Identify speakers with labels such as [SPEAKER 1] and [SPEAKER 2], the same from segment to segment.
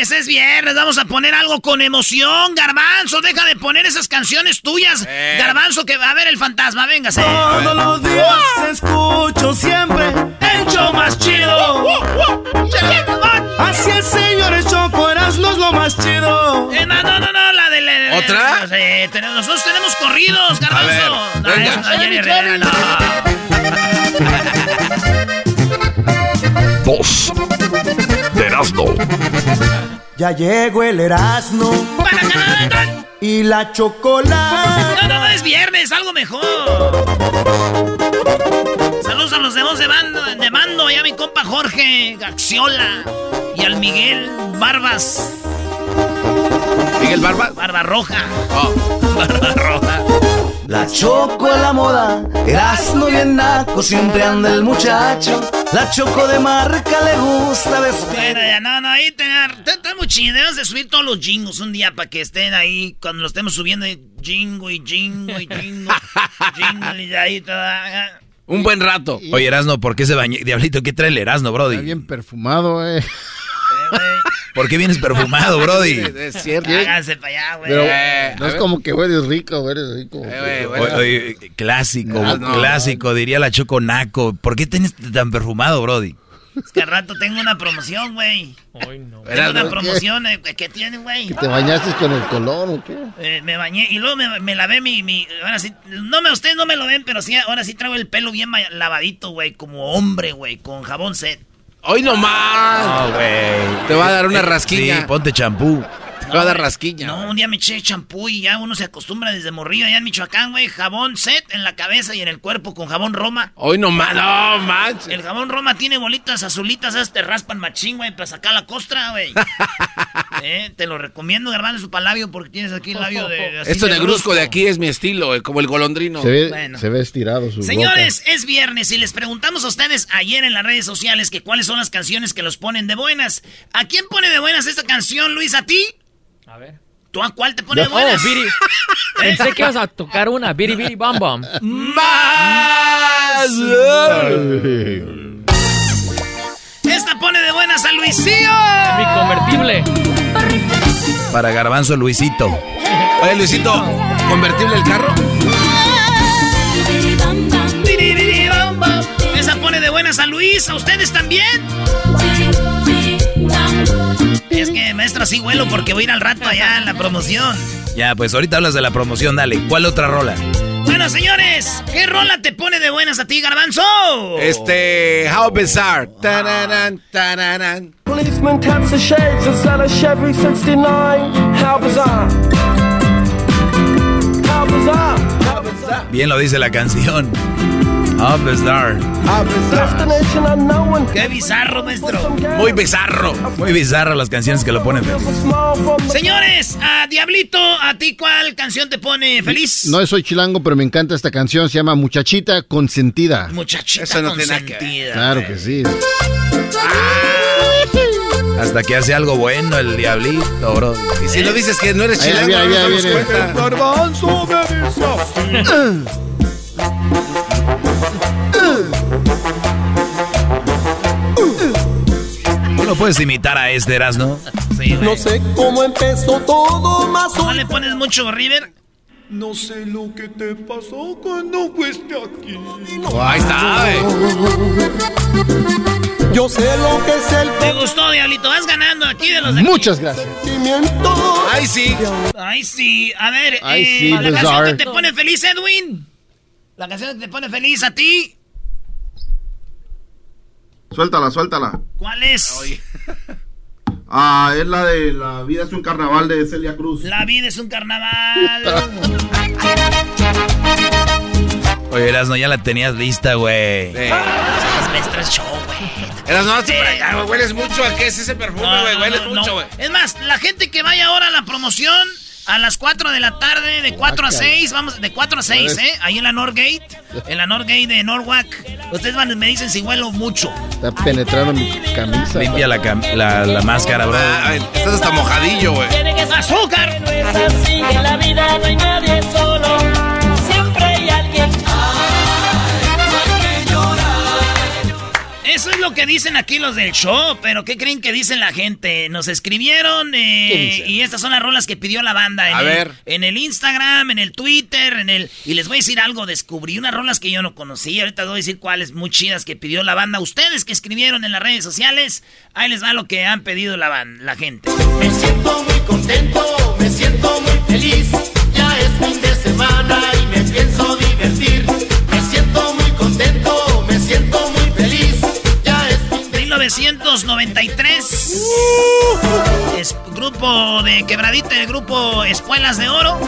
[SPEAKER 1] viernes, es viernes. Vamos a poner algo con emoción, Garbanzo. Deja de poner esas canciones tuyas.
[SPEAKER 2] Eh.
[SPEAKER 1] Garbanzo, que va a ver el fantasma, véngase.
[SPEAKER 3] Todos los días escucho siempre el show más chido. Así es, señores, Choco, Erasmo es lo más chido.
[SPEAKER 1] Eh, no, no, no, no, la de la.
[SPEAKER 2] ¿Otra?
[SPEAKER 1] Tenemos- nosotros tenemos corridos, Garbanzo.
[SPEAKER 2] ver,
[SPEAKER 1] No,
[SPEAKER 2] venga.
[SPEAKER 1] no, Jenny Rivera, no.
[SPEAKER 4] Dos Erasmo.
[SPEAKER 5] Ya llegó el Erasmo y la chocolate.
[SPEAKER 1] No, no, no, es viernes, algo mejor. Saludos a los de voz de bando, de mando, y a mi compa Jorge Gaxiola y al Miguel Barbas,
[SPEAKER 2] Miguel Barba.
[SPEAKER 1] Barba Roja.
[SPEAKER 2] Oh.
[SPEAKER 1] Barba Roja.
[SPEAKER 5] La choco a la moda, Erasmo bien naco, siempre anda el muchacho. La choco de marca le gusta vestir.
[SPEAKER 1] Bueno, ya, no, no, ahí te- está está muy chido. Debes de subir todos los jingos un día para que estén ahí cuando los estemos subiendo. y Jingo y jingo y jingo. jingo y ahí toda.
[SPEAKER 2] Un buen rato.
[SPEAKER 6] Oye, Erasno, ¿por qué se bañó? Diablito, ¿qué trae el Erasno, Brody?
[SPEAKER 7] Está bien perfumado, eh.
[SPEAKER 6] ¿Por qué vienes perfumado, Brody?
[SPEAKER 2] Es cierto.
[SPEAKER 1] Háganse para allá, güey.
[SPEAKER 7] Pero
[SPEAKER 2] Eh,
[SPEAKER 7] no es
[SPEAKER 2] ver.
[SPEAKER 7] como que eres rico, eres rico.
[SPEAKER 2] Eh, güey,
[SPEAKER 6] Oye,
[SPEAKER 2] bueno.
[SPEAKER 6] oye, clásico,
[SPEAKER 2] No, no,
[SPEAKER 6] clásico, diría la Choco Naco. ¿Por qué tienes tan perfumado, Brody?
[SPEAKER 1] Es que al rato tengo una promoción, güey. Tengo una promoción eh, que tiene, güey.
[SPEAKER 7] ¿Te bañaste con el colón o qué?
[SPEAKER 1] Eh, me bañé y luego me, me lavé mi, mi- Ahora sí, no me, ustedes no me lo ven, pero sí, ahora sí traigo el pelo bien lavadito, güey, como hombre, güey, con jabón set.
[SPEAKER 2] Hoy nomás.
[SPEAKER 6] No, güey.
[SPEAKER 2] Te va a dar una rasquiña.
[SPEAKER 6] Sí, ponte champú.
[SPEAKER 2] Te va a dar rasquiña.
[SPEAKER 1] No, un día me eché champú y ya uno se acostumbra desde morrillo allá en Michoacán, güey. Jabón set en la cabeza y en el cuerpo con jabón Roma.
[SPEAKER 2] Hoy nomás. No, manches.
[SPEAKER 1] El jabón Roma tiene bolitas azulitas, esas te raspan machín, güey, para sacar la costra, güey. eh, te lo recomiendo, grabando su palabio porque tienes aquí el labio de... así
[SPEAKER 2] Esto negruzco
[SPEAKER 1] negruzco.
[SPEAKER 2] de aquí es mi estilo, güey, como el golondrino.
[SPEAKER 7] Se ve,
[SPEAKER 1] Bueno.
[SPEAKER 7] se ve estirado su
[SPEAKER 1] Señores, es viernes y les preguntamos a ustedes ayer en las redes sociales que cuáles son las canciones que los ponen de buenas. ¿A quién pone de buenas esta canción, Luis? ¿A ti?
[SPEAKER 8] A ver.
[SPEAKER 1] ¿Tú a cuál te pone de
[SPEAKER 8] Oh,
[SPEAKER 1] buenas?
[SPEAKER 8] Biri. Pensé que ibas a tocar una. Biri Biri Bam Bam.
[SPEAKER 2] ¡Más!
[SPEAKER 1] Esta pone de buenas a Luisillo.
[SPEAKER 8] Mi convertible.
[SPEAKER 6] Para Garbanzo Luisito.
[SPEAKER 2] Oye, Luisito, ¿convertible el carro?
[SPEAKER 1] Esa pone de buenas a Luis, a ustedes también. Es que, maestra, sí vuelo porque voy a ir al rato allá en la promoción.
[SPEAKER 6] Ya, pues ahorita hablas de la promoción, dale. ¿Cuál otra rola?
[SPEAKER 1] Bueno, señores, ¿qué rola te pone de buenas a ti, Garbanzo?
[SPEAKER 2] Este, How Bizarre. Tananan, tananan.
[SPEAKER 5] Policeman taps the shades inside a Chevy 69. How bizarre. How bizarre.
[SPEAKER 6] Bien lo dice la canción.
[SPEAKER 5] Unknown.
[SPEAKER 1] Qué bizarro, maestro.
[SPEAKER 2] Muy bizarro.
[SPEAKER 6] Muy bizarro las canciones que lo ponen feliz.
[SPEAKER 1] Señores, a Diablito, ¿a ti cuál canción te pone feliz?
[SPEAKER 7] No soy chilango, pero me encanta esta canción. Se llama Muchachita Consentida.
[SPEAKER 1] Muchachita
[SPEAKER 2] Eso no tiene nada que ver.
[SPEAKER 1] consentida.
[SPEAKER 7] Claro que sí.
[SPEAKER 6] Hasta que hace algo bueno el diablito, bro.
[SPEAKER 2] Y si no dices que no eres
[SPEAKER 7] Ahí,
[SPEAKER 2] chilango,
[SPEAKER 7] ahí,
[SPEAKER 2] no
[SPEAKER 7] ahí,
[SPEAKER 2] nos damos.
[SPEAKER 3] Garbanzo me dice así.
[SPEAKER 6] ¿Tú lo puedes imitar a este Erasno?
[SPEAKER 1] Sí, güey.
[SPEAKER 5] No sé cómo empezó todo, más
[SPEAKER 1] ¿No le pones mucho River?
[SPEAKER 3] No sé lo que te pasó cuando fuiste aquí.
[SPEAKER 2] Oh, ahí está, güey.
[SPEAKER 5] Yo sé lo que es el
[SPEAKER 1] ¿Te gustó, Diablito? Vas ganando aquí de los de aquí.
[SPEAKER 7] Muchas gracias.
[SPEAKER 2] Ahí sí.
[SPEAKER 1] Ay, sí. A ver,
[SPEAKER 7] Ay,
[SPEAKER 1] eh,
[SPEAKER 7] sí,
[SPEAKER 1] la canción que te pone feliz, Edwin. La canción que te pone feliz a ti.
[SPEAKER 9] Suéltala, suéltala.
[SPEAKER 1] ¿Cuál es?
[SPEAKER 9] Ah, es la de La vida es un carnaval de Celia Cruz.
[SPEAKER 1] La vida es un carnaval.
[SPEAKER 6] Oye, Erasno, ya la tenías lista, güey.
[SPEAKER 2] Eh,
[SPEAKER 1] Las maestras show, güey.
[SPEAKER 2] Eras no, hazte para allá, güey. Hueles mucho. ¿A qué es ese perfume, güey?
[SPEAKER 1] no,
[SPEAKER 2] Hueles
[SPEAKER 1] no,
[SPEAKER 2] mucho,
[SPEAKER 1] no.
[SPEAKER 2] güey.
[SPEAKER 1] Es más, la gente que vaya ahora a la promoción A las 4 de la tarde, de 4 a 6, vamos, de 4 a 6, ¿eh? Ahí en la Northgate, en la Northgate de Norwalk. Ustedes van, me dicen si huelo mucho.
[SPEAKER 7] Está penetrando mi camisa.
[SPEAKER 6] Limpia la, cam- la, la máscara, bro.
[SPEAKER 2] Ah, estás hasta mojadillo, güey.
[SPEAKER 1] ¡Azúcar!
[SPEAKER 10] Así en la vida no hay nadie solo,
[SPEAKER 1] Eso es lo que dicen aquí los del show, pero ¿qué creen que dicen la gente? Nos escribieron eh, y estas son las rolas que pidió la banda en,
[SPEAKER 2] A
[SPEAKER 1] el,
[SPEAKER 2] ver.
[SPEAKER 1] en el Instagram, en el Twitter, en el... Y les voy a decir algo, descubrí unas rolas que yo no conocía, ahorita les voy a decir cuáles muy chidas que pidió la banda. Ustedes que escribieron en las redes sociales, ahí les va lo que han pedido la, la gente.
[SPEAKER 3] Me siento muy contento, me siento muy feliz. Ya es fin de semana y me pienso divertir. Me siento muy contento, me siento muy
[SPEAKER 1] 1993. Es grupo de quebradita, el grupo Espuelas de Oro.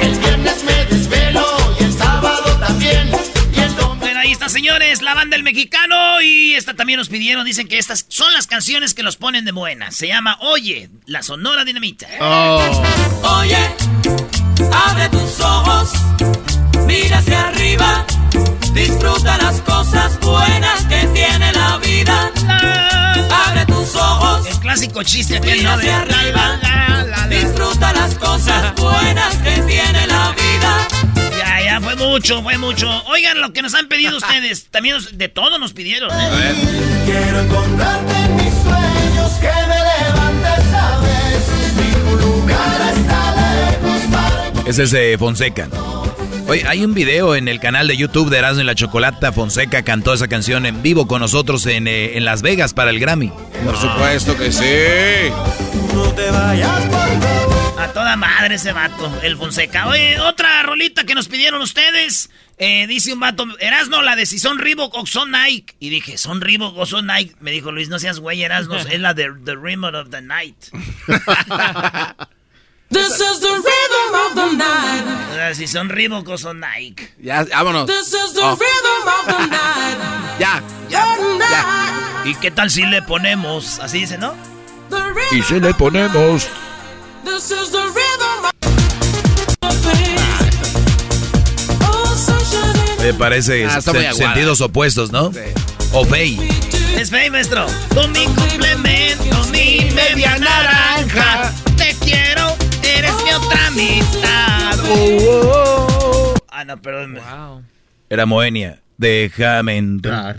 [SPEAKER 3] El viernes me desvelo y el sábado también. Y el domingo.
[SPEAKER 1] Bueno, ahí está, señores, la banda El Mexicano. Y esta también nos pidieron, dicen que estas son las canciones que los ponen de buena. Se llama Oye, la Sonora Dinamita.
[SPEAKER 7] Oh.
[SPEAKER 10] Oye, abre tus ojos, mira hacia arriba, disfruta las cosas buenas que tiene la vida. Abre tus ojos,
[SPEAKER 1] El clásico chiste aquel,
[SPEAKER 10] mira hacia arriba, disfruta las cosas buenas que tiene la vida.
[SPEAKER 1] Ya, ya, fue mucho, fue mucho. Oigan lo que nos han pedido ustedes. También nos- de todo nos pidieron, ¿eh?
[SPEAKER 3] Quiero encontrarte en mis sueños, que me levantes, sabes. Mi lugar está lejos para
[SPEAKER 6] Ese es de Fonseca. Oye, hay un video en el canal de YouTube de Erasmo y la Chocolata. Fonseca cantó esa canción en vivo con nosotros en, eh, en Las Vegas para el Grammy.
[SPEAKER 2] Por supuesto que sí.
[SPEAKER 3] no te vayas, por favor.
[SPEAKER 1] A toda madre ese vato, el Fonseca. Oye, otra rolita que nos pidieron ustedes. Eh, dice un vato, Erasno, la de si son Reebok o son Nike. Y dije, ¿son Reebok o son Nike? Me dijo Luis, no seas güey, Erasno, es la de The Remote of the Night.
[SPEAKER 10] This is the rhythm of the night.
[SPEAKER 1] Si son Reebok o son Nike.
[SPEAKER 2] Ya, vámonos.
[SPEAKER 10] This is the
[SPEAKER 2] Oh.
[SPEAKER 10] rhythm of the night.
[SPEAKER 2] Ya, ya, ya.
[SPEAKER 1] ¿Y qué tal si le ponemos? Así dice, ¿no?
[SPEAKER 6] Y si le ponemos...
[SPEAKER 10] this is the rhythm of the night. Oh, sunshine in
[SPEAKER 6] Me parece
[SPEAKER 2] Ah,
[SPEAKER 6] sen- sentidos opuestos, ¿no? O Fey.
[SPEAKER 1] Es fey, maestro. Tú mi complemento, mi media naranja. Te quiero, eres mi otra mitad. Ah, no, perdón.
[SPEAKER 8] Wow.
[SPEAKER 6] Era Moenia. Déjame entrar.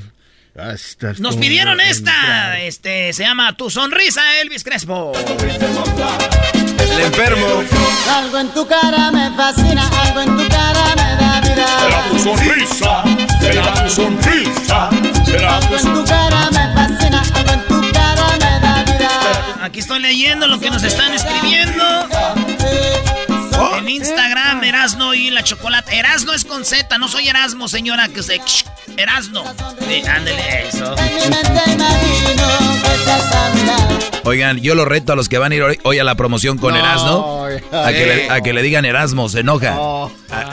[SPEAKER 7] Hasta
[SPEAKER 1] Nos pidieron esta. Este, se llama Tu Sonrisa, Elvis Crespo.
[SPEAKER 2] El enfermo.
[SPEAKER 5] Algo en tu cara me fascina, algo en tu cara me da vida.
[SPEAKER 4] tu sonrisa, será tu sonrisa, será
[SPEAKER 5] Algo en tu cara me fascina, algo en tu cara me da vida.
[SPEAKER 1] Aquí estoy leyendo lo que nos están escribiendo. En Instagram, Erasno y la chocolate. Erasno es con Z, no soy Erasmo, señora, que se... Erasno. Sí, ándele eso.
[SPEAKER 6] Oigan, yo lo reto a los que van a ir hoy, a la promoción con
[SPEAKER 7] No,
[SPEAKER 6] Erasmo.
[SPEAKER 7] ya.
[SPEAKER 6] A que, le, a que le digan Erasmo, se enoja.
[SPEAKER 7] Oh,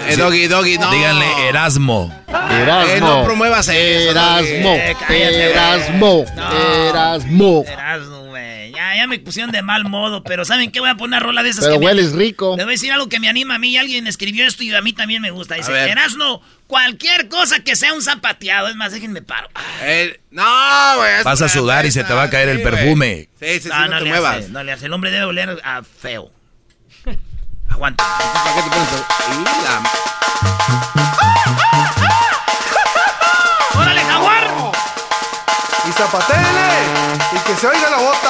[SPEAKER 2] Eh, doggy, doggy, no.
[SPEAKER 6] Díganle Erasmo.
[SPEAKER 7] Erasmo.
[SPEAKER 2] Eh, no promuevas eso,
[SPEAKER 7] Erasmo.
[SPEAKER 1] Eh, cállate,
[SPEAKER 7] Erasmo.
[SPEAKER 1] No.
[SPEAKER 7] Erasmo.
[SPEAKER 1] Ya, me pusieron de mal modo, pero ¿saben qué? Voy a poner una rola de esas
[SPEAKER 7] Pero
[SPEAKER 1] que me-
[SPEAKER 7] hueles rico.
[SPEAKER 1] Les voy a decir algo que me anima a mí. Alguien escribió esto y a mí también me gusta. Dice. Erasno, cualquier cosa que sea un zapateado. Es más, déjenme paro.
[SPEAKER 2] Eh, no, güey.
[SPEAKER 6] Vas a sudar y se te va a caer el
[SPEAKER 2] sí,
[SPEAKER 6] perfume.
[SPEAKER 2] Sí, sí, sí,
[SPEAKER 1] no,
[SPEAKER 2] no,
[SPEAKER 1] no
[SPEAKER 2] te
[SPEAKER 1] le
[SPEAKER 2] muevas.
[SPEAKER 1] hace, no le hace. El hombre debe oler a feo. Aguanta.
[SPEAKER 2] ¿Para qué te pones? Y la-
[SPEAKER 1] ¡Órale, jaguar!
[SPEAKER 11] Y zapatele y que se oiga la bota.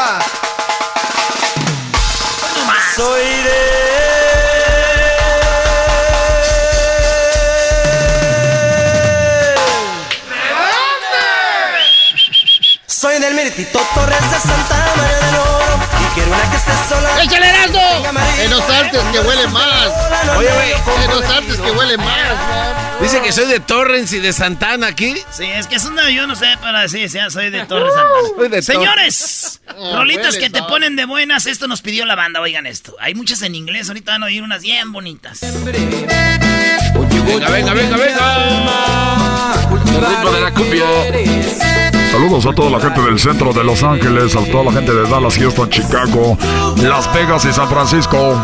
[SPEAKER 10] Meritito Torres de Santa María del Oro y quiero una que esté sola.
[SPEAKER 7] ¡Échale Erasmo! En los artes que huele más.
[SPEAKER 2] Oye, güey.
[SPEAKER 7] En los artes que huele más. ¿no?
[SPEAKER 2] Dice que soy de Torrens y de Santana aquí.
[SPEAKER 1] Sí, es que es una, yo no sé para decir, sí, soy de Torres Santana.
[SPEAKER 2] Soy de
[SPEAKER 1] Señores,
[SPEAKER 7] Ah,
[SPEAKER 1] rolitas que te ponen de buenas, esto nos pidió la banda, oigan esto. Hay muchas en inglés, ahorita van a oír unas bien bonitas.
[SPEAKER 2] Venga, venga, venga, venga.
[SPEAKER 4] El ritmo de la cumbia. Saludos a toda la gente del centro de Los Ángeles, a toda la gente de Dallas, Houston, Chicago, Las Vegas y San Francisco.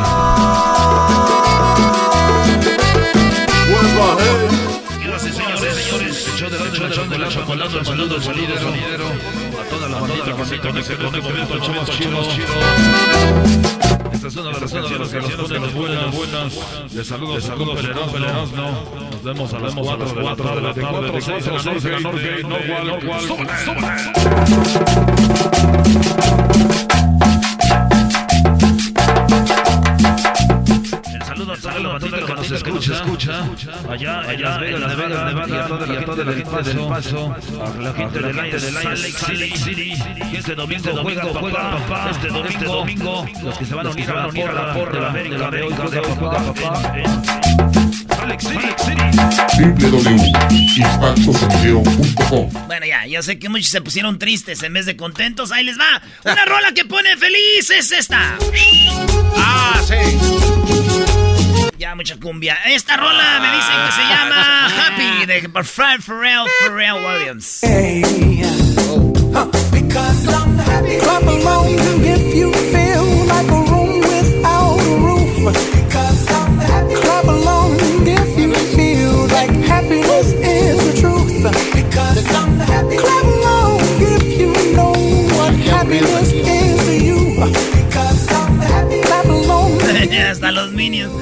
[SPEAKER 12] Esta es una de las canciones que nos ponen las buenas, buenas. Les saludo, les saludo, Pelerón, Pelerón, no. Nos vemos a las 4 de la tarde, de 4 a 6 de la saludo a toda la bandita que nos escucha, escucha allá, allá en Las Vegas, Nevada, Nevada, y a toda la gente del Paso, a la gente del aire, Salt Lake City, este domingo juega papá, este domingo, domingo, los que se van a unir a la porra de la América de hoy, juega papá,
[SPEAKER 13] www.impactosonideo.com
[SPEAKER 1] Bueno, ya, yo sé que muchos se pusieron tristes en vez de contentos. Ahí les va. Una rola que pone feliz es esta.
[SPEAKER 14] Ah, sí.
[SPEAKER 1] Ya, mucha cumbia. Esta rola me dicen que se llama Happy de Fred Pharrell, Pharrell Williams.
[SPEAKER 15] Because I'm happy.
[SPEAKER 1] Hasta los minions.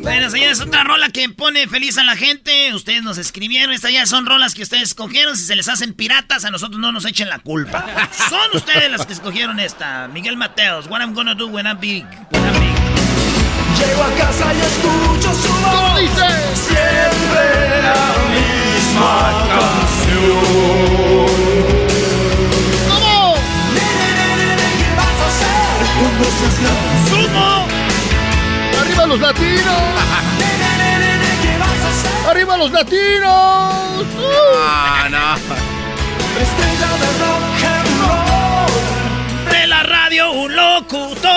[SPEAKER 1] Bueno, señores, otra rola que pone feliz a la gente. Ustedes nos escribieron. Estas ya son rolas que ustedes escogieron. Si se les hacen piratas, a nosotros no nos echen la culpa. Son ustedes los que escogieron esta. Miguel Mateos, What I'm Gonna Do When I'm Big. When I'm big.
[SPEAKER 15] Llego a casa y escucho su voz. ¿Cómo dice? Siempre la misma canción.
[SPEAKER 14] ¿Cómo?
[SPEAKER 15] ¿Qué vas a hacer.
[SPEAKER 7] ¡Arriba los latinos! ¡Arriba los latinos!
[SPEAKER 14] Ah, no.
[SPEAKER 15] Estrella de rock and roll.
[SPEAKER 1] De la radio, un locutor.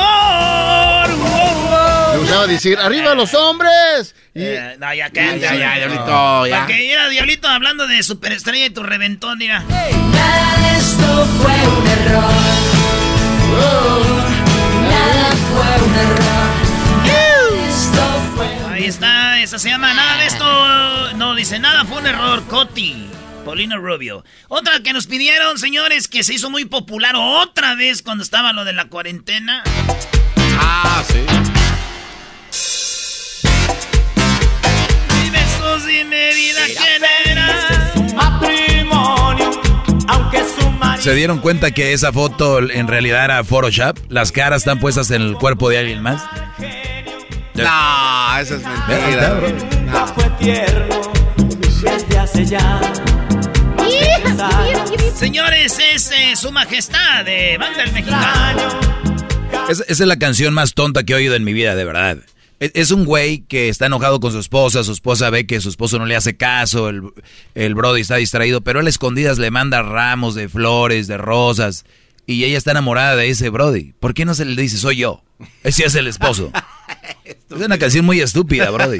[SPEAKER 7] Me gustaba decir, ¡arriba los hombres! Y
[SPEAKER 1] Eh, no, ya cállate.
[SPEAKER 14] Ya, ya, Diablito, ya.
[SPEAKER 1] Para que era Diablito hablando de superestrella y tu reventón, mira.
[SPEAKER 10] Nada de esto fue un error. Oh, nada fue un error.
[SPEAKER 1] Ahí está, esa se llama Nada de esto. No, dice nada, fue un error, Coti. Paulino Rubio. Otra que nos pidieron, señores, que se hizo muy popular otra vez cuando estaba lo de la cuarentena.
[SPEAKER 14] Ah, sí.
[SPEAKER 1] Dime sos dime vida quién era.
[SPEAKER 15] Matrimonio, aunque su marido.
[SPEAKER 6] ¿Se dieron cuenta que esa foto en realidad era Photoshop? Las caras están puestas en el cuerpo de alguien más.
[SPEAKER 14] No, eso es mentira. bro.
[SPEAKER 15] Nunca fue tierno hace ya.
[SPEAKER 1] Señores, es eh, su majestad de Banda el Mexicano.
[SPEAKER 6] Es- esa es la canción más tonta que he oído en mi vida, de verdad. Es, es un güey que está enojado con su esposa, su esposa ve que su esposo no le hace caso, el, el Brody está distraído, pero él a escondidas le manda ramos de flores, de rosas, y ella está enamorada de ese Brody. ¿Por qué no se le dice soy yo? Ese es el esposo. es una canción muy estúpida, Brody.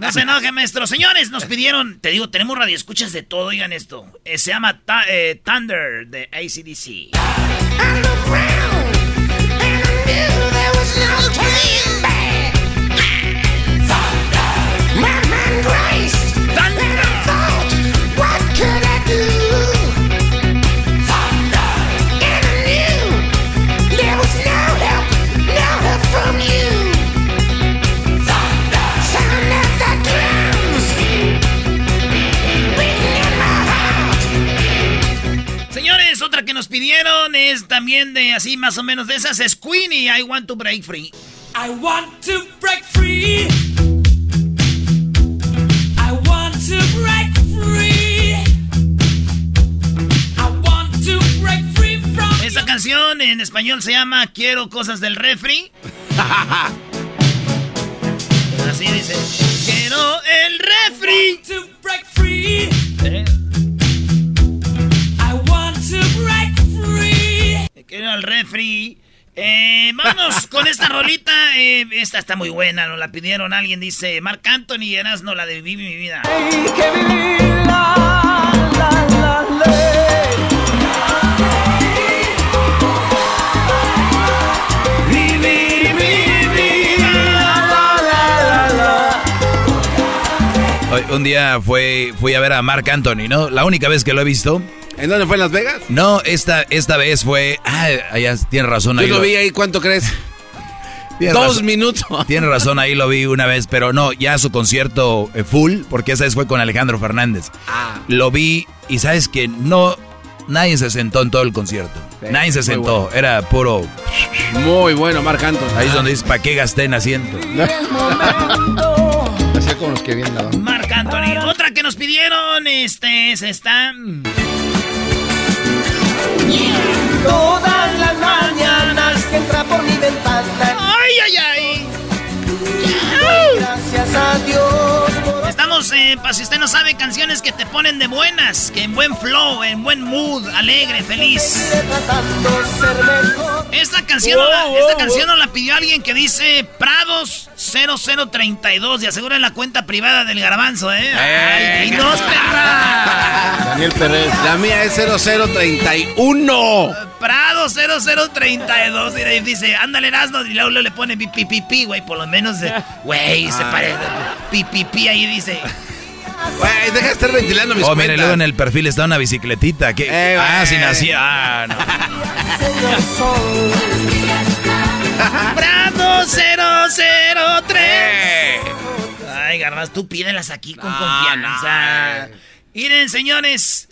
[SPEAKER 1] No se enoje, maestro. Señores, nos pidieron, te digo, tenemos radioescuchas de todo, oigan esto. Eh, se llama eh, Thunder de ACDC. Pidieron es también de así más o menos de esas es Queenie, I Want to Break Free.
[SPEAKER 15] I want to break free. I want to break free. I want to break free from
[SPEAKER 1] Esta canción en español se llama Quiero cosas del refri. Así dice. Quiero el refri.
[SPEAKER 15] to break free.
[SPEAKER 1] Eh,
[SPEAKER 15] free.
[SPEAKER 1] Quiero el refri. Eh, vámonos con esta rolita. eh, esta está muy buena, nos la pidieron. Alguien dice, Marc Anthony, no la de Viví mi vida.
[SPEAKER 15] Hay que vivir la, la, la
[SPEAKER 6] un día fue, fui a ver a Mark Anthony, ¿no? La única vez que lo he visto.
[SPEAKER 14] ¿En dónde fue? ¿En Las Vegas?
[SPEAKER 6] No, esta, esta vez fue. Ah, allá tiene razón
[SPEAKER 14] Yo
[SPEAKER 6] ahí.
[SPEAKER 14] lo vi ahí, ¿cuánto crees? Dos
[SPEAKER 6] razón-
[SPEAKER 14] minutos.
[SPEAKER 6] Tiene razón, ahí lo vi una vez, pero no, ya su concierto eh, full, porque esa vez fue con Alejandro Fernández.
[SPEAKER 14] Ah.
[SPEAKER 6] Lo vi y sabes que no, nadie se sentó en todo el concierto.
[SPEAKER 14] Sí,
[SPEAKER 6] nadie se sentó,
[SPEAKER 14] bueno.
[SPEAKER 6] era puro.
[SPEAKER 14] Muy bueno, Marc Anthony.
[SPEAKER 6] Ahí es donde dices, ¿para qué gasté en asiento?
[SPEAKER 7] Con los que vienen la
[SPEAKER 1] Marc Anthony. Otra que nos pidieron, este, es esta.
[SPEAKER 10] Todas las mañanas que entra por mi ventana.
[SPEAKER 1] ¡Ay, ay, ay!
[SPEAKER 10] Gracias a Dios
[SPEAKER 1] Estamos, eh, para si usted no sabe, canciones que te ponen de buenas, que en buen flow, en buen mood, alegre, feliz. Esta canción, no la, esta canción la pidió alguien que dice Prados 0032 y asegura en la cuenta privada del garbanzo, ¿eh? ¡Ay, dinos, perra!
[SPEAKER 7] Daniel Pérez.
[SPEAKER 14] La mía es 0031.
[SPEAKER 1] Prado 0032 y ahí dice, ándale Erasmo y luego le pone pipi pipi, güey, por lo menos, eh, güey, se
[SPEAKER 14] Ah.
[SPEAKER 1] parece, pipi ahí dice.
[SPEAKER 14] Güey, deja de estar ventilando mis
[SPEAKER 6] Oh, mire, luego en el perfil está una bicicletita. ¿qué?
[SPEAKER 14] Eh,
[SPEAKER 6] ah,
[SPEAKER 14] güey.
[SPEAKER 6] si nacía. Ah, no.
[SPEAKER 1] Prado 003.
[SPEAKER 14] Eh.
[SPEAKER 1] Ay, Garbanzo, tú pídelas aquí con
[SPEAKER 14] No,
[SPEAKER 1] confianza.
[SPEAKER 14] no,
[SPEAKER 1] Miren, señores.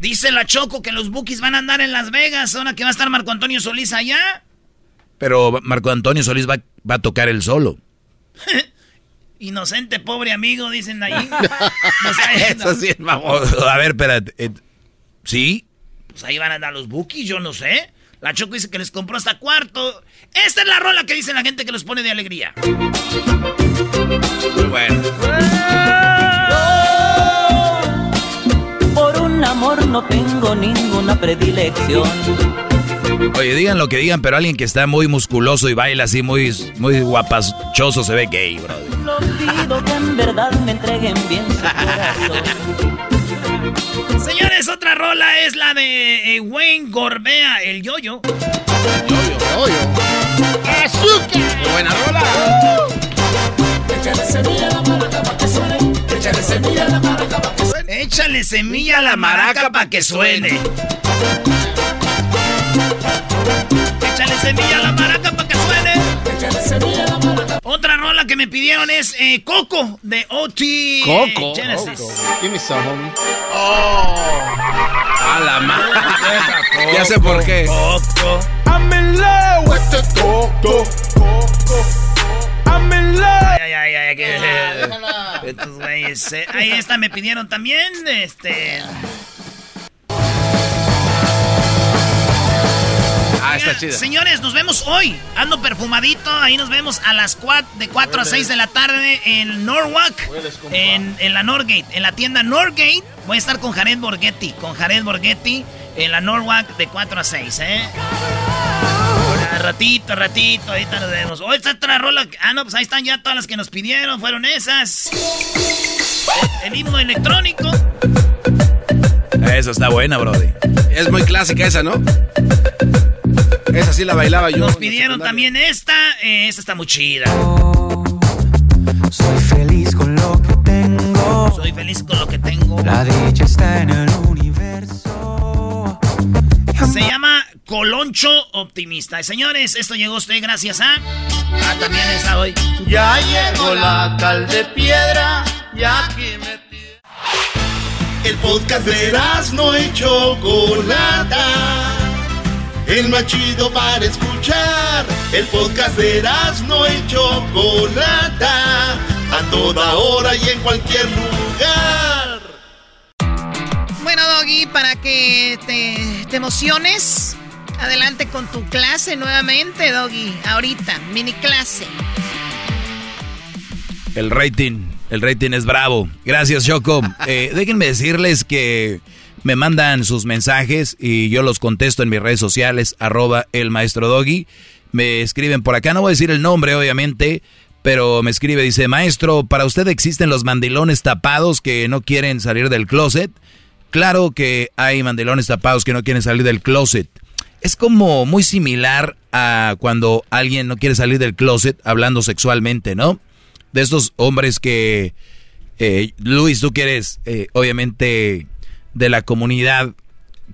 [SPEAKER 1] Dice la Choco que los Bookies van a andar en Las Vegas. Ahora que va a estar Marco Antonio Solís allá.
[SPEAKER 6] Pero Marco Antonio Solís va, va a tocar él solo.
[SPEAKER 1] Inocente, pobre amigo, dicen ahí. No.
[SPEAKER 14] Eso sí es
[SPEAKER 6] O-
[SPEAKER 14] mamón.
[SPEAKER 6] a ver, espérate. eh, ¿Sí?
[SPEAKER 1] Pues ahí van a andar los Bookies, yo no sé. La Choco dice que les compró hasta cuarto. Esta es la rola que dice la gente que los pone de alegría.
[SPEAKER 14] Muy bueno.
[SPEAKER 10] Amor no tengo ninguna predilección.
[SPEAKER 6] Oye, digan lo que digan, pero alguien que está muy musculoso y baila así muy, muy guapachoso se ve gay, bro.
[SPEAKER 10] Lo pido que en verdad me entreguen bien su corazón.
[SPEAKER 1] Señores, otra rola es la de eh, Wayne Gorbea, el yoyo.
[SPEAKER 14] Muy buena rola.
[SPEAKER 1] Échale semilla a la maraca para que suene. Échale semilla a la maraca para que suene. Otra rola que me pidieron es eh, Coco de OT
[SPEAKER 7] Coco.
[SPEAKER 1] Genesis.
[SPEAKER 7] Give me some, homie.
[SPEAKER 14] A la madre. Ya sé por qué.
[SPEAKER 1] Coco.
[SPEAKER 4] I'm in love with the coco. I'm in love.
[SPEAKER 1] Ay, ay, ay, que- Estos güeyes, eh, Ahí esta me pidieron también. Este.
[SPEAKER 14] Ah, está chida.
[SPEAKER 1] Señores, nos vemos hoy. Ando perfumadito. Ahí nos vemos a las 4, de 4 a 6 de la tarde en Norwalk. En, en la Norgate. En la tienda Norgate. Voy a estar con Jared Borghetti. Con Jared Borghetti en la Norwalk de 4 a 6, ¿eh? Ahora, ratito, ratito. Ahorita nos vemos. Hoy está otra rola. Ah, no, pues ahí están ya todas las que nos pidieron. Fueron esas. El himno electrónico.
[SPEAKER 6] Esa está buena, brody.
[SPEAKER 14] Es muy clásica esa, ¿no? Esa sí la bailaba yo.
[SPEAKER 1] Nos pidieron también esta. eh, esta está muy chida.
[SPEAKER 10] Soy feliz con lo que tengo.
[SPEAKER 1] Soy feliz con lo que tengo.
[SPEAKER 10] La dicha está en el universo.
[SPEAKER 1] Se llama Coloncho Optimista. Y señores, esto llegó a usted gracias a. Ah, también está hoy.
[SPEAKER 3] Ya llegó la cal de piedra, ya que me El podcast de no y Chocolata. El más chido para escuchar. El podcast de no y Chocolata. A toda hora y en cualquier lugar.
[SPEAKER 16] Bueno, Doggy, para que te, te emociones, adelante con tu clase nuevamente, Doggy. Ahorita, mini clase.
[SPEAKER 6] El rating, el rating es bravo. Gracias, Choco. Eh, déjenme decirles que me mandan sus mensajes y yo los contesto en mis redes sociales, arroba el maestro Doggy. Me escriben por acá, no voy a decir el nombre, obviamente, pero me escribe, dice, maestro, ¿para usted existen los mandilones tapados que no quieren salir del closet? Claro que hay mandilones tapados que no quieren salir del closet. Es como muy similar a cuando alguien no quiere salir del closet hablando sexualmente, ¿no? De estos hombres que Eh, Luis, tú que eres, eh, obviamente, de la comunidad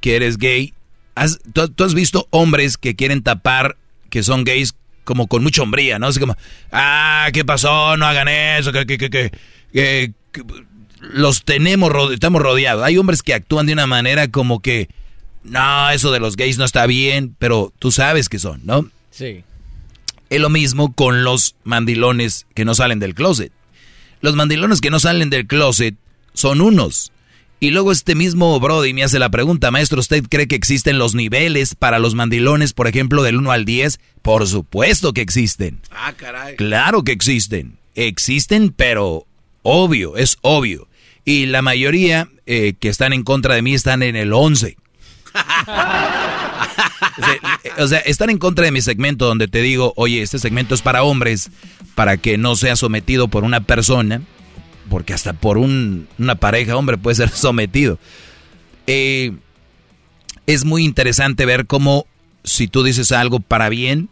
[SPEAKER 6] que eres gay, ¿has, tú, has visto hombres que quieren tapar que son gays como con mucha hombría, ¿no? Así como, ah, ¿qué pasó? No hagan eso, que, que, que, que, los tenemos, estamos rodeados. Hay hombres que actúan de una manera como que, no, eso de los gays no está bien, pero tú sabes que son, ¿no?
[SPEAKER 8] Sí.
[SPEAKER 6] Es lo mismo con los mandilones que no salen del closet. Los mandilones que no salen del closet son unos. Y luego este mismo Brody me hace la pregunta, maestro, ¿usted cree que existen los niveles para los mandilones, por ejemplo, del 1 al 10? Por supuesto que existen.
[SPEAKER 14] Ah, caray.
[SPEAKER 6] Claro que existen. Existen, pero obvio, es obvio. Y la mayoría eh, que están en contra de mí están en el 11. o sea, están en contra de mi segmento donde te digo, oye, este segmento es para hombres, para que no sea sometido por una persona, porque hasta por una pareja hombre puede ser sometido. Eh, es muy interesante ver cómo si tú dices algo para bien,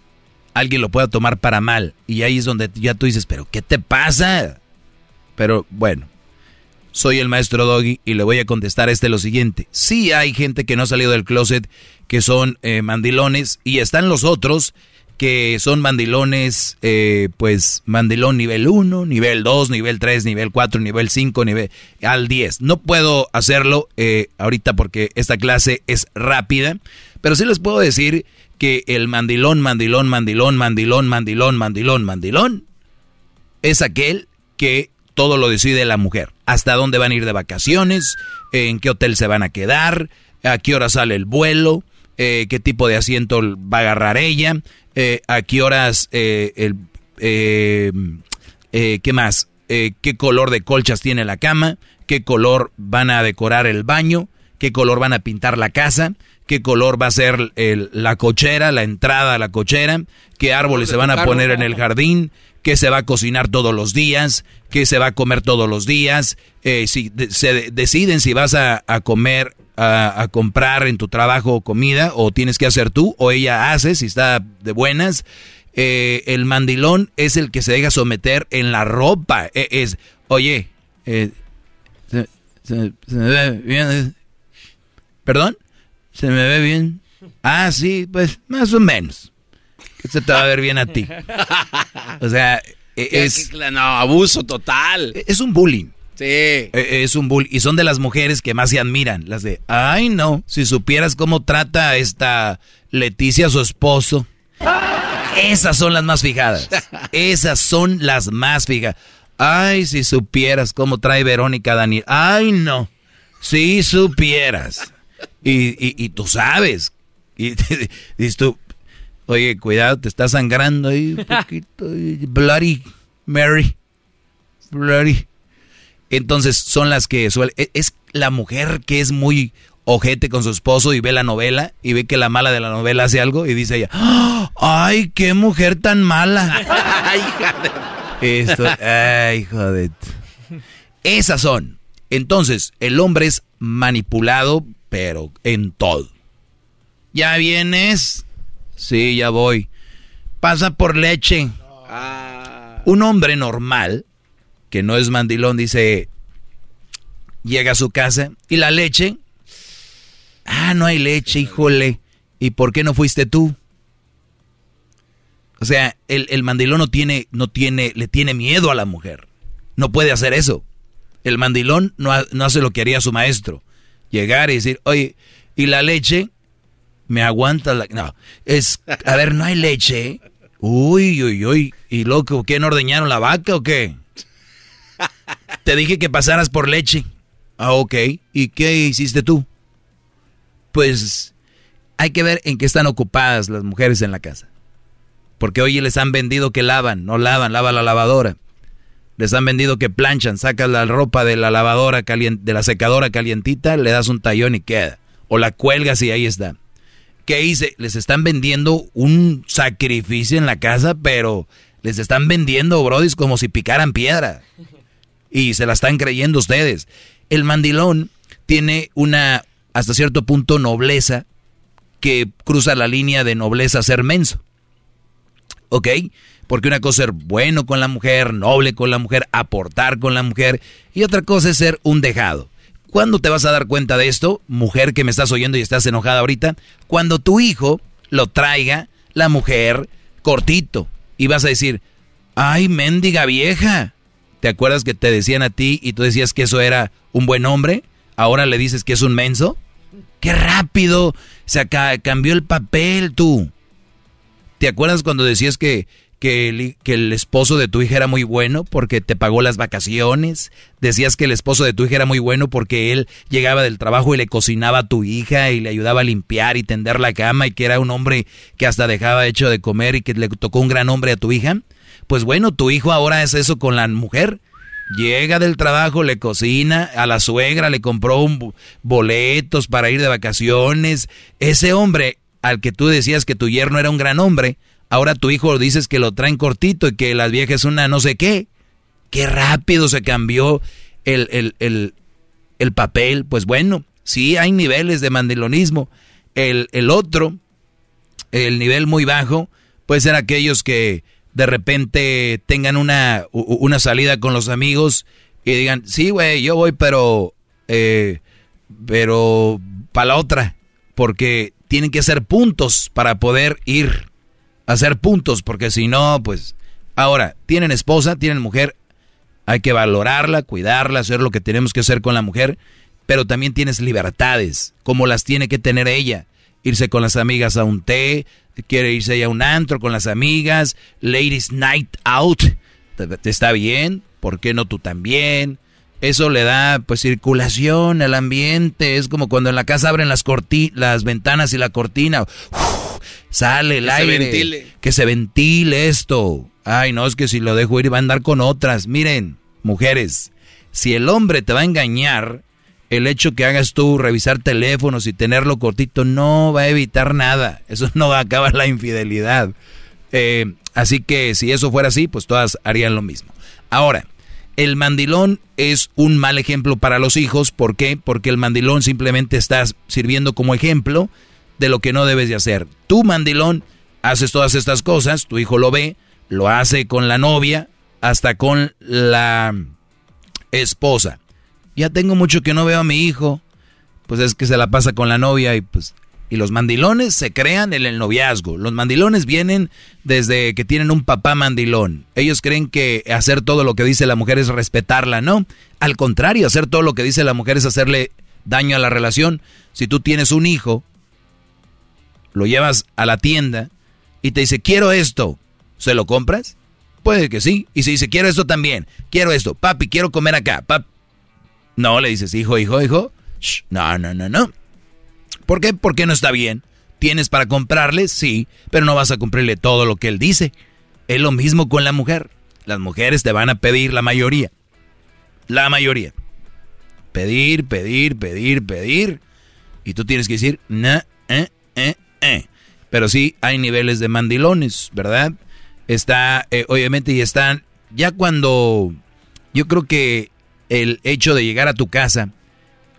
[SPEAKER 6] alguien lo pueda tomar para mal. Y ahí es donde ya tú dices, pero ¿qué te pasa? Pero bueno, soy el maestro Doggy y le voy a contestar a este lo siguiente. Sí hay gente que no ha salido del closet que son eh, mandilones y están los otros que son mandilones, eh, pues mandilón nivel 1, nivel 2, nivel 3, nivel 4, nivel 5, nivel al 10. No puedo hacerlo eh, ahorita porque esta clase es rápida, pero sí les puedo decir que el mandilón, mandilón, mandilón, mandilón, mandilón, mandilón, mandilón, es aquel que todo lo decide la mujer. Hasta dónde van a ir de vacaciones, en qué hotel se van a quedar, a qué hora sale el vuelo, eh, qué tipo de asiento va a agarrar ella, eh, a qué horas, eh, el, qué más, qué color de colchas tiene la cama, qué color van a decorar el baño, qué color van a pintar la casa, qué color va a ser la cochera, la entrada a la cochera, qué árboles se van a poner en el jardín, qué se va a cocinar todos los días, qué se va a comer todos los días, eh, si se deciden si vas a, comer, a, comprar en tu trabajo comida o tienes que hacer tú o ella hace si está de buenas. Eh, el mandilón es el que se deja someter en la ropa. E, es, oye, eh, se, bien. ¿Perdón? ¿Se me ve bien? Ah, sí, pues más o menos. Se te va a ver bien a ti. O sea, es...
[SPEAKER 14] No, abuso total.
[SPEAKER 6] Es un bullying.
[SPEAKER 14] Sí.
[SPEAKER 6] E, es un bullying. Y son de las mujeres que más se admiran. Las de, ay no, si supieras cómo trata a esta Leticia su esposo. Esas son las más fijadas. Esas son las más fijadas. Ay, si supieras cómo trae Verónica Daniel. Ay, no. Si supieras. Y, y, tú sabes. Y dices tú, Oye, cuidado, te está sangrando ahí un poquito. Bloody Mary. Bloody. Entonces son las que suele. E, es la mujer que es muy ojete con su esposo y ve la novela y ve que la mala de la novela hace algo y dice ella, ¡ay, qué mujer tan mala! ¡Ay, Esto, ay, joder. Esas son. Entonces, el hombre es manipulado, pero en todo. Ya vienes, Sí, ya voy. Pasa por leche. Ah. Un hombre normal, que no es mandilón, dice, llega a su casa y la leche. Ah, no hay leche, híjole. ¿Y por qué no fuiste tú? O sea, el, mandilón no tiene, no tiene, le tiene miedo a la mujer. No puede hacer eso. El mandilón no, no hace lo que haría su maestro. Llegar y decir, oye, ¿y la leche? me aguanta la... No, es... A ver, no hay leche. Uy, uy, uy. ¿Y loco, quién ordeñaron la vaca o qué? Te dije que pasaras por leche. Ah, ok. ¿Y qué hiciste tú? Pues hay que ver en qué están ocupadas las mujeres en la casa. Porque hoy les han vendido que lavan, no lavan, lava la lavadora. Les han vendido que planchan, sacas la ropa de la lavadora caliente, de la secadora calientita, le das un tallón y queda. O la cuelgas y ahí está. ¿Qué hice? Les están vendiendo un sacrificio en la casa, pero les están vendiendo, brodis, como si picaran piedra. Y se la están creyendo ustedes. El mandilón tiene una, hasta cierto punto, nobleza que cruza la línea de nobleza a ser menso. ¿Ok? Porque una cosa es ser bueno con la mujer, noble con la mujer, aportar con la mujer, y otra cosa es ser un dejado. ¿Cuándo te vas a dar cuenta de esto, mujer que me estás oyendo y estás enojada ahorita? Cuando tu hijo lo traiga la mujer cortito y vas a decir, ay, mendiga vieja. ¿Te acuerdas que te decían a ti y tú decías que eso era un buen hombre? Ahora le dices que es un menso. ¡Qué rápido! Se cambió el papel tú. ¿Te acuerdas cuando decías que que el, que el esposo de tu hija era muy bueno porque te pagó las vacaciones. Decías que el esposo de tu hija era muy bueno porque él llegaba del trabajo y le cocinaba a tu hija y le ayudaba a limpiar y tender la cama y que era un hombre que hasta dejaba hecho de comer y que le tocó un gran hombre a tu hija. Pues bueno, tu hijo ahora es eso con la mujer. Llega del trabajo, le cocina, a la suegra le compró un boletos para ir de vacaciones. Ese hombre al que tú decías que tu yerno era un gran hombre, Ahora tu hijo dices que lo traen cortito y que las viejas es una no sé qué. Qué rápido se cambió el, el, papel. Pues bueno, sí hay niveles de mandilonismo. El, el otro, el nivel muy bajo, puede ser aquellos que de repente tengan una, una salida con los amigos y digan, sí, güey, yo voy, pero, eh, pero para la otra, porque tienen que hacer puntos para poder ir hacer puntos, porque si no, pues... Ahora, tienen esposa, tienen mujer, hay que valorarla, cuidarla, hacer lo que tenemos que hacer con la mujer, pero también tienes libertades, como las tiene que tener ella. Irse con las amigas a un té, quiere irse a un antro con las amigas, ladies night out, te, está bien, ¿por qué no tú también? Eso le da pues circulación al ambiente, es como cuando en la casa abren las, las ventanas y la cortina sale el aire. Que se ventile esto. Ay, no, es que si lo dejo ir va a andar con otras. Miren, mujeres, si el hombre te va a engañar, el hecho que hagas tú revisar teléfonos y tenerlo cortito no va a evitar nada. Eso no va a acabar la infidelidad. Eh, así que si eso fuera así, pues todas harían lo mismo. Ahora, el mandilón es un mal ejemplo para los hijos. ¿Por qué? Porque el mandilón simplemente está sirviendo como ejemplo de lo que no debes de hacer. Tú, mandilón, haces todas estas cosas, tu hijo lo ve, lo hace con la novia, hasta con la esposa. Ya tengo mucho que no veo a mi hijo, pues es que se la pasa con la novia y pues y los mandilones se crean en el noviazgo. Los mandilones vienen desde que tienen un papá mandilón. Ellos creen que hacer todo lo que dice la mujer es respetarla, ¿no? Al contrario, hacer todo lo que dice la mujer es hacerle daño a la relación. Si tú tienes un hijo lo llevas a la tienda y te dice, quiero esto, ¿se lo compras? Puede que sí. Y si dice, quiero esto también, quiero esto, papi, quiero comer acá, pap. No, le dices, hijo, hijo, hijo. no, no, no, no. ¿Por qué? Porque no está bien. ¿Tienes para comprarle? Sí, pero no vas a cumplirle todo lo que él dice. Es lo mismo con la mujer. Las mujeres te van a pedir la mayoría. La mayoría. Pedir, pedir, pedir, pedir. Y tú tienes que decir, no, eh, eh, eh. Pero sí hay niveles de mandilones, ¿verdad? Está, eh, obviamente, y están, ya cuando yo creo que el hecho de llegar a tu casa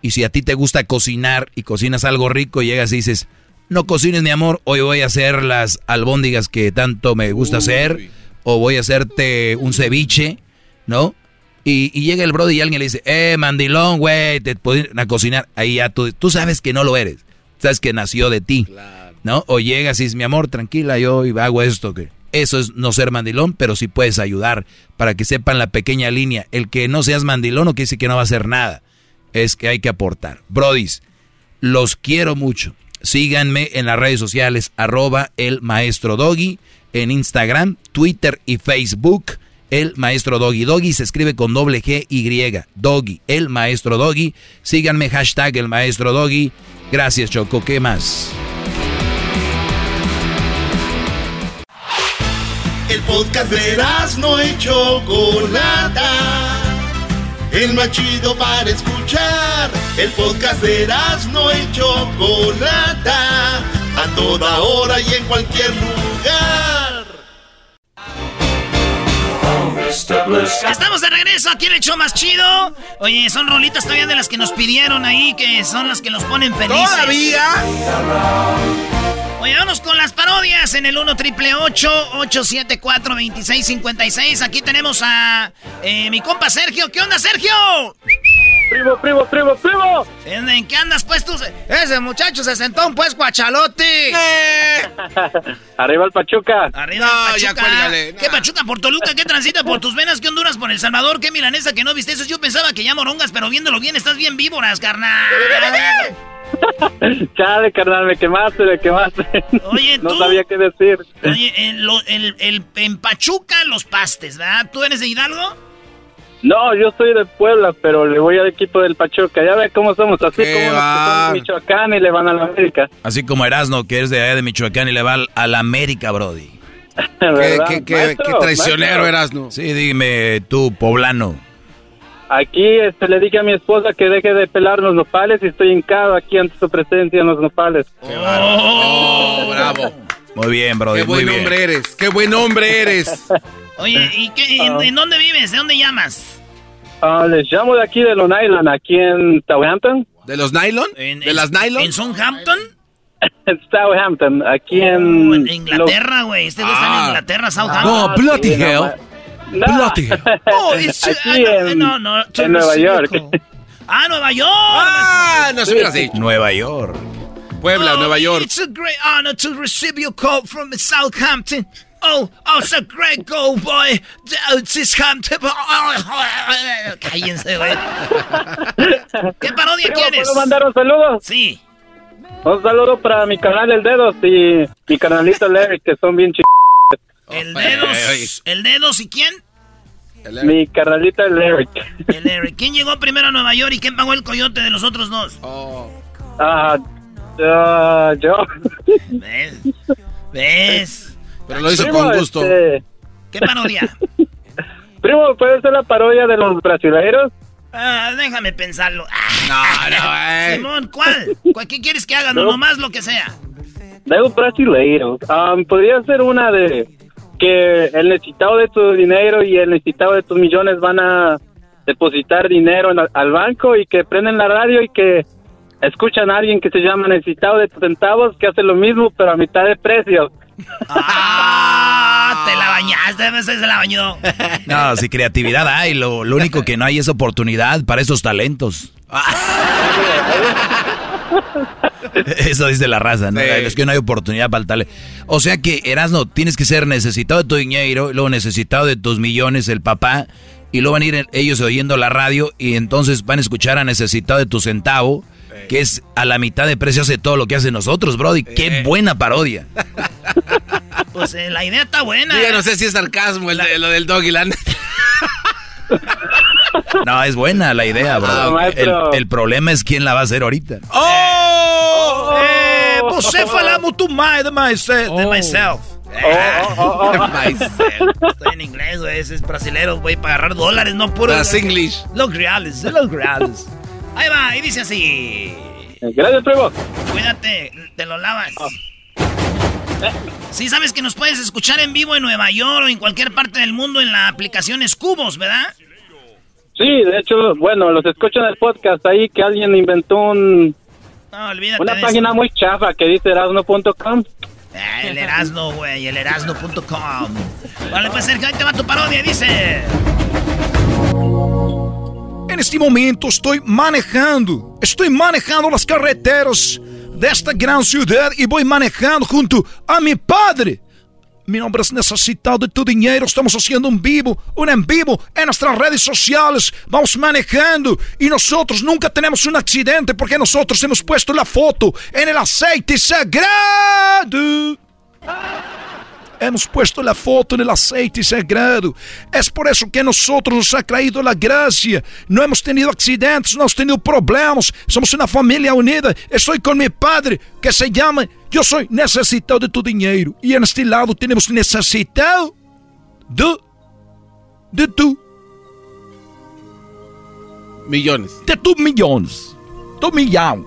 [SPEAKER 6] y si a ti te gusta cocinar y cocinas algo rico, llegas y dices, no cocines mi amor, hoy voy a hacer las albóndigas que tanto me gusta hacer, o voy a hacerte un ceviche, ¿no? Y, llega el brother y alguien le dice, eh, mandilón, güey, te puedo a cocinar. Ahí ya tú, tú sabes que no lo eres, sabes que nació de ti. Claro. ¿No? O llegas y dices, mi amor, tranquila, yo hago esto. que Eso es no ser mandilón, pero sí puedes ayudar para que sepan la pequeña línea. El que no seas mandilón no quiere decir que no va a hacer nada. Es que hay que aportar. Brodis, los quiero mucho. Síganme en las redes sociales, arroba el maestro Doggy, en Instagram, Twitter y Facebook. El maestro Doggy. Doggy se escribe con doble G Y. Doggy. El maestro Doggy. Síganme, hashtag el maestro Doggy. Gracias, Choco. ¿Qué más?
[SPEAKER 3] El podcast de no y Chocolata. El más chido para escuchar. El podcast de no y Chocolata. A toda hora y en cualquier lugar.
[SPEAKER 1] Estamos de regreso aquí en el show más chido. Oye, son rolitas todavía de las que nos pidieron ahí, que son las que nos ponen felices.
[SPEAKER 14] ¿Todavía?
[SPEAKER 1] Oye, vamos con las parodias en el 1 triple 874 2656. Aquí tenemos a eh, mi compa Sergio. ¿Qué onda, Sergio?
[SPEAKER 17] Primo, primo, primo, primo.
[SPEAKER 1] ¿En, qué andas, pues tú? Ese muchacho se sentó un pues guachalote.
[SPEAKER 17] Arriba el Pachuca.
[SPEAKER 1] Arriba el Pachuca. ¿Qué Pachuca por Toluca? ¿Qué transita por tus venas? ¿Qué Honduras por El Salvador? ¿Qué milanesa que no viste eso? Yo pensaba que ya morongas, pero viéndolo bien estás bien víboras, carnal.
[SPEAKER 17] Chale, carnal, me quemaste, me quemaste.
[SPEAKER 1] Oye,
[SPEAKER 17] No sabía qué decir.
[SPEAKER 1] Oye, en, lo, en Pachuca los pastes, ¿verdad? ¿Tú eres de Hidalgo?
[SPEAKER 17] No, yo soy de Puebla, pero le voy al equipo del Pachuca. Ya ve cómo somos, así como los que son de Michoacán y le van a la América.
[SPEAKER 6] Así como Erasno, que es de allá de Michoacán y le va a la América, Brody.
[SPEAKER 14] ¿Qué, qué, qué, qué traicionero
[SPEAKER 17] maestro.
[SPEAKER 14] Erasno.
[SPEAKER 6] Sí, dime tú, poblano.
[SPEAKER 17] Aquí este, le dije a mi esposa que deje de pelar los nopales y estoy hincado aquí ante su presencia en los nopales.
[SPEAKER 14] Oh, bravo.
[SPEAKER 6] Muy bien, Brody,
[SPEAKER 14] Qué
[SPEAKER 6] muy
[SPEAKER 14] buen
[SPEAKER 6] bien.
[SPEAKER 14] hombre eres. Qué buen hombre eres.
[SPEAKER 1] Oye, ¿y qué, en, en dónde vives? ¿De dónde llamas?
[SPEAKER 17] Ah, les llamo de aquí de Long Island, aquí en Southampton.
[SPEAKER 14] ¿De los nylon? ¿De las nylon?
[SPEAKER 1] ¿En Southampton?
[SPEAKER 17] En Southampton, aquí en...
[SPEAKER 1] Oh, en Inglaterra, güey. Este güey está en Inglaterra, Southampton.
[SPEAKER 17] No, bloody Sí, no, hell. No.
[SPEAKER 1] Bloody hell. Oh, it's,
[SPEAKER 17] Aquí
[SPEAKER 1] ah,
[SPEAKER 17] en-
[SPEAKER 1] no, no,
[SPEAKER 17] en Nueva York.
[SPEAKER 1] Ah, Nueva York.
[SPEAKER 14] Ah, no se hubieras dicho.
[SPEAKER 6] Nueva York.
[SPEAKER 14] Puebla,
[SPEAKER 1] Oh,
[SPEAKER 14] Nueva York.
[SPEAKER 1] It's a great honor to receive your call from Southampton. Oh, oh, it's a great goal, boy. Oh, Southampton. Cállense, güey. ¿Qué parodia
[SPEAKER 17] Primo,
[SPEAKER 1] quieres?
[SPEAKER 17] ¿Puedo mandar un saludo?
[SPEAKER 1] Sí.
[SPEAKER 17] Un saludo para mi canal El Dedos y mi canalito Larry, que son bien ch...
[SPEAKER 1] El dedos. ¿El dedos y quién?
[SPEAKER 17] Mi carnalita el Eric.
[SPEAKER 1] El Eric. ¿Quién llegó primero a Nueva York y quién pagó el coyote de los otros dos?
[SPEAKER 17] Ah, ah, yo.
[SPEAKER 1] ¿Ves? ¿Ves?
[SPEAKER 14] Pero lo hizo
[SPEAKER 17] Primo,
[SPEAKER 14] con gusto.
[SPEAKER 17] este,
[SPEAKER 1] ¿Qué parodia?
[SPEAKER 17] primo, ¿puede ser la parodia de los brasileiros?
[SPEAKER 1] Ah, déjame pensarlo.
[SPEAKER 14] No, no, eh.
[SPEAKER 1] Simón, ¿cuál? ¿Cuál- ¿Qué quieres que haga? No,
[SPEAKER 17] No.
[SPEAKER 1] nomás lo que sea.
[SPEAKER 17] De los brasileiros. Ah, Podría ser una de que el necesitado de tu dinero y el necesitado de tus millones van a depositar dinero en- al banco y que prenden la radio y que escuchan a alguien que se llama necesitado de tus centavos que hace lo mismo pero a mitad de precio.
[SPEAKER 1] Ah, te la bañaste, ese se la bañó.
[SPEAKER 6] No, si creatividad hay, lo, lo único que no hay es oportunidad para esos talentos. Eso dice la raza, ¿no?
[SPEAKER 14] Sí.
[SPEAKER 6] Es que no hay oportunidad para el talento. O sea que, Erasno, tienes que ser necesitado de tu dinero, luego necesitado de tus millones, el papá, y luego van a ir ellos oyendo la radio y entonces van a escuchar a necesitado de tu centavo, que es a la mitad de precio hace todo lo que hacen nosotros, Brody. Qué buena parodia.
[SPEAKER 1] Pues eh, la idea está buena.
[SPEAKER 14] Yo ya
[SPEAKER 1] ¿eh?
[SPEAKER 14] no sé si es sarcasmo el de- lo del doggy land.
[SPEAKER 6] No, es buena la idea, bro.
[SPEAKER 17] Ah,
[SPEAKER 6] el,
[SPEAKER 17] maestro.
[SPEAKER 6] el problema es quién la va a hacer ahorita.
[SPEAKER 14] ¡Oh!
[SPEAKER 1] Eh, você fala muito mais de, myself, de myself.
[SPEAKER 17] Oh, oh, oh, oh.
[SPEAKER 1] Estoy en inglés, güey. Ese es brasilero, güey, para agarrar dólares, no puro.
[SPEAKER 14] Las English.
[SPEAKER 1] Los reales, los reales. Ahí va, y dice así.
[SPEAKER 17] Gracias, primo.
[SPEAKER 1] Cuídate, te lo lavas. Sí, sabes que nos puedes escuchar en vivo en Nueva York o en cualquier parte del mundo en la aplicación Cubos, ¿verdad?
[SPEAKER 17] Sí, de hecho, bueno, los escucho en el podcast ahí que alguien inventó un,
[SPEAKER 1] No, olvídate
[SPEAKER 17] una
[SPEAKER 1] de
[SPEAKER 17] página muy chafa que dice erasno.com.
[SPEAKER 1] Ah, el Erasno, güey, el erasno.com. Vale, pues Sergio, ahí te va tu parodia, dice.
[SPEAKER 12] En este momento estoy manejando, estoy manejando las carreteras de esta gran ciudad y voy manejando junto a mi padre. Mi nombre es Necesitado de tu Dinero. Estamos haciendo un vivo, un en vivo en nuestras redes sociales. Vamos manejando y nosotros nunca tenemos un accidente porque nosotros hemos puesto la foto en el aceite sagrado. Hemos puesto la foto en el aceite sagrado. Es por eso que nosotros nos ha traído la gracia. No hemos tenido accidentes, no hemos tenido problemas. Somos una familia unida. Estoy con mi padre que se llama Yo soy necesitado de tu dinero. Y en este lado tenemos necesitado de, de tu,
[SPEAKER 14] Millones.
[SPEAKER 12] de tus millones. Tu milhão.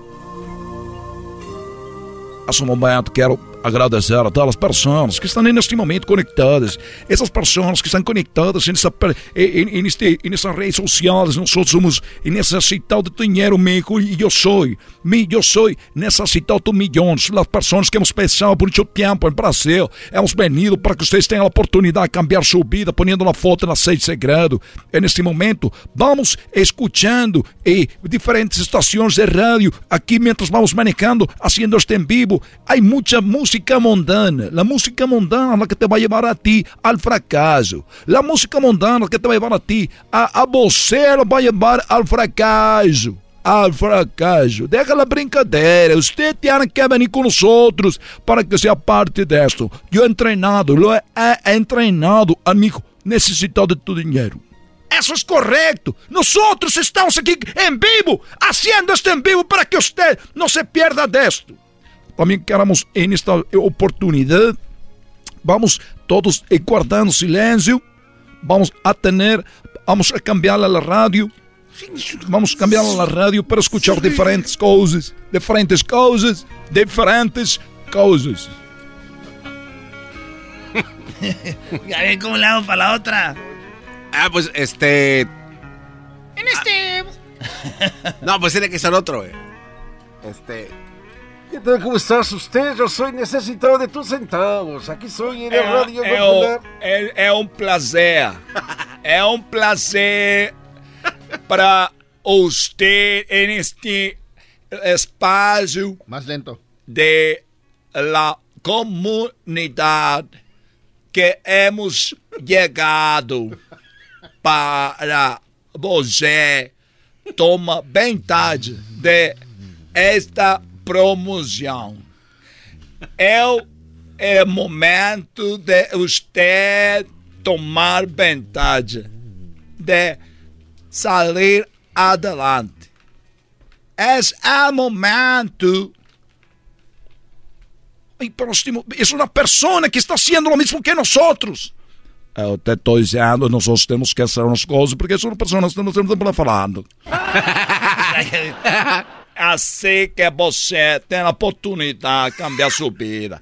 [SPEAKER 12] Hace un momento quiero agradecer a todas as pessoas que estão neste momento conectadas. Essas pessoas que estão conectadas nessa, em, neste, nessas redes sociais. Nós somos necessitados de dinheiro, amigo, e eu sou. Eu sou necessitado de milhões. As pessoas que hemos pensado por muito tempo em Brasil, hemos venido para que vocês tenham a oportunidade de cambiar sua vida, ponendo uma foto na sede segredo. E neste momento, vamos escutando e diferentes estações de rádio aqui mientras vamos manejando, haciendo este en vivo. Hay mucha música mundana. La música mundana es la que te va a llevar a ti al fracaso. La música mundana que te va a llevar a ti a, a você lo va a llevar al fracaso. Al fracaso. Deja la brincadeira. Usted tiene que venir con nosotros para que sea parte de esto. Yo he entrenado, lo he, he entrenado, amigo, necesitado de tu dinheiro. Isso é correto. Nós estamos aqui em vivo, haciendo este em vivo para que você não se pierda desto. Também queremos, em esta oportunidade, vamos todos guardando silêncio, vamos a tener, vamos a cambiar a rádio, vamos cambiar a rádio para escuchar diferentes coisas, diferentes coisas, diferentes coisas.
[SPEAKER 1] ya ven cómo le hago para la otra.
[SPEAKER 14] Ah, pues este.
[SPEAKER 16] En este.
[SPEAKER 14] no, pues tiene que ser otro, güey. Este.
[SPEAKER 11] ¿Qué tal? ¿Cómo estás usted? Yo soy necesitado de tus centavos. Aquí soy en el
[SPEAKER 12] é,
[SPEAKER 11] Radio
[SPEAKER 12] é,
[SPEAKER 11] Popular.
[SPEAKER 12] É, é um prazer. é um prazer para você neste espaço.
[SPEAKER 7] Mais lento.
[SPEAKER 12] De la comunidade que hemos chegado para você toma vantagem de esta promoção. É o é momento de você tomar vantagem de sair adelante. Esse é o momento. Ay, próximo, es una persona que está haciendo lo mismo que nosotros. Eu te estou dizendo, nós temos que fazer umas coisas, porque são pessoas que não temos tempo falando. assim que você tem a oportunidade de cambiar sua vida.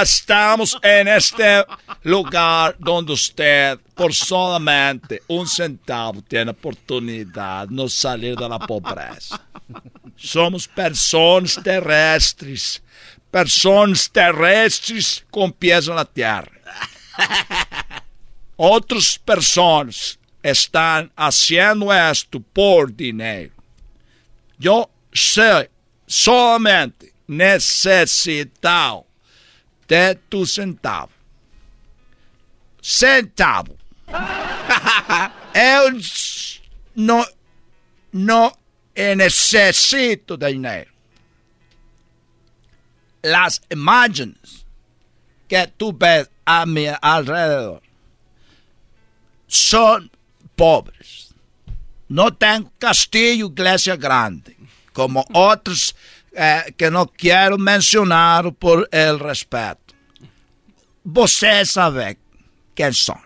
[SPEAKER 12] Estamos neste lugar onde você, por solamente um centavo, tem a oportunidade de sair da pobreza. Somos pessoas terrestres, pessoas terrestres com pés na terra. Outras pessoas estão fazendo isto por dinheiro. Eu sei somente necessitado de tu centavo. Centavo. Eu não, não necessito de dinheiro. Las imagens que tu ves a mi alrededor son pobres. No tengo castillo, iglesia grande, como otros eh, que no quiero mencionar por el respeto. Você sabe quem são.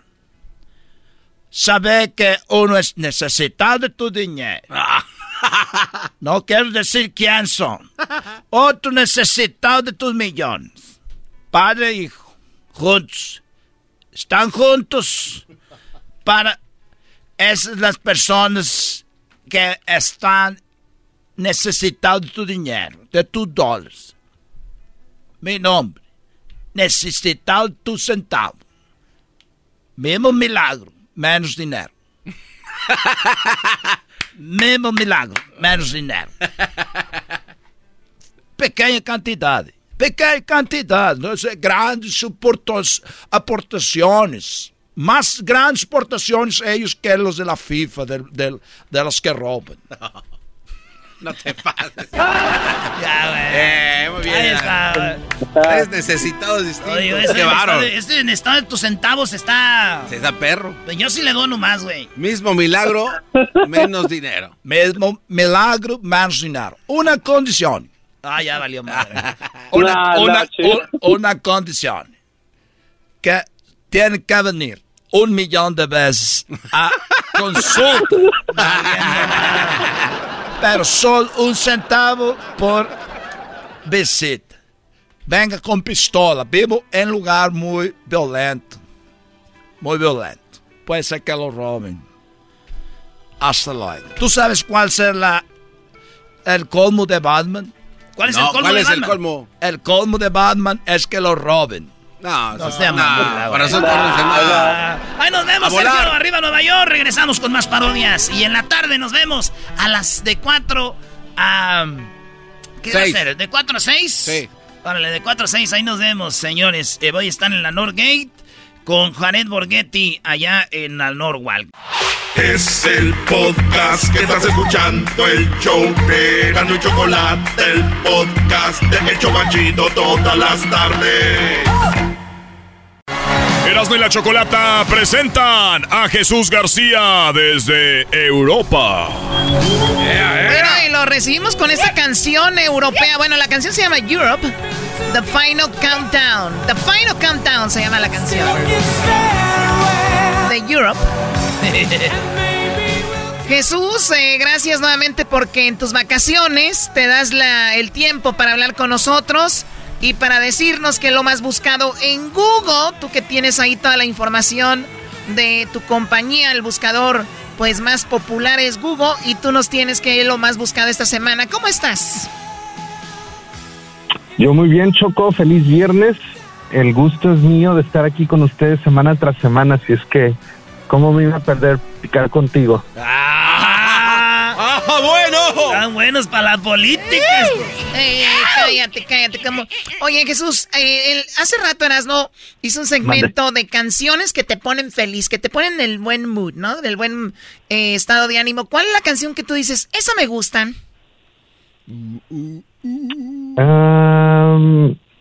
[SPEAKER 12] Sabe que uno es necesitado de tu dinheiro. No quero dizer quem são. Outro necessitado de tus milhões. Padre e hijo, juntos. Estão juntos para essas as pessoas que estão necessitadas de tu dinheiro, de tu dólares. Meu nome, necessitado de tu centavo. Mesmo milagre, menos dinheiro. Mesmo milagre, menos dinheiro. Pequena quantidade. Pequena quantidade, não é grandes aportações. Más grandes exportaciones ellos que los de la FIFA, de, de, de los que roban.
[SPEAKER 14] No te pases.
[SPEAKER 1] ya, güey.
[SPEAKER 14] Eh, muy bien.
[SPEAKER 1] Ahí está, güey.
[SPEAKER 14] Tres necesitados distintos.
[SPEAKER 1] Oye, este,
[SPEAKER 14] Qué bárbaro.
[SPEAKER 1] este, en estado de tus centavos está.
[SPEAKER 14] Se da perro.
[SPEAKER 1] Yo sí le dono más, güey.
[SPEAKER 14] Mismo milagro, menos dinero.
[SPEAKER 12] Mesmo milagro, menos dinero. Una condición.
[SPEAKER 1] Ah, ya valió madre.
[SPEAKER 12] Una,
[SPEAKER 17] Nah,
[SPEAKER 12] una, una condición. Que tiene que venir un millón de veces a consulta. Pero solo un centavo por visita. venga con pistola. Vivo en lugar muy violento. Muy violento. Puede ser que lo roben. Hasta luego. ¿Tú sabes cuál es la, el colmo de Batman?
[SPEAKER 1] ¿Cuál es el colmo
[SPEAKER 14] ¿Cuál
[SPEAKER 1] de
[SPEAKER 14] es el
[SPEAKER 1] Batman?
[SPEAKER 14] colmo?
[SPEAKER 12] El colmo de Batman es que lo roben.
[SPEAKER 14] No,
[SPEAKER 12] No sea
[SPEAKER 14] no, para eso
[SPEAKER 1] Ah, Ahí nos vemos. Sergio, arriba Nueva York. Regresamos con más parodias. Y en la tarde nos vemos a las de 4 a... ¿Qué
[SPEAKER 14] Seis.
[SPEAKER 1] va a ser? ¿De 4 a 6?
[SPEAKER 14] Sí.
[SPEAKER 1] Órale, de 4 a 6, ahí nos vemos, señores. Eh, voy a estar en la Northgate con Jared Borghetti allá en la Norwalk.
[SPEAKER 3] Es el podcast que estás escuchando, el show de Erasmo y Chocolate, el podcast de El Chobachito todas las tardes.
[SPEAKER 4] Erasmo y la Chocolata presentan a Jesús García desde Europa.
[SPEAKER 16] Bueno, y lo recibimos con esta canción europea. Bueno, la canción se llama Europe. The Final Countdown. The Final Countdown se llama la canción. De Europe. Jesús, eh, gracias nuevamente porque en tus vacaciones te das la- el tiempo para hablar con nosotros y para decirnos que lo más buscado en Google, tú que tienes ahí toda la información de tu compañía, el buscador pues más popular es Google y tú nos tienes que lo más buscado esta semana. ¿Cómo estás?
[SPEAKER 18] Yo muy bien, Choco, feliz viernes. El gusto es mío de estar aquí con ustedes semana tras semana, así es que, ¿cómo me iba a perder picar contigo?
[SPEAKER 1] ¡Ah!
[SPEAKER 14] Bueno!
[SPEAKER 1] Están buenos para las políticas.
[SPEAKER 16] Ey, ey, cállate, cállate. Como... Oye, Jesús, eh, el- hace rato Erasno hizo un segmento de canciones que te ponen feliz, que te ponen en el buen mood, ¿no? Del buen eh, estado de ánimo. ¿Cuál es la canción que tú dices, esa me gustan?
[SPEAKER 18] Um,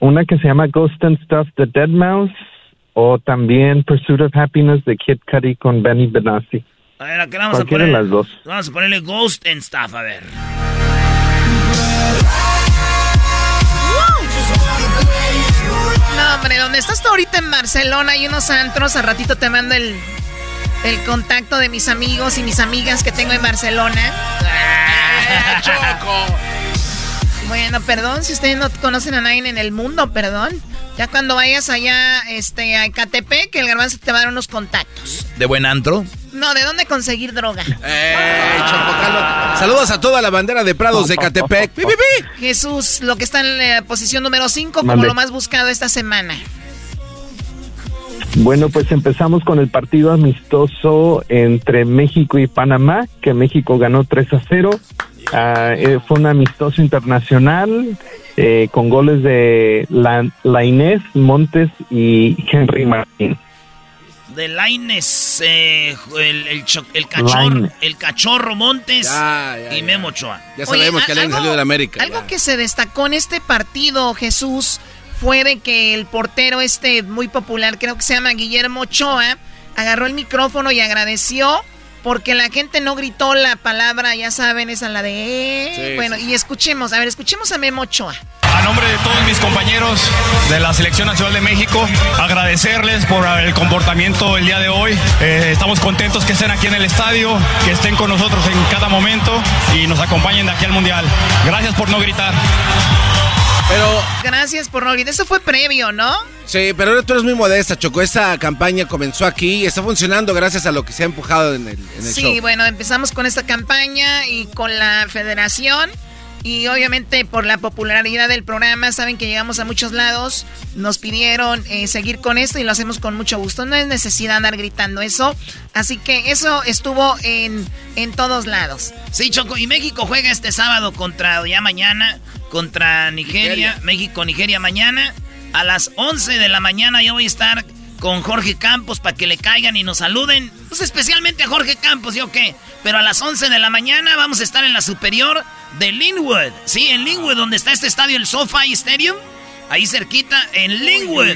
[SPEAKER 18] una que se llama Ghost and Stuff de Dead Mouse o también Pursuit of Happiness de Kid Cudi con Benny Benassi.
[SPEAKER 1] A ver, acá le vamos a poner.
[SPEAKER 18] de las dos.
[SPEAKER 1] Vamos a ponerle Ghost and Stuff, a ver.
[SPEAKER 16] No, hombre, donde estás tú ahorita en Barcelona hay unos antros, al ratito te mando el, el contacto de mis amigos y mis amigas que tengo en Barcelona.
[SPEAKER 14] ¡Choco!
[SPEAKER 16] Bueno, perdón si ustedes no conocen a nadie en el mundo, perdón. Ya cuando vayas allá este, a Ecatepec, el garbanzo te va a dar unos contactos.
[SPEAKER 6] ¿De buen antro?
[SPEAKER 16] No, ¿de dónde conseguir droga?
[SPEAKER 14] ¡Ey, calma. Saludos a toda la bandera de Prados de Catepec. ¡Pi, pi, pi!
[SPEAKER 16] Jesús, lo que está en la posición número 5 como
[SPEAKER 18] Mande.
[SPEAKER 16] lo más buscado esta semana.
[SPEAKER 18] Bueno, pues empezamos con el partido amistoso entre México y Panamá, que México ganó 3 a 0. Ah, eh, fue un amistoso internacional eh, con goles de la, la Inés Montes y Henry Martín.
[SPEAKER 1] De Laines, eh, el, el, cho- el cachorro,
[SPEAKER 18] Lainez.
[SPEAKER 1] el cachorro Montes
[SPEAKER 14] Ya, ya,
[SPEAKER 1] y. Memo Ochoa.
[SPEAKER 14] Ya
[SPEAKER 16] Oye,
[SPEAKER 14] sabemos que alguien
[SPEAKER 16] algo-
[SPEAKER 14] salió de la América.
[SPEAKER 16] Algo
[SPEAKER 14] ya.
[SPEAKER 16] que se destacó en este partido, Jesús, fue de que el portero este muy popular, creo que se llama Guillermo Ochoa, agarró el micrófono y agradeció porque la gente no gritó la palabra, ya saben, esa la de... eh.
[SPEAKER 19] Sí,
[SPEAKER 16] bueno,
[SPEAKER 19] sí,
[SPEAKER 16] y escuchemos, a ver, escuchemos a Memo Ochoa.
[SPEAKER 19] A nombre de todos mis compañeros de la Selección Nacional de México, agradecerles por el comportamiento el día de hoy. Eh, estamos contentos que estén aquí en el estadio, que estén con nosotros en cada momento y nos acompañen de aquí al Mundial. Gracias por no gritar.
[SPEAKER 14] Pero,
[SPEAKER 16] Gracias por no gritar. Eso fue previo, ¿no?
[SPEAKER 14] sí, pero tú eres muy modesta, Choco. Esta campaña comenzó aquí y está funcionando gracias a lo que se ha empujado en el, en el
[SPEAKER 16] Sí,
[SPEAKER 14] show.
[SPEAKER 16] bueno, empezamos con esta campaña y con la federación. Y obviamente por la popularidad del programa, saben que llegamos a muchos lados, nos pidieron eh, seguir con esto y lo hacemos con mucho gusto. No es necesidad andar gritando eso. Así que eso estuvo en, en todos lados.
[SPEAKER 1] Sí, Choco, y México juega este sábado contra, ya mañana, contra Nigeria. México, Nigeria mañana. A las 11 de la mañana yo voy a estar con Jorge Campos para que le caigan y nos saluden. Pues especialmente a Jorge Campos, ¿yo qué? Pero a las 11 de la mañana vamos a estar en la superior de Linwood. Sí, en Linwood, donde está este estadio, el SoFi Stadium. Ahí cerquita, en Linwood.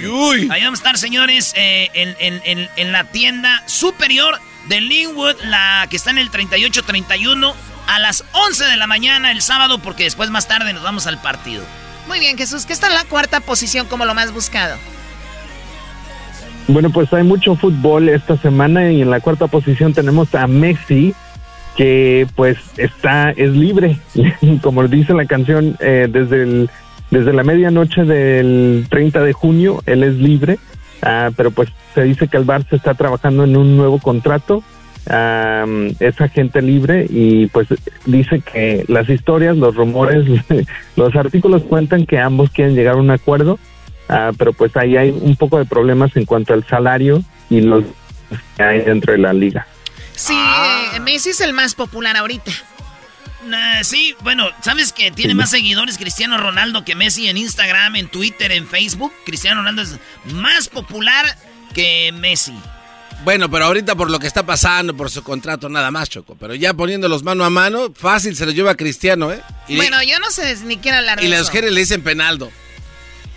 [SPEAKER 1] Ahí vamos a estar, señores, eh, en, en- en- en la tienda superior de Linwood, la que está en el 3831, a las 11 de la mañana el sábado, porque después más tarde nos vamos al partido.
[SPEAKER 16] Muy bien, Jesús, que está en la cuarta posición como lo más buscado.
[SPEAKER 18] Bueno, pues hay mucho fútbol esta semana y en la cuarta posición tenemos a Messi, que pues está, es libre, como dice la canción, eh, desde el desde la medianoche del 30 de junio él es libre, ah, pero pues se dice que el Barça está trabajando en un nuevo contrato, ah, es agente libre y pues dice que las historias, los rumores, los artículos cuentan que ambos quieren llegar a un acuerdo, ah, pero pues ahí hay un poco de problemas en cuanto al salario y los que hay dentro de la liga.
[SPEAKER 16] Sí, eh, Messi es el más popular ahorita.
[SPEAKER 1] Nah, sí, bueno, ¿sabes que tiene más seguidores Cristiano Ronaldo que Messi en Instagram, en Twitter, en Facebook? Cristiano Ronaldo es más popular que Messi.
[SPEAKER 14] Bueno, pero ahorita por lo que está pasando, por su contrato, nada más, Choco. Pero ya poniéndolos mano a mano, fácil se lo lleva a Cristiano, ¿eh? Y,
[SPEAKER 16] bueno, yo no sé ni quiero hablar de
[SPEAKER 14] y las mujeres le dicen penaldo.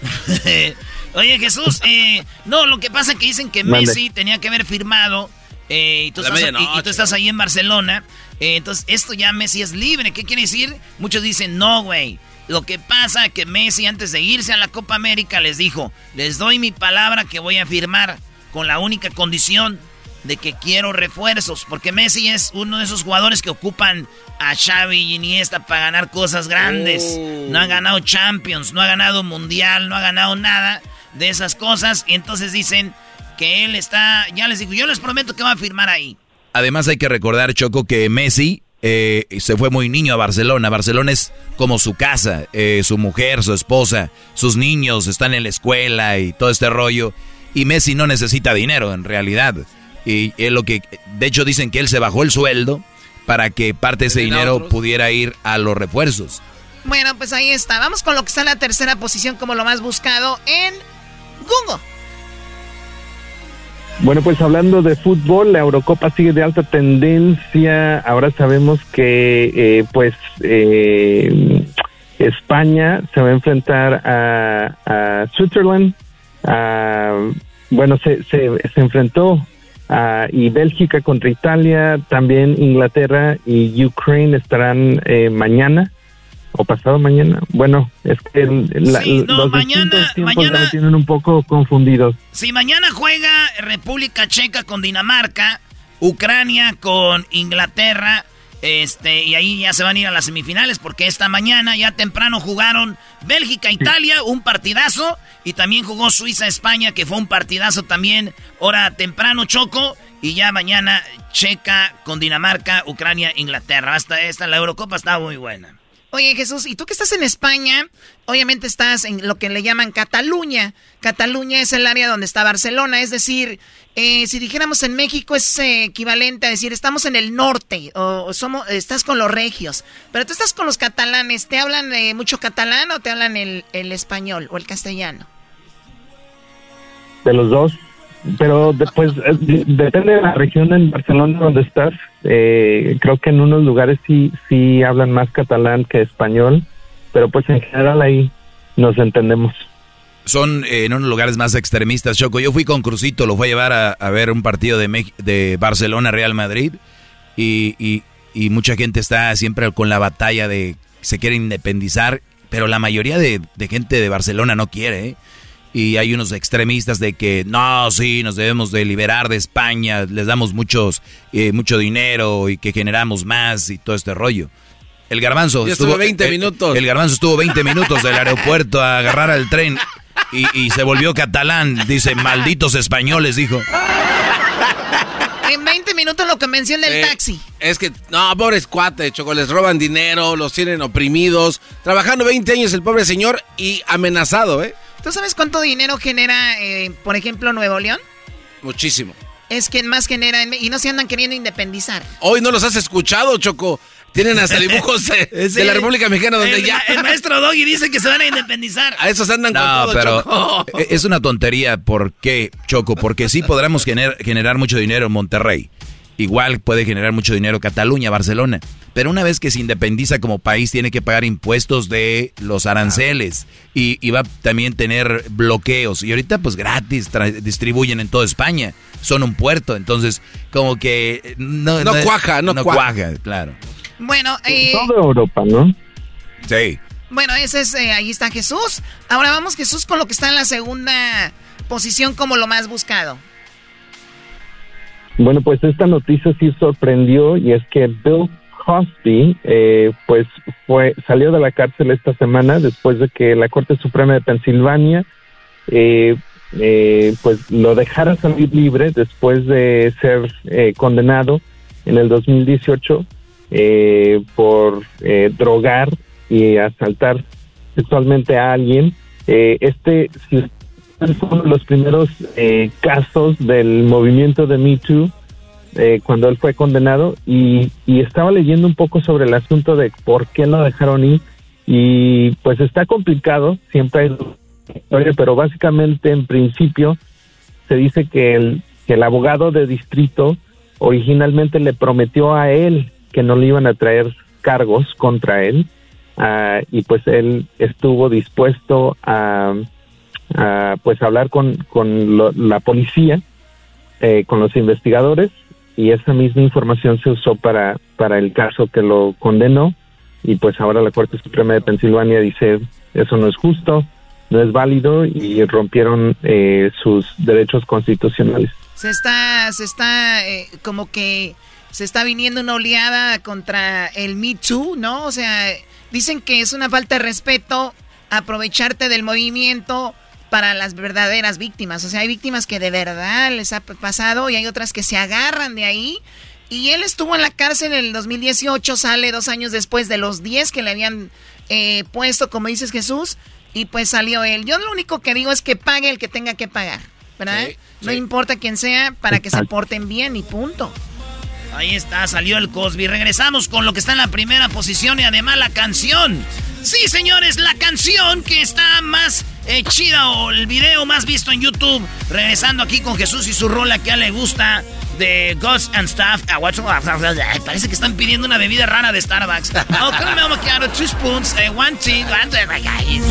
[SPEAKER 1] Oye, Jesús, eh, no, lo que pasa es que dicen que
[SPEAKER 14] Mande.
[SPEAKER 1] Messi tenía que haber firmado eh, y, tú estás, y- y tú estás ahí en Barcelona. eh, entonces, esto ya Messi es libre. ¿Qué quiere decir? Muchos dicen, no, güey. Lo que pasa que Messi antes de irse a la Copa América les dijo, les doy mi palabra que voy a firmar con la única condición de que quiero refuerzos, porque Messi es uno de esos jugadores que ocupan a Xavi y Iniesta para ganar cosas grandes. No ha ganado Champions, no ha ganado Mundial, no ha ganado nada de esas cosas. Y entonces dicen que él está, ya les digo, yo les prometo que va a firmar ahí.
[SPEAKER 6] Además hay que recordar, Choco, que Messi eh, se fue muy niño a Barcelona. Barcelona es como su casa, eh, su mujer, su esposa, sus niños están en la escuela y todo este rollo. Y Messi no necesita dinero, en realidad. Y es lo que, de hecho, dicen que él se bajó el sueldo para que parte de ese
[SPEAKER 16] ¿Tienen a
[SPEAKER 6] dinero
[SPEAKER 16] otros?
[SPEAKER 6] pudiera ir a los refuerzos.
[SPEAKER 16] Bueno, pues ahí está. Vamos con lo que está en la tercera posición como lo más buscado en Google.
[SPEAKER 18] Bueno, pues hablando de fútbol, la Eurocopa sigue de alta tendencia. Ahora sabemos que, eh, pues, eh, España se va a enfrentar a, a Switzerland. A- bueno, se, se, se enfrentó a, y Bélgica contra Italia. También Inglaterra y Ukraine estarán eh, mañana o pasado mañana. Bueno, es que la-
[SPEAKER 1] Sí, no,
[SPEAKER 18] los
[SPEAKER 1] mañana-
[SPEAKER 18] distintos tiempos
[SPEAKER 1] mañana-
[SPEAKER 18] me tienen un poco confundidos.
[SPEAKER 1] Si mañana juega República Checa con Dinamarca, Ucrania con Inglaterra, este, y ahí ya se van a ir a las semifinales porque esta mañana ya temprano jugaron Bélgica, Italia, un partidazo, y también jugó Suiza, España, que fue un partidazo también, hora temprano Choco, y ya mañana Checa con Dinamarca, Ucrania, Inglaterra. Hasta esta, la Eurocopa está muy buena.
[SPEAKER 16] Oye, Jesús, y tú que estás en España, obviamente estás en lo que le llaman Cataluña. Cataluña es el área donde está Barcelona, es decir, eh, si dijéramos en México es eh, equivalente a decir estamos en el norte o, somos, estás con los regios, pero tú estás con los catalanes. ¿Te hablan eh, mucho catalán o te hablan el, el español o el castellano?
[SPEAKER 18] De los dos. Pero después depende de la región en Barcelona donde estás. Eh, creo que en unos lugares sí sí hablan más catalán que español, pero pues en general ahí nos entendemos.
[SPEAKER 6] Son eh, en unos lugares más extremistas, Choco. Yo fui con Crucito, lo fue a llevar a, ver un partido de, de Barcelona-Real Madrid y, y- y mucha gente está siempre con la batalla de se quiere independizar, pero la mayoría de, de gente de Barcelona no quiere, ¿eh? Y hay unos extremistas de que no, sí, nos debemos de liberar de España, les damos muchos, eh, mucho dinero y que generamos más y todo este rollo. El garbanzo
[SPEAKER 14] Yo estuve 20 minutos.
[SPEAKER 6] El garbanzo estuvo 20 minutos del aeropuerto a agarrar al tren y, y se volvió catalán. Dice, malditos españoles, dijo.
[SPEAKER 16] En 20 minutos lo convenció el del
[SPEAKER 14] Eh,
[SPEAKER 16] taxi.
[SPEAKER 14] Es que, no, pobres cuates, Choco, les roban dinero, los tienen oprimidos. Trabajando 20 años el pobre señor y amenazado, ¿eh?
[SPEAKER 16] ¿Tú sabes cuánto dinero genera, eh, por ejemplo, Nuevo León?
[SPEAKER 14] Muchísimo.
[SPEAKER 16] Es quien más genera en- y no se andan queriendo independizar.
[SPEAKER 14] Hoy no los has escuchado, Choco. Tienen hasta dibujos de, de la República Mexicana donde
[SPEAKER 1] el,
[SPEAKER 14] ya...
[SPEAKER 1] el maestro Doggy dice que se van a independizar.
[SPEAKER 14] A esos andan con
[SPEAKER 6] No,
[SPEAKER 14] todo,
[SPEAKER 6] pero
[SPEAKER 14] Choco.
[SPEAKER 6] e- es una tontería. ¿Por qué, Choco? Porque sí podremos gener- generar mucho dinero en Monterrey. Igual puede generar mucho dinero Cataluña, Barcelona. Pero una vez que se independiza como país, tiene que pagar impuestos de los aranceles. Y, y va a también tener bloqueos. Y ahorita, pues gratis, distribuyen en toda España. Son un puerto. Entonces, como que. eh, No,
[SPEAKER 14] No cuaja, no cuaja.
[SPEAKER 6] claro.
[SPEAKER 16] Bueno, eh,
[SPEAKER 18] Toda Europa, ¿no?
[SPEAKER 6] Sí.
[SPEAKER 16] bueno, ese es, eh, ahí está Jesús. Ahora vamos, Jesús, con lo que está en la segunda posición como lo más buscado.
[SPEAKER 18] Bueno, pues esta noticia sí sorprendió y es que Bill Cosby, eh, pues fue salió de la cárcel esta semana después de que la Corte Suprema de Pensilvania eh, eh, pues lo dejara salir libre después de ser eh, condenado en el 2018 eh, por eh, drogar y asaltar sexualmente a alguien. Este usted fue uno de los primeros eh, casos del movimiento de Me Too eh, cuando él fue condenado y, y estaba leyendo un poco sobre el asunto de por qué lo dejaron ir y pues está complicado, siempre hay historia, pero básicamente en principio se dice que el, que el abogado de distrito originalmente le prometió a él que no le iban a traer cargos contra él ah, y pues él estuvo dispuesto a, pues hablar con, con lo- la policía, eh, con los investigadores y esa misma información se usó para, para el caso que lo condenó y pues ahora la Corte Suprema de Pensilvania dice eso no es justo, no es válido y rompieron eh, sus derechos constitucionales.
[SPEAKER 16] Se está, se está eh, como que se está viniendo una oleada contra el Me Too, ¿no? O sea, dicen que es una falta de respeto aprovecharte del movimiento para las verdaderas víctimas. O sea, hay víctimas que de verdad les ha pasado y hay otras que se agarran de ahí. Y él estuvo en la cárcel en el 2018, sale dos años después de los 10 que le habían eh, puesto, como dices Jesús, y pues salió él. Yo lo único que digo es que pague el que tenga que pagar, ¿verdad? No importa quién sea, para que se porten bien y punto.
[SPEAKER 1] Ahí está, salió el Cosby. Regresamos con lo que está en la primera posición y además la canción. Sí, señores, la canción que está más eh, chida o el video más visto en YouTube. Regresando aquí con Jesús y su rola que a le gusta de Ghost and Stuff. Ah, what's- Ay, Parece que están pidiendo una bebida rara de Starbucks. Oh, come on, macchiato, two spoons, eh, one tea, one tea. Ay, ay,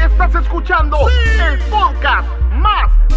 [SPEAKER 3] Estás escuchando el podcast más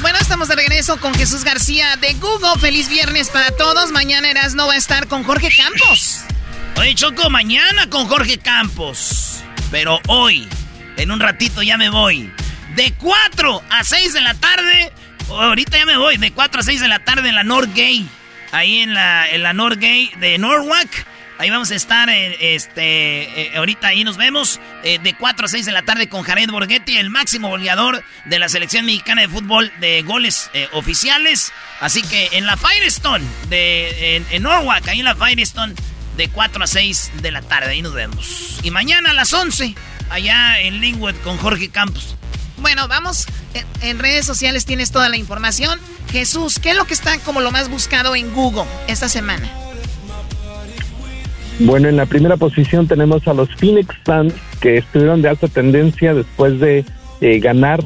[SPEAKER 16] Bueno, estamos de regreso con Jesús García de Google. Feliz viernes para todos. Mañana Erasno va a estar con Jorge Campos.
[SPEAKER 1] Oye, Choco, mañana con Jorge Campos. Pero hoy, en un ratito ya me voy. De 4 a 6 de la tarde. Ahorita ya me voy. De 4 a 6 de la tarde en la Norgay. Ahí en la, en la Norgay de Norwalk. Ahí vamos a estar, eh, este, eh, ahorita ahí nos vemos, eh, de 4 a 6 de la tarde con Jared Borghetti, el máximo goleador de la selección mexicana de fútbol de goles oficiales. Así que en la Firestone, de, en, en Norwalk, ahí en la Firestone, de 4 a 6 de la tarde, ahí nos vemos. Y mañana a las 11, allá en Linwood con Jorge Campos.
[SPEAKER 16] Bueno, vamos. En redes sociales tienes toda la información. Jesús, ¿qué es lo que está como lo más buscado en Google esta semana?
[SPEAKER 18] Bueno, en la primera posición tenemos a los Phoenix Suns, que estuvieron de alta tendencia después de eh, ganar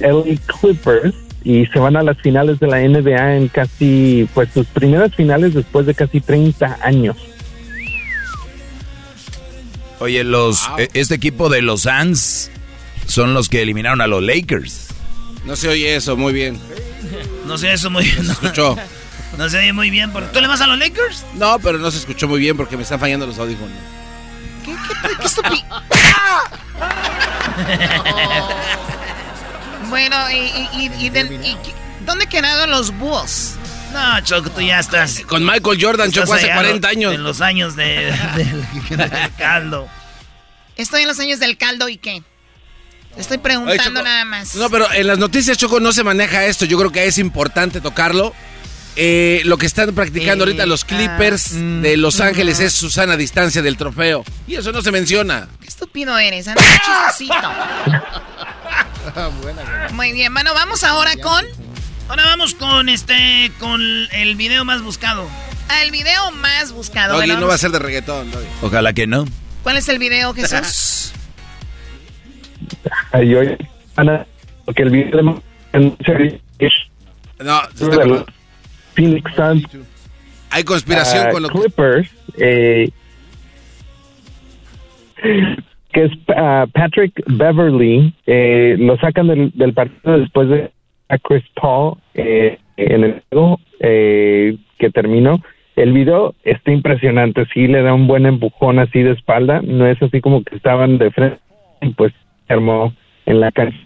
[SPEAKER 18] LA Clippers y se van a las finales de la NBA en casi, pues sus primeras finales después de casi 30 años.
[SPEAKER 6] Oye, los, e- este equipo de los Suns son los que eliminaron a los Lakers.
[SPEAKER 14] No se oye eso, muy bien.
[SPEAKER 1] No sé eso muy bien.
[SPEAKER 14] Se escuchó.
[SPEAKER 1] No se oye muy bien. porque- ¿Tú le vas a los Lakers?
[SPEAKER 14] No, pero no se escuchó muy bien porque me están fallando los audífonos.
[SPEAKER 16] ¿Qué, qué, bueno, y, y, y- y del- y- ¿dónde quedaron los Bulls?
[SPEAKER 1] No, Choco, tú ya estás.
[SPEAKER 14] Con Michael Jordan, Choco, hace
[SPEAKER 1] allá
[SPEAKER 14] 40 años.
[SPEAKER 1] En los años de, del- del caldo.
[SPEAKER 16] Estoy en los años del caldo y qué. Estoy preguntando nada más.
[SPEAKER 14] No, pero en las noticias, Choco, no se maneja esto. Yo creo que es importante tocarlo. Eh, lo que están practicando ahorita los Clippers de Los Ángeles es Susana a distancia del trofeo. Y eso no se menciona.
[SPEAKER 16] Qué estúpido eres, anda chistosito. Muy bien, bueno, vamos ahora con.
[SPEAKER 1] Ahora vamos con este, con el video más buscado.
[SPEAKER 16] al video más buscado. Bueno,
[SPEAKER 14] no va a ser de reggaetón, Doggy.
[SPEAKER 6] Ojalá que no.
[SPEAKER 16] ¿Cuál es el video, Jesús?
[SPEAKER 18] Ay, oye, Ana, porque el video de
[SPEAKER 14] No,
[SPEAKER 18] de los Phoenix Suns.
[SPEAKER 14] Hay conspiración
[SPEAKER 18] ah,
[SPEAKER 14] con lo que...
[SPEAKER 18] Clippers, eh, que es ah, Patrick Beverly, eh, lo sacan del, del partido después de a Chris Paul eh, en el juego eh, que terminó. El video está impresionante, sí le da un buen empujón así de espalda, no es así como que estaban de frente, y pues armó en la cancha.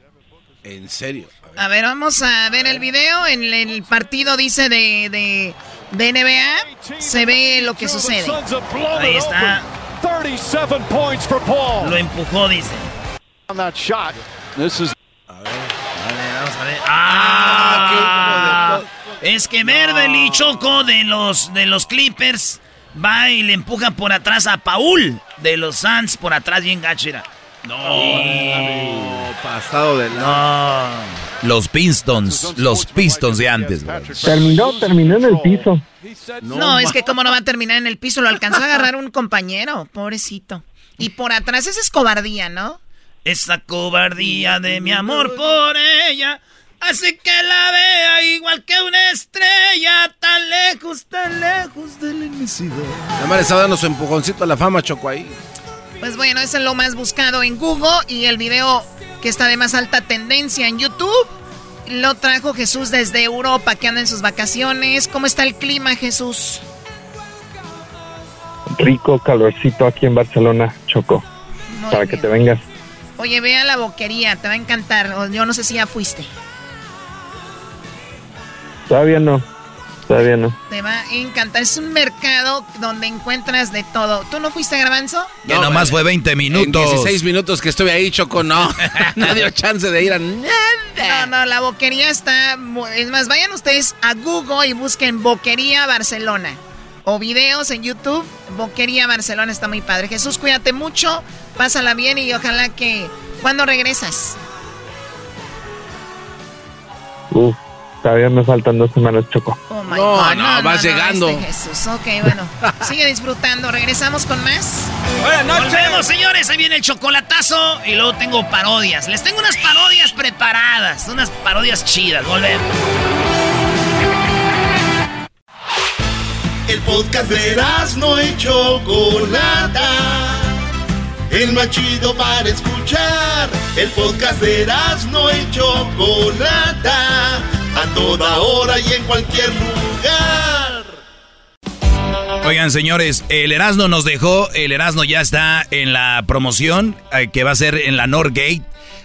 [SPEAKER 14] En serio.
[SPEAKER 16] A ver, vamos a ver el video. En el partido dice de, de, de NBA. Se ve lo que sucede.
[SPEAKER 1] Ahí está.
[SPEAKER 20] 37 points for Paul.
[SPEAKER 1] Lo empujó, dice.
[SPEAKER 20] On that shot. This is
[SPEAKER 1] Vamos a ver. ¡Ah! Es que Beverly Choco de los, de los Clippers va y le empuja por atrás a Paul de los Suns por atrás bien gachera. No.
[SPEAKER 14] pasado de
[SPEAKER 1] No.
[SPEAKER 6] Los Pistons, los Pistons de antes.
[SPEAKER 18] Terminó, terminó en el piso.
[SPEAKER 16] No, es que como no va a terminar en el piso, lo alcanzó a agarrar un compañero, pobrecito. Y por atrás, esa es cobardía, ¿no?
[SPEAKER 1] Esa cobardía de mi amor por ella hace que la vea igual que una estrella tan lejos, tan lejos de la inmensidad.
[SPEAKER 14] Nada más le estaba dando su empujoncito a la fama, Choco, ahí.
[SPEAKER 16] Pues bueno, ese es lo más buscado en Google y el video que está de más alta tendencia en YouTube lo trajo Jesús desde Europa, que anda en sus vacaciones. ¿Cómo está el clima, Jesús?
[SPEAKER 18] Rico calorcito aquí en Barcelona, Choco, para que te vengas.
[SPEAKER 16] Oye, ve a la boquería, te va a encantar. Yo no sé si ya fuiste.
[SPEAKER 18] Todavía no, todavía no.
[SPEAKER 16] Te va a encantar. Es un mercado donde encuentras de todo. ¿Tú no fuiste, Garbanzo?
[SPEAKER 6] Que nomás fue 20
[SPEAKER 14] En
[SPEAKER 6] minutos.
[SPEAKER 14] 16 minutos que estuve ahí, Choco, no. no dio chance de ir a...
[SPEAKER 16] No, no, la boquería está... Es más, vayan ustedes a Google y busquen Boquería Barcelona. O videos en YouTube. Boquería Barcelona está muy padre. Jesús, cuídate mucho. Pásala bien y ojalá que... ¿Cuándo regresas?
[SPEAKER 18] Uf, todavía me faltan dos semanas, Choco.
[SPEAKER 16] Oh my
[SPEAKER 14] No,
[SPEAKER 16] God,
[SPEAKER 14] no, vas llegando.
[SPEAKER 16] este Jesús, ok, bueno. Sigue disfrutando. Regresamos con más.
[SPEAKER 1] Buenas noches. Volvemos, señores. Ahí viene el chocolatazo y luego tengo parodias. Les tengo unas parodias preparadas, unas parodias chidas. Volvemos.
[SPEAKER 3] El podcast de no y Chocolata. El más chido para escuchar. El podcast de no y Chocolata. A toda hora y en cualquier lugar.
[SPEAKER 6] Oigan, señores, el Erasmo nos dejó. El Erasmo ya está en la promoción eh, que va a ser en la Norgate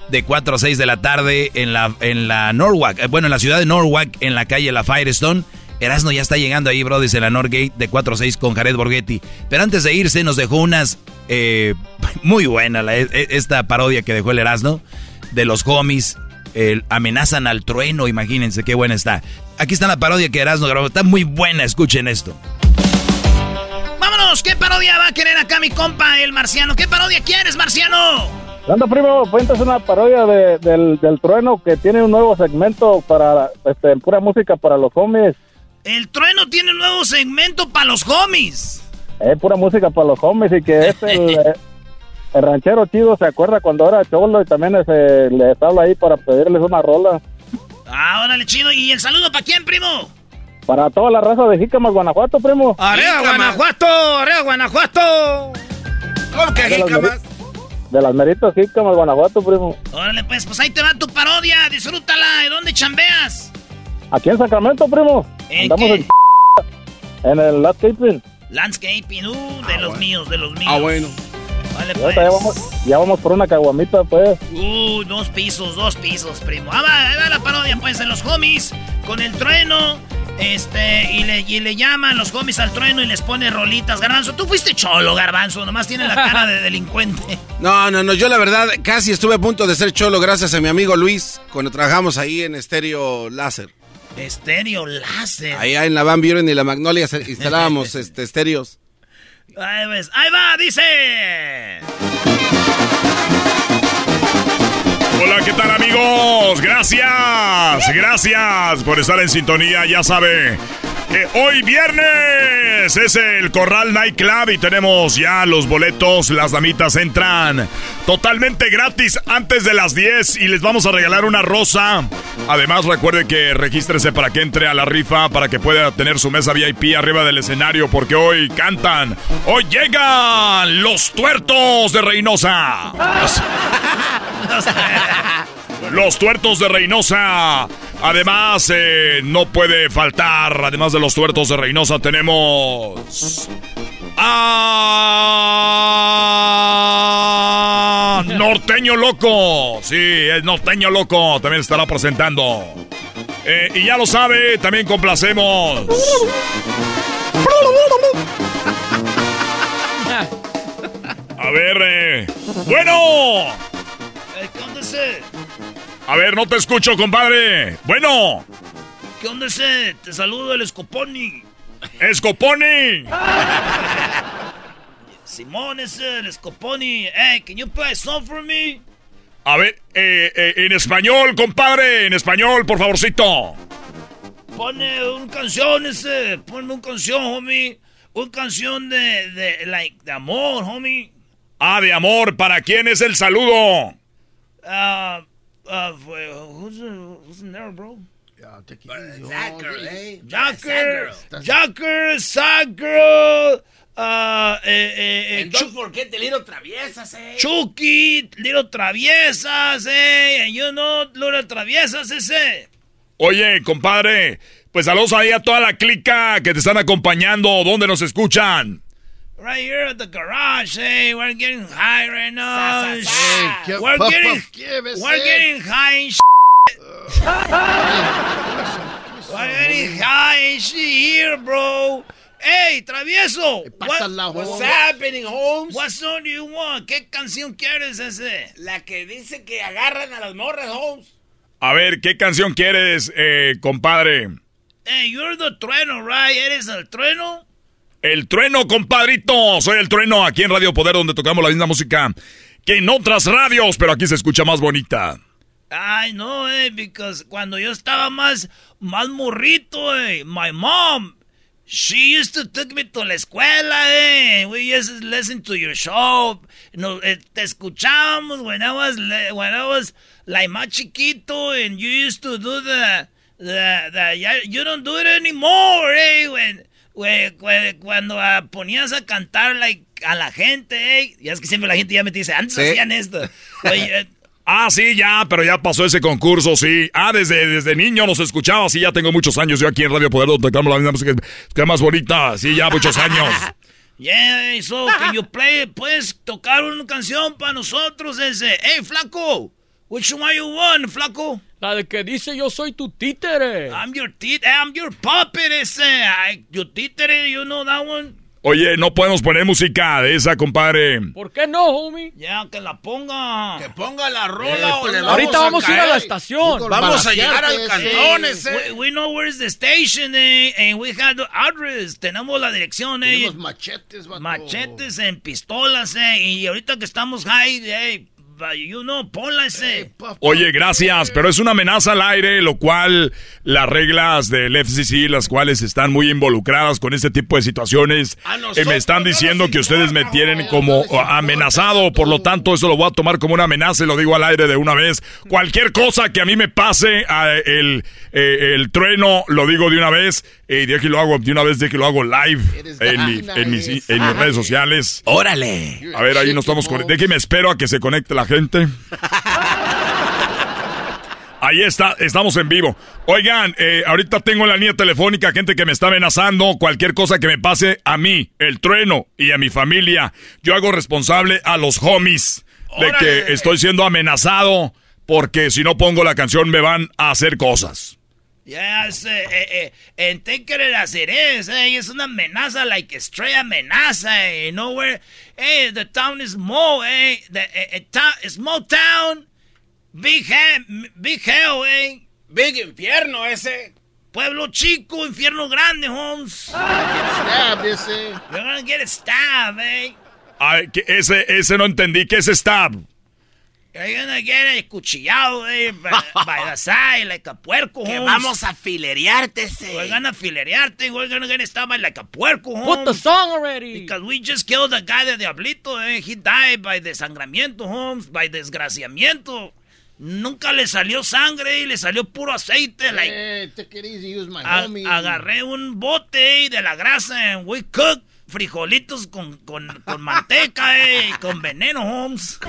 [SPEAKER 6] de 4 a 6 de la tarde en la, en la Norwalk. eh, bueno, en la ciudad de Norwalk, en la calle La Firestone. Erasmo ya está llegando ahí, bro, desde la Norgate de 4 a 6 con Jared Borghetti. Pero antes de irse, nos dejó unas eh, muy buenas, la- e- esta parodia que dejó el Erasmo de los homies. El amenazan al trueno, imagínense qué buena está. Aquí está la parodia que Erasmo grabó, está muy buena, escuchen esto.
[SPEAKER 1] Vámonos. ¿Qué parodia va a querer acá mi compa, el marciano? ¿Qué parodia quieres, marciano?
[SPEAKER 21] Anda, primo, cuentas una parodia de- del, del trueno que tiene un nuevo segmento para este, pura música para los homies.
[SPEAKER 1] El trueno tiene un nuevo segmento para los homies.
[SPEAKER 21] Eh, pura música para los homies y que es el, eh, el ranchero chido, ¿se acuerda cuando era cholo y también ese, les habla ahí para pedirles una rola?
[SPEAKER 1] Ah, órale, chido. ¿Y el saludo para quién, primo?
[SPEAKER 21] Para toda la raza de Jicamas, Guanajuato, primo.
[SPEAKER 1] ¡Arriba, Guanajuato! ¡Arriba, Guanajuato!
[SPEAKER 14] ¿Cómo que
[SPEAKER 21] De las
[SPEAKER 14] Jicamas?
[SPEAKER 21] meri- De las meritas Jicamas, Guanajuato, primo.
[SPEAKER 1] Órale, pues, pues ahí te va tu parodia. Disfrútala. ¿De dónde chambeas?
[SPEAKER 21] Aquí en Sacramento, primo.
[SPEAKER 1] ¿En
[SPEAKER 21] Andamos
[SPEAKER 1] qué?
[SPEAKER 21] en, en el landscaping.
[SPEAKER 1] Landscaping, uh, de los míos, de los míos.
[SPEAKER 14] Ah, bueno.
[SPEAKER 1] Vale, pues.
[SPEAKER 21] ya vamos, ya vamos por una caguamita, pues.
[SPEAKER 1] Uh, dos pisos, dos pisos, primo. Ah, va, ahí va la parodia, pues, en los homies, con el trueno, este, y le, y le llaman los homies al trueno y les pone rolitas. Garbanzo, tú fuiste cholo, Garbanzo, nomás tiene la cara de delincuente.
[SPEAKER 14] No, no, no, yo la verdad casi estuve a punto de ser cholo gracias a mi amigo Luis cuando trabajamos ahí en Estéreo Láser.
[SPEAKER 1] Estéreo láser.
[SPEAKER 14] Allá en la Van Buren y la Magnolia instalábamos este, estéreos.
[SPEAKER 1] Ahí, ahí va, dice.
[SPEAKER 4] Hola, ¿qué tal amigos? Gracias, gracias por estar en sintonía, ya sabe. Que hoy viernes es el Corral Night Club y tenemos ya los boletos. Las damitas entran totalmente gratis antes de las 10 y les vamos a regalar una rosa. Además, recuerde que regístrese para que entre a la rifa, para que pueda tener su mesa VIP arriba del escenario, porque hoy cantan, hoy llegan los tuertos de Reynosa. Los tuertos de Reynosa. Además, eh, no puede faltar, además de los tuertos de Reynosa, tenemos... ¡Ah! Norteño Loco. Sí, es Norteño Loco. También estará presentando. Eh, y ya lo sabe, también complacemos. A ver, eh. Bueno. A ver, no te escucho, compadre. Bueno.
[SPEAKER 1] ¿Qué onda ese? Te saludo el Scoponi.
[SPEAKER 4] ¡Escoponi!
[SPEAKER 1] Simón ese, el Scoponi. Hey, can you play a song for me?
[SPEAKER 4] A ver, eh, eh, en español, compadre, en español, por favorcito.
[SPEAKER 1] Pone un canción ese, ponme un canción, homie. Un canción de, de, like, de amor, homie.
[SPEAKER 4] Ah, de amor, ¿para quién es el saludo?
[SPEAKER 1] Ah, ah, fue- who's, who's in there, bro?
[SPEAKER 3] Jacker, eh.
[SPEAKER 1] Jacker, Jacker, sad girl, ah, eh, eh, eh,
[SPEAKER 3] And don't forget the little traviesas, eh.
[SPEAKER 1] Chucky, Little Traviesas, eh, and you know, Little Traviesas ese.
[SPEAKER 4] Oye, compadre, pues saludos ahí a toda la clica que te están acompañando. ¿Dónde nos escuchan?
[SPEAKER 1] Right here at the garage, hey, we're getting high right now.
[SPEAKER 3] Sa, sa, sa.
[SPEAKER 1] Shit.
[SPEAKER 3] Hey,
[SPEAKER 1] we're
[SPEAKER 3] puff,
[SPEAKER 1] getting,
[SPEAKER 3] puff,
[SPEAKER 1] we're getting high and shit. we're getting high and shit here, bro. Hey, travieso. What-
[SPEAKER 3] What's happening, Holmes?
[SPEAKER 1] What song do you want? ¿Qué canción quieres ese?
[SPEAKER 3] La que dice que agarran a las morras, Holmes.
[SPEAKER 4] A ver, ¿qué canción quieres, eh, compadre?
[SPEAKER 1] Hey, you're the trueno, right? ¿Eres el trueno?
[SPEAKER 4] El trueno, compadrito. Soy el trueno aquí en Radio Poder, donde tocamos la misma música que en otras radios, pero aquí se escucha más bonita.
[SPEAKER 1] Ay, no, eh, because cuando yo estaba más, más morrito, eh, my mom, she used to take me to la escuela, eh. We used to listen to your show. No, eh, te escuchábamos when I was, when I was like más chiquito, and you used to do the, the, the, you don't do it anymore, eh, when- cuando ah, ponías a cantar, like, a la gente. Ya es que siempre la gente ya me dice, antes
[SPEAKER 4] Sí.
[SPEAKER 1] hacían esto. Eh,
[SPEAKER 4] Ah, sí, ya, pero ya pasó ese concurso, sí. Ah, desde, desde niño nos escuchaba, sí, ya tengo muchos años yo aquí en Radio Poder, donde tocamos la misma música que más bonita, sí, ya muchos años.
[SPEAKER 1] Yeah, so can you play, puedes tocar una canción para nosotros ese. Hey, flaco, which one you want, flaco?
[SPEAKER 8] La de que dice yo soy tu títere.
[SPEAKER 1] I'm your tit, I'm your puppet ese. I, your títere, you know that one?
[SPEAKER 4] Oye, no podemos poner música de esa, compadre.
[SPEAKER 8] ¿Por qué no, homie?
[SPEAKER 1] Ya, que la ponga.
[SPEAKER 3] Que ponga la rola o le
[SPEAKER 8] Ahorita vamos a ir a la estación.
[SPEAKER 3] Vamos a llegar al cantón ese.
[SPEAKER 1] We, we know where's the station, eh, and we have the address. Tenemos la dirección, eh.
[SPEAKER 7] Tenemos machetes, vato.
[SPEAKER 1] Machetes en pistolas, eh. Y ahorita que estamos high, eh, you know, ponla ese.
[SPEAKER 4] Oye, gracias, pero es una amenaza al aire, lo cual las reglas del FCC, las cuales están muy involucradas con este tipo de situaciones, eh, me están diciendo que ustedes me tienen como amenazado, por lo tanto eso lo voy a tomar como una amenaza y lo digo al aire de una vez. Cualquier cosa que a mí me pase, a el, eh, el trueno, lo digo de una vez, y de aquí lo hago de una vez, de que lo hago live en, mi- en mis, en mis redes sociales.
[SPEAKER 14] Órale.
[SPEAKER 4] A ver, ahí nos estamos con... Déjeme espero a que se conecte la gente. Ahí está, estamos en vivo. Oigan, eh, ahorita tengo en la línea telefónica gente que me está amenazando. Cualquier cosa que me pase a mí, el trueno y a mi familia, yo hago responsable a los homies de que estoy siendo amenazado porque si no pongo la canción me van a hacer cosas.
[SPEAKER 1] Ya, ese, eh, eh, en Take It As It Is, eh, es una amenaza, like straight amenaza, eh, you know where, eh, the town is small, eh, the, eh, eh, town, small town, big, he- big hell, eh.
[SPEAKER 3] Big infierno ese.
[SPEAKER 1] Pueblo chico, infierno grande, Holmes.
[SPEAKER 7] Stabbed ese.
[SPEAKER 1] You're gonna get stabbed, eh.
[SPEAKER 4] Ay, ese, ese no entendí. ¿Qué es stab?
[SPEAKER 1] You're gonna get cuchillado, eh, by, by the side, like a puerco,
[SPEAKER 14] Que vamos a filerearte, ese.
[SPEAKER 1] We're gonna filerearte. We're gonna get stabbed by like a puerco, Holmes.
[SPEAKER 8] Put the song already.
[SPEAKER 1] Because we just killed the guy de Diablito, eh. He died by desangramiento, Holmes, by desgraciamiento. Nunca le salió sangre y le salió puro aceite. Like,
[SPEAKER 7] Eh, take it easy, use my
[SPEAKER 1] a-
[SPEAKER 7] homie.
[SPEAKER 1] agarré un bote de la grasa en We Cook. Frijolitos con, con, con manteca, eh, y con veneno, Holmes.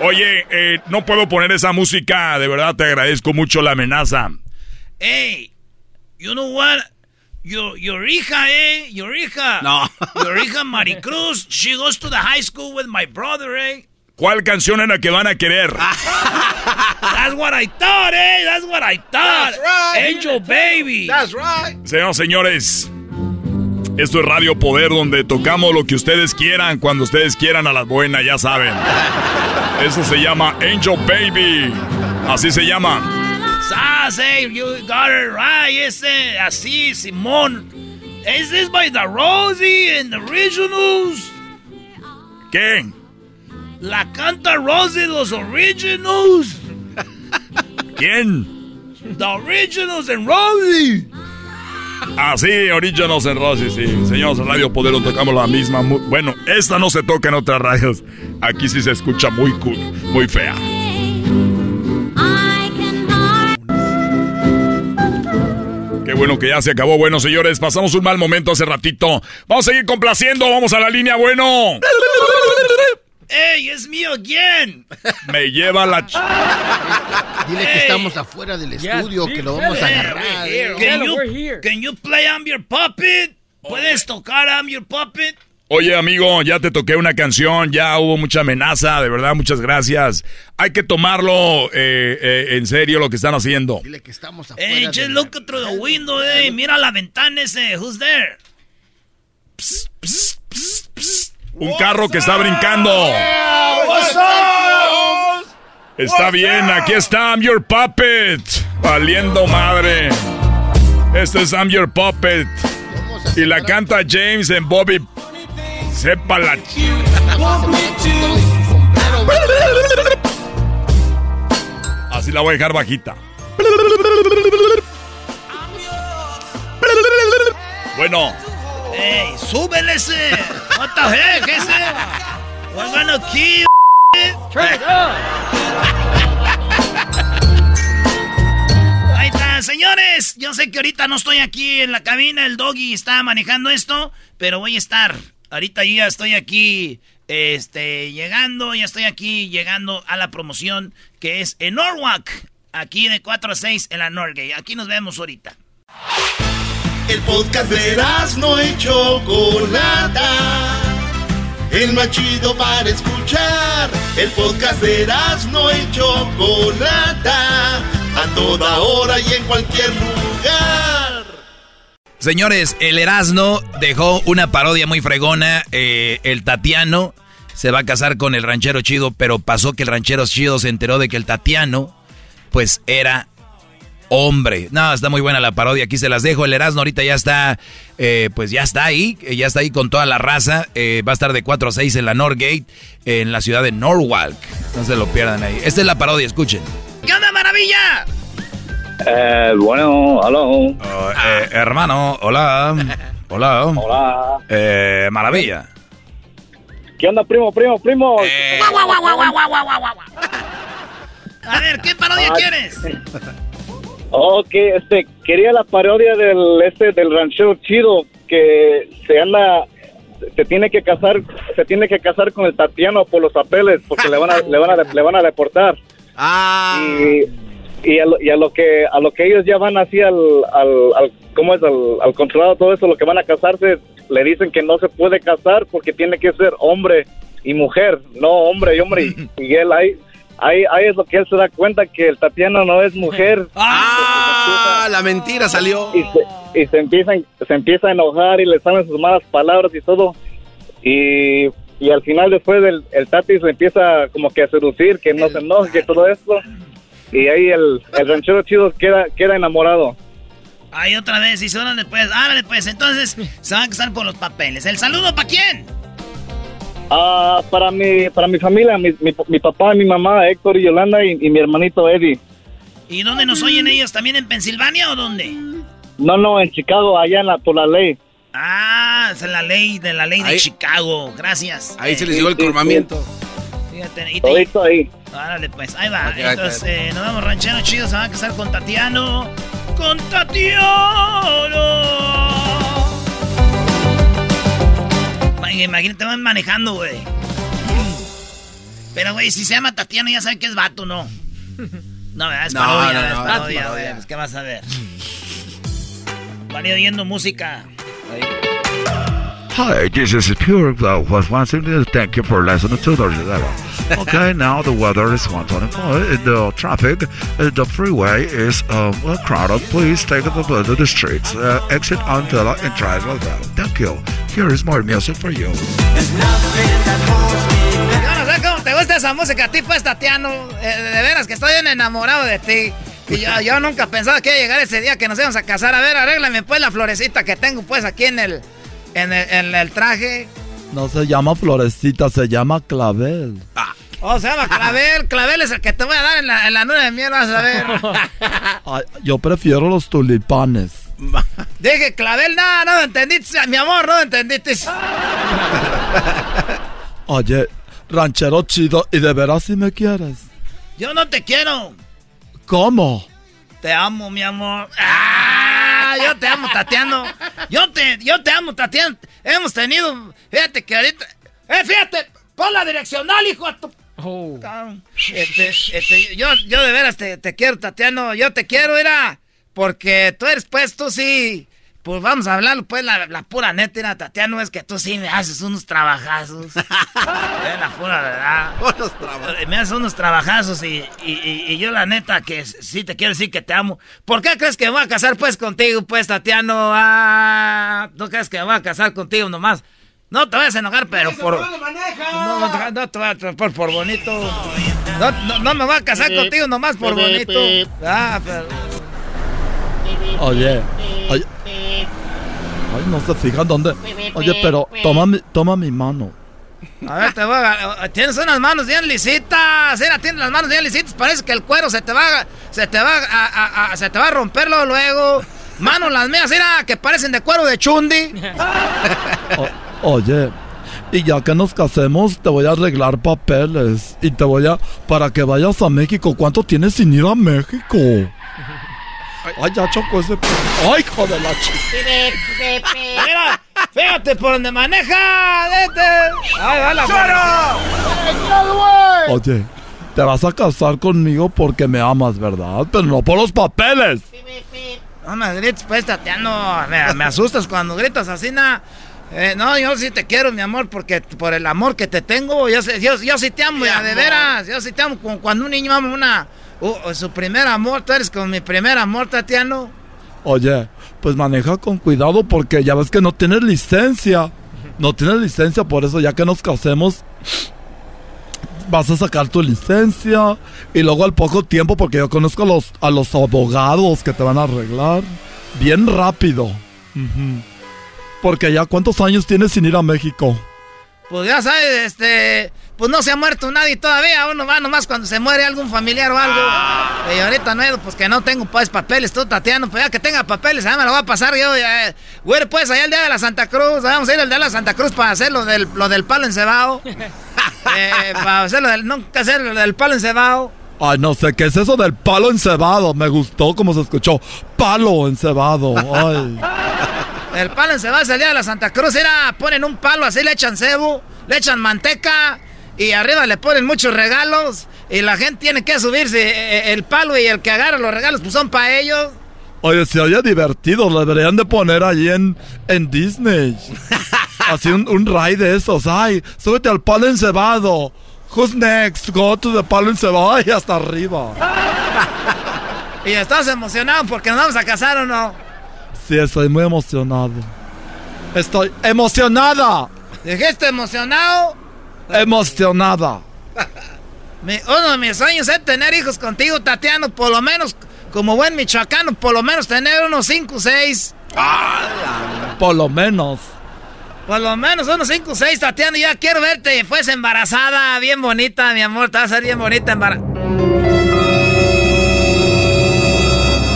[SPEAKER 4] Oye, eh, no puedo poner esa música. De verdad te agradezco mucho la amenaza.
[SPEAKER 1] Hey, you know what? Your, your hija, eh? Your hija.
[SPEAKER 4] No.
[SPEAKER 1] Your hija Maricruz, she goes to the high school with my brother, eh?
[SPEAKER 4] ¿Cuál canción es la que van a querer?
[SPEAKER 1] That's what I thought, eh? That's what I thought.
[SPEAKER 14] That's right.
[SPEAKER 1] Angel Baby.
[SPEAKER 14] That's right.
[SPEAKER 4] Señoras, señores, esto es Radio Poder donde tocamos lo que ustedes quieran, cuando ustedes quieran a las buenas, ya saben. Eso se llama Angel Baby. Así se llama.
[SPEAKER 1] Sas, eh? You got it right. Ese, así, Simón. Is this by the Rosie and the Originals?
[SPEAKER 4] ¿Qué?
[SPEAKER 1] La canta Rosie los Originals.
[SPEAKER 4] ¿Quién?
[SPEAKER 1] The Originals and Rosie.
[SPEAKER 4] Ah, sí, Originals en Rosy, sí. Señores, en Radio Poder tocamos la misma. Bueno, esta no se toca en otras radios. Aquí sí se escucha muy cool, muy fea. Qué bueno que ya se acabó. Bueno, señores, pasamos un mal momento hace ratito. Vamos a seguir complaciendo. Vamos a la línea, bueno.
[SPEAKER 1] Hey, it's me again.
[SPEAKER 4] Me lleva la... ch-
[SPEAKER 7] Dile que estamos afuera del estudio, que lo vamos a agarrar. eh.
[SPEAKER 1] Can you, can you play I'm Your Puppet? ¿Puedes tocar I'm Your Puppet?
[SPEAKER 4] Oye, amigo, ya te toqué una canción, ya hubo mucha amenaza, de verdad, muchas gracias. Hay que tomarlo eh, eh, en serio lo que están haciendo.
[SPEAKER 7] Dile que estamos afuera.
[SPEAKER 1] Hey, just look through the window, hey. Mira la ventana ese. Who's there?
[SPEAKER 4] Un carro que está brincando. Está bien, aquí está I'm Your Puppet. Valiendo madre. Este es I'm Your Puppet. Y la canta James en Bobby. Sepa la... ch- Así la voy a dejar bajita. Bueno,
[SPEAKER 1] Hey, súbele ese. What the heck, ese? We're gonna kill.
[SPEAKER 8] It up.
[SPEAKER 1] Ahí está, señores. Yo sé que ahorita no estoy aquí en la cabina, el doggy está manejando esto, pero voy a estar. Ahorita yo ya estoy aquí, este, llegando, ya estoy aquí llegando a la promoción que es en Norwalk, aquí de 4 a 6 en la Norgate. Aquí nos vemos ahorita.
[SPEAKER 3] El podcast de no y Chocolata. El más chido para escuchar. El podcast de no y Chocolata. A toda hora y en cualquier lugar.
[SPEAKER 6] Señores, el Erasno dejó una parodia muy fregona. eh, el Tatiano se va a casar con el ranchero chido, pero pasó que el ranchero chido se enteró de que el Tatiano, pues era hombre. No, está muy buena la parodia. Aquí se las dejo. El Erasmo ahorita ya está, eh, pues ya está ahí. eh, Ya está ahí con toda la raza. eh, va a estar de 4 a 6 en la Norgate, en la ciudad de Norwalk. No se lo pierdan ahí. Esta es la parodia, escuchen.
[SPEAKER 1] ¿Qué onda, maravilla?
[SPEAKER 17] Eh, bueno, aló.
[SPEAKER 6] Oh, eh, hermano, hola. Hola.
[SPEAKER 17] Hola.
[SPEAKER 6] Eh, maravilla.
[SPEAKER 17] ¿Qué onda, primo, primo, primo?
[SPEAKER 1] A ver, ¿qué parodia
[SPEAKER 17] Ah,
[SPEAKER 1] quieres?
[SPEAKER 17] Ok, este, quería la parodia del, este, del ranchero chido que se anda, se tiene que casar, se tiene que casar con el Tatiano por los papeles porque le van a, le van a, le van a deportar.
[SPEAKER 22] Ah.
[SPEAKER 17] Y, y, a lo, y a lo que, a lo que ellos ya van así al, al, al ¿cómo es? Al, al controlado todo eso, lo que van a casarse, le dicen que no se puede casar porque tiene que ser hombre y mujer, no hombre y hombre. Y, y él ahí, ahí, ahí es lo que él se da cuenta que el Tatiano no es mujer.
[SPEAKER 22] Ah, la mentira salió.
[SPEAKER 17] Y se, y se empieza, se empieza a enojar y le salen sus malas palabras y todo. Y, y al final después el, el Tati se empieza como que a seducir, que no se enoje, que todo esto. Y ahí el, el ranchero chido queda, queda enamorado.
[SPEAKER 1] Ahí otra vez, y órale pues, árale pues. Entonces, se van a casar por los papeles. ¿El saludo para quién?
[SPEAKER 17] Ah, para mi, para mi familia, mi, mi, mi papá, mi mamá, Héctor y Yolanda y, y mi hermanito Eddie.
[SPEAKER 8] ¿Y dónde nos oyen ellos? ¿También en Pensilvania o dónde?
[SPEAKER 17] No, no, en Chicago, allá en la, por la ley.
[SPEAKER 8] Ah, es la ley de la ley de Chicago. Gracias.
[SPEAKER 14] Ahí se les llegó el
[SPEAKER 17] sí,
[SPEAKER 14] colmamiento.
[SPEAKER 8] Fíjate, y te-
[SPEAKER 17] Todito ahí.
[SPEAKER 8] Árale, pues, ahí va. Entonces, eh, nos vamos rancheros chidos, se van a casar con Tatiano. ¡Con Tatiano! Ma- Imagínate, van manejando, güey. Pero, güey, si se llama Tatiano, ya saben que es vato, ¿no? No, es
[SPEAKER 14] No,
[SPEAKER 8] parodia,
[SPEAKER 14] no,
[SPEAKER 8] es
[SPEAKER 14] no,
[SPEAKER 8] parodia,
[SPEAKER 14] es
[SPEAKER 8] güey.
[SPEAKER 14] parodia.
[SPEAKER 8] Pues, ¿qué vas a ver? Van oyendo música.
[SPEAKER 23] Hi, this is Pure uh, was once again. Thank you for listening to the level. Okay, now the weather is 124. In the traffic, uh, the freeway is um, well crowded. Please take the to the streets. Uh, exit until and drive well. Thank you. Here is more music for you.
[SPEAKER 1] Yo no sé cómo te gusta esa música a ti, pues, Tatiano. Eh, de veras que estoy bien enamorado de ti. Y yo, yo nunca pensaba que iba a llegar ese día que nos íbamos a casar. A ver, arréglame pues la florecita que tengo pues aquí en el, en el, en el traje.
[SPEAKER 12] No se llama florecita, se llama clavel.
[SPEAKER 1] Oh, se llama Clavel. Clavel es el que te voy a dar en la, en la luna de miel, vas a ver.
[SPEAKER 12] Ay, yo prefiero los tulipanes.
[SPEAKER 1] Dije, Clavel, no, no entendiste, mi amor, no entendiste.
[SPEAKER 12] Oye, ranchero chido, ¿y de veras si me quieres?
[SPEAKER 8] Yo no te quiero.
[SPEAKER 12] ¿Cómo?
[SPEAKER 8] Te amo, mi amor. ¡Ah! Yo te amo, Tatiano. Yo te, yo te amo, Tatiano. Hemos tenido. Fíjate que ahorita. ¡Eh, fíjate! Pon la direccional, hijo de tu. Cabrón. Este, este, yo, yo de veras te, te quiero, Tatiano. Yo te quiero, era. Porque tú eres, pues, tú sí. Pues vamos a hablar, pues, la, la pura neta, era, Tatiano, es que tú sí me haces unos trabajazos. es la pura verdad. Me haces unos trabajazos y, y, y- y yo la neta que sí te quiero decir que te amo. ¿Por qué crees que me voy a casar pues contigo, pues, Tatiano? Ah, ¿tú crees que me voy a casar contigo nomás? No te vayas a enojar, pero por... No, no, te- no te voy a por, por bonito. No, no, no me voy a casar contigo nomás por bonito. Ah, pero...
[SPEAKER 12] Oye, oye. Ay, no se fijan dónde. Oye, pero toma mi, toma mi mano.
[SPEAKER 1] A ver, te voy a... Tienes unas manos bien lisitas. Mira, tienes las manos bien lisitas. Parece que el cuero se te va, se te va, a, a- a- se te va a romperlo luego. Manos las mías, mira, que parecen de cuero de chundi.
[SPEAKER 12] O- oye, y ya que nos casemos, te voy a arreglar papeles. Y te voy a. Para que vayas a México. ¿Cuánto tienes sin ir a México? Ay, ya chocó ese. Ay, hijo de la chica.
[SPEAKER 1] Mira, fíjate por donde maneja. Vete. Ay, va la
[SPEAKER 12] Oye, te vas a casar conmigo porque me amas, ¿verdad? Pero no por los papeles.
[SPEAKER 1] No me grites, pues, Tatiano. Me, me asustas cuando gritas así, na. Eh, no, yo sí te quiero, mi amor, porque por el amor que te tengo, yo, yo, yo sí te amo, ya, de veras. Yo sí te amo, como cuando un niño ama una, uh, su primer amor. Tú eres como mi primer amor, Tatiano.
[SPEAKER 12] Oye, pues maneja con cuidado porque ya ves que no tienes licencia. No tienes licencia, por eso ya que nos casemos, vas a sacar tu licencia. Y luego al poco tiempo, porque yo conozco a los, a los abogados que te van a arreglar. Bien rápido. Ujú. Porque ya cuántos años tienes sin ir a México.
[SPEAKER 1] Pues ya sabes, este, pues no se ha muerto nadie todavía, uno va nomás cuando se muere algún familiar o algo. Y ahorita no, pues que no tengo pues papeles, tú Tatiano, pues ya que tenga papeles, ya me lo voy a pasar yo, ya, güey, pues allá el día de la Santa Cruz, vamos a ir al día de la Santa Cruz para hacer lo del, lo del palo encebado. eh, para hacer lo del, nunca hacer lo del palo encebado.
[SPEAKER 12] Ay, no sé, ¿qué es eso del palo encebado? Me gustó como se escuchó. Palo encebado. Ay.
[SPEAKER 1] El palo encebado es el día de la Santa Cruz, era, ponen un palo así, le echan cebo, le echan manteca y arriba le ponen muchos regalos y la gente tiene que subirse eh, eh, el palo y el que agarra los regalos pues son para ellos.
[SPEAKER 12] Oye, se oye divertido, lo deberían de poner allí en, en Disney. Así un, un ride de esos. Ay, súbete al palo encebado. Who's next? Go to the palo encebado. Ay, hasta arriba.
[SPEAKER 1] Y estás emocionado porque nos vamos a casar o no.
[SPEAKER 12] Sí, estoy muy emocionado. Estoy emocionada.
[SPEAKER 1] ¿Dijiste emocionado?
[SPEAKER 12] Emocionada.
[SPEAKER 1] Uno de mis sueños es tener hijos contigo, Tatiano, por lo menos, como buen michoacano, por lo menos tener unos 5 o 6.
[SPEAKER 12] Por lo menos.
[SPEAKER 1] Por lo menos unos 5 o 6, Tatiana. Ya quiero verte. Fues embarazada, bien bonita, mi amor. Te vas a ser bien bonita embarazada.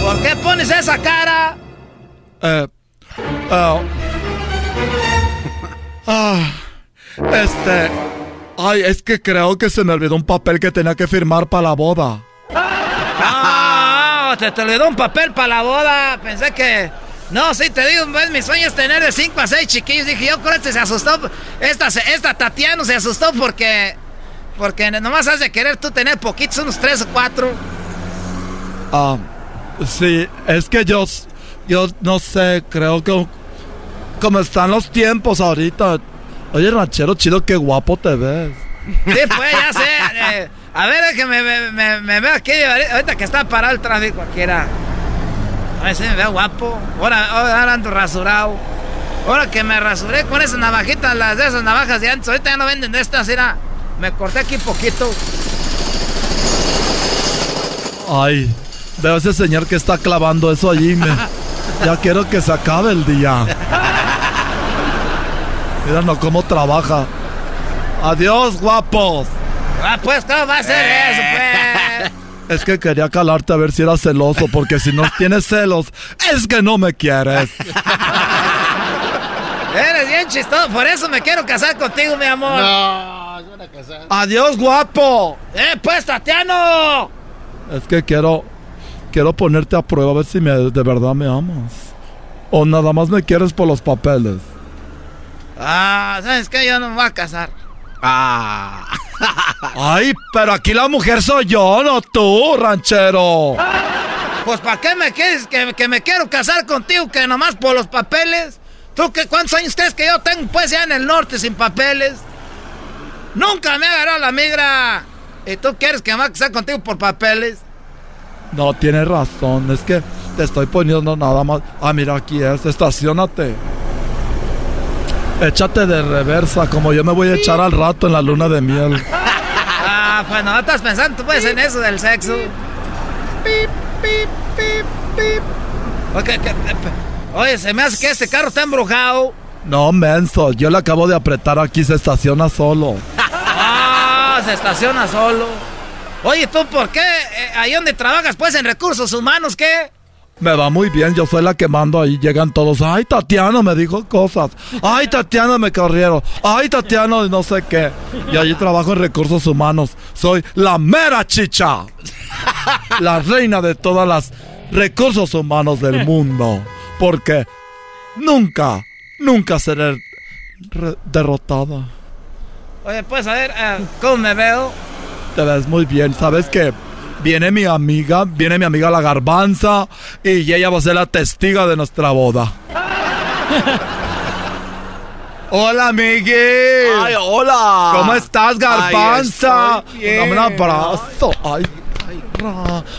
[SPEAKER 1] ¿Por qué pones esa cara?
[SPEAKER 12] Eh. ah, ah, este. Ay, es que creo que se me olvidó un papel que tenía que firmar para la boda.
[SPEAKER 1] Ah, te, te olvidó un papel para la boda. Pensé que. No, sí, te digo, pues, mi sueño es tener de 5 a 6 chiquillos. Dije, yo creo que este se asustó. Esta, esta Tatiana se asustó porque. Porque nomás has de querer tú tener poquitos, unos 3 o 4.
[SPEAKER 12] Ah, sí, es que yo, yo no sé, creo que como están los tiempos ahorita. Oye, ranchero chido, qué guapo te ves.
[SPEAKER 1] Sí, pues, ya sé. eh, a ver, es que me, me, me, me veo aquí. Ahorita que está parado el tráfico aquí era. A ver si me veo guapo. Ahora, ahora ando rasurado. Ahora que me rasuré con esas navajitas, las de esas navajas de antes. Ahorita ya no venden de estas, era. Me corté aquí poquito.
[SPEAKER 12] Ay, veo ese señor que está clavando eso allí. Me, ya quiero que se acabe el día. Mira no cómo trabaja. Adiós, guapos.
[SPEAKER 1] Ah, pues, ¿cómo va a ser eso, pues?
[SPEAKER 12] Es que quería calarte a ver si eras celoso, porque si no tienes celos, es que no me quieres.
[SPEAKER 1] Eres bien chistoso, por eso me quiero casar contigo, mi amor.
[SPEAKER 7] No, a casar.
[SPEAKER 12] Adiós, guapo.
[SPEAKER 1] ¡Eh, pues, Tatiano!
[SPEAKER 12] Es que quiero, quiero ponerte a prueba a ver si me, de verdad me amas. O nada más me quieres por los papeles.
[SPEAKER 1] Ah, ¿sabes qué? Yo no me voy a casar.
[SPEAKER 12] Ah. Ay, pero aquí la mujer soy yo, no tú, ranchero.
[SPEAKER 1] Pues ¿para qué me quieres que, que me quiero casar contigo que nomás por los papeles? ¿Tú qué, cuántos años crees que yo tengo pues ya en el norte sin papeles? Nunca me ha agarrado la migra. ¿Y tú quieres que me vaya a casar contigo por papeles?
[SPEAKER 12] No, tienes razón, es que te estoy poniendo nada más. Ah, mira, aquí es, estacionate. Échate de reversa, como yo me voy a echar al rato en la luna de miel.
[SPEAKER 1] Ah, pues no estás pensando tú pues en eso del sexo. Pip, pip, pip, pip. Oye, se me hace que este carro está embrujado.
[SPEAKER 12] No, menso, yo le acabo de apretar aquí, se estaciona solo.
[SPEAKER 1] Ah, se estaciona solo. Oye, ¿tú por qué? Eh, ahí donde trabajas, pues, en recursos humanos, ¿qué?
[SPEAKER 12] Me va muy bien, yo soy la que mando ahí, llegan todos. Ay, Tatiana me dijo cosas. Ay, Tatiana me corrieron. Ay, Tatiana no sé qué. Y allí trabajo en recursos humanos. Soy la mera chicha. La reina de todas las recursos humanos del mundo. Porque nunca, nunca seré derrotada.
[SPEAKER 1] Oye, pues, a ver, eh, ¿cómo me veo?
[SPEAKER 12] Te ves muy bien. ¿Sabes qué? Viene mi amiga, viene mi amiga la garbanza y ella va a ser la testiga de nuestra boda. Hola, amigui.
[SPEAKER 14] Ay, hola.
[SPEAKER 12] ¿Cómo estás, garbanza? Dame un abrazo. Ay.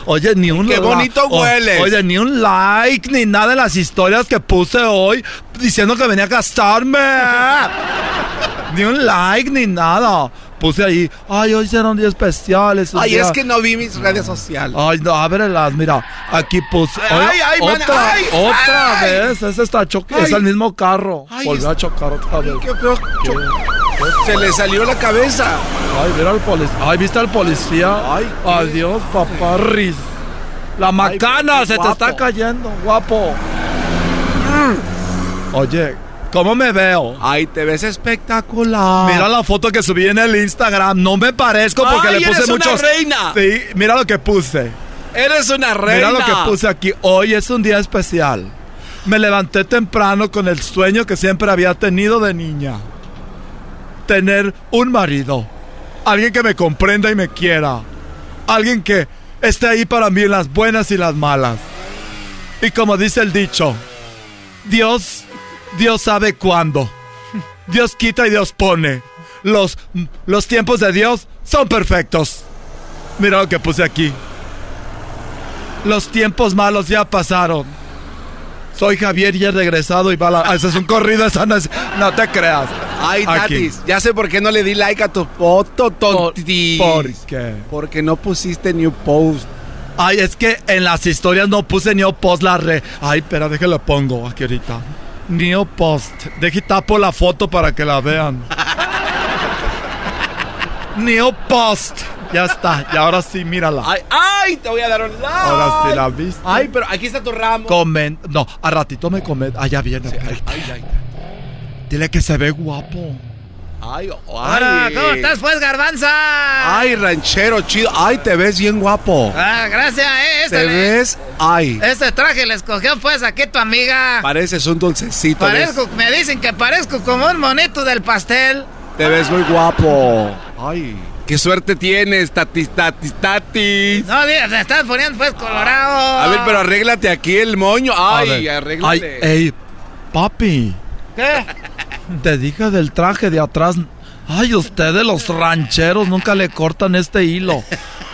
[SPEAKER 12] Oye, ni un
[SPEAKER 14] Qué
[SPEAKER 12] la-
[SPEAKER 14] bonito
[SPEAKER 12] o-
[SPEAKER 14] hueles.
[SPEAKER 12] Oye, ni un like, ni nada en las historias que puse hoy diciendo que venía a gastarme. ni un like, ni nada. Puse ahí, ay, hoy será un día especial. es un
[SPEAKER 14] Ay, es que no vi mis redes sociales.
[SPEAKER 12] Ay, no, ábrelas, mira, aquí puse.
[SPEAKER 14] Ay,
[SPEAKER 12] Oye,
[SPEAKER 14] ay, man,
[SPEAKER 12] otra,
[SPEAKER 14] ay,
[SPEAKER 12] otra
[SPEAKER 14] ay.
[SPEAKER 12] vez. Ese está choque, es
[SPEAKER 14] Ay.
[SPEAKER 12] el mismo carro.
[SPEAKER 14] Ay,
[SPEAKER 12] Volvió a chocar otra vez.
[SPEAKER 14] qué feo Se le salió la cabeza.
[SPEAKER 12] Ay, mira al policía. Ay, ¿viste al policía? Ay, adiós, paparris. La macana se te está cayendo, guapo. Oye, ¿cómo me veo?
[SPEAKER 14] Ay, te ves espectacular.
[SPEAKER 12] Mira la foto que subí en el Instagram. No me parezco porque
[SPEAKER 14] Ay,
[SPEAKER 12] le puse
[SPEAKER 14] eres una reina.
[SPEAKER 12] Sí, mira lo que puse.
[SPEAKER 14] Eres una reina.
[SPEAKER 12] Mira lo que puse aquí. Hoy es un día especial. Me levanté temprano con el sueño que siempre había tenido de niña. Tener un marido. Alguien que me comprenda y me quiera. Alguien que esté ahí para mí en las buenas y las malas. Y como dice el dicho, Dios, Dios sabe cuándo. Dios quita y Dios pone. Los, los tiempos de Dios son perfectos. Mira lo que puse aquí. Los tiempos malos ya pasaron. Soy Javier y he regresado y va la... Ese es un corrido, esa no, te creas.
[SPEAKER 14] Ay. Tatis, ya sé por qué no le di like a tu foto, tontis.
[SPEAKER 12] ¿Por qué?
[SPEAKER 14] Porque no pusiste new post.
[SPEAKER 12] Ay, es que en las historias no puse ni post la re. Ay, espera, déjalo pongo aquí ahorita. New Post. Deje tapo la foto para que la vean. New Post. Ya está. Y ahora sí, mírala.
[SPEAKER 14] Ay, ay, te voy a dar un like.
[SPEAKER 12] Ahora sí la viste.
[SPEAKER 14] Ay, pero aquí está tu ramo.
[SPEAKER 12] Comen. No, a ratito me comen. Ah, ya viene.
[SPEAKER 14] ay, ay.
[SPEAKER 12] Dile que se ve guapo.
[SPEAKER 14] Ay, ay.
[SPEAKER 1] Hola, ¿cómo estás, pues, garbanza?
[SPEAKER 14] Ay, ranchero chido. Ay, te ves bien guapo.
[SPEAKER 1] Ah, gracias, eh. Este,
[SPEAKER 14] Te ves, ay.
[SPEAKER 1] Este traje le escogió, pues, aquí tu amiga.
[SPEAKER 14] Pareces un dulcecito.
[SPEAKER 1] Parezco, me dicen que parezco como un monito del pastel.
[SPEAKER 14] Te ves muy guapo. Ay. Qué suerte tienes, tatis, tatis, tatis.
[SPEAKER 1] No, mira, te estás poniendo, pues, colorado.
[SPEAKER 14] A ver, pero arréglate aquí el moño. Ay, arréglate.
[SPEAKER 12] Ay, ey, papi.
[SPEAKER 1] ¿Qué?
[SPEAKER 12] Te dije del traje de atrás. Ay, ustedes los rancheros nunca le cortan este hilo.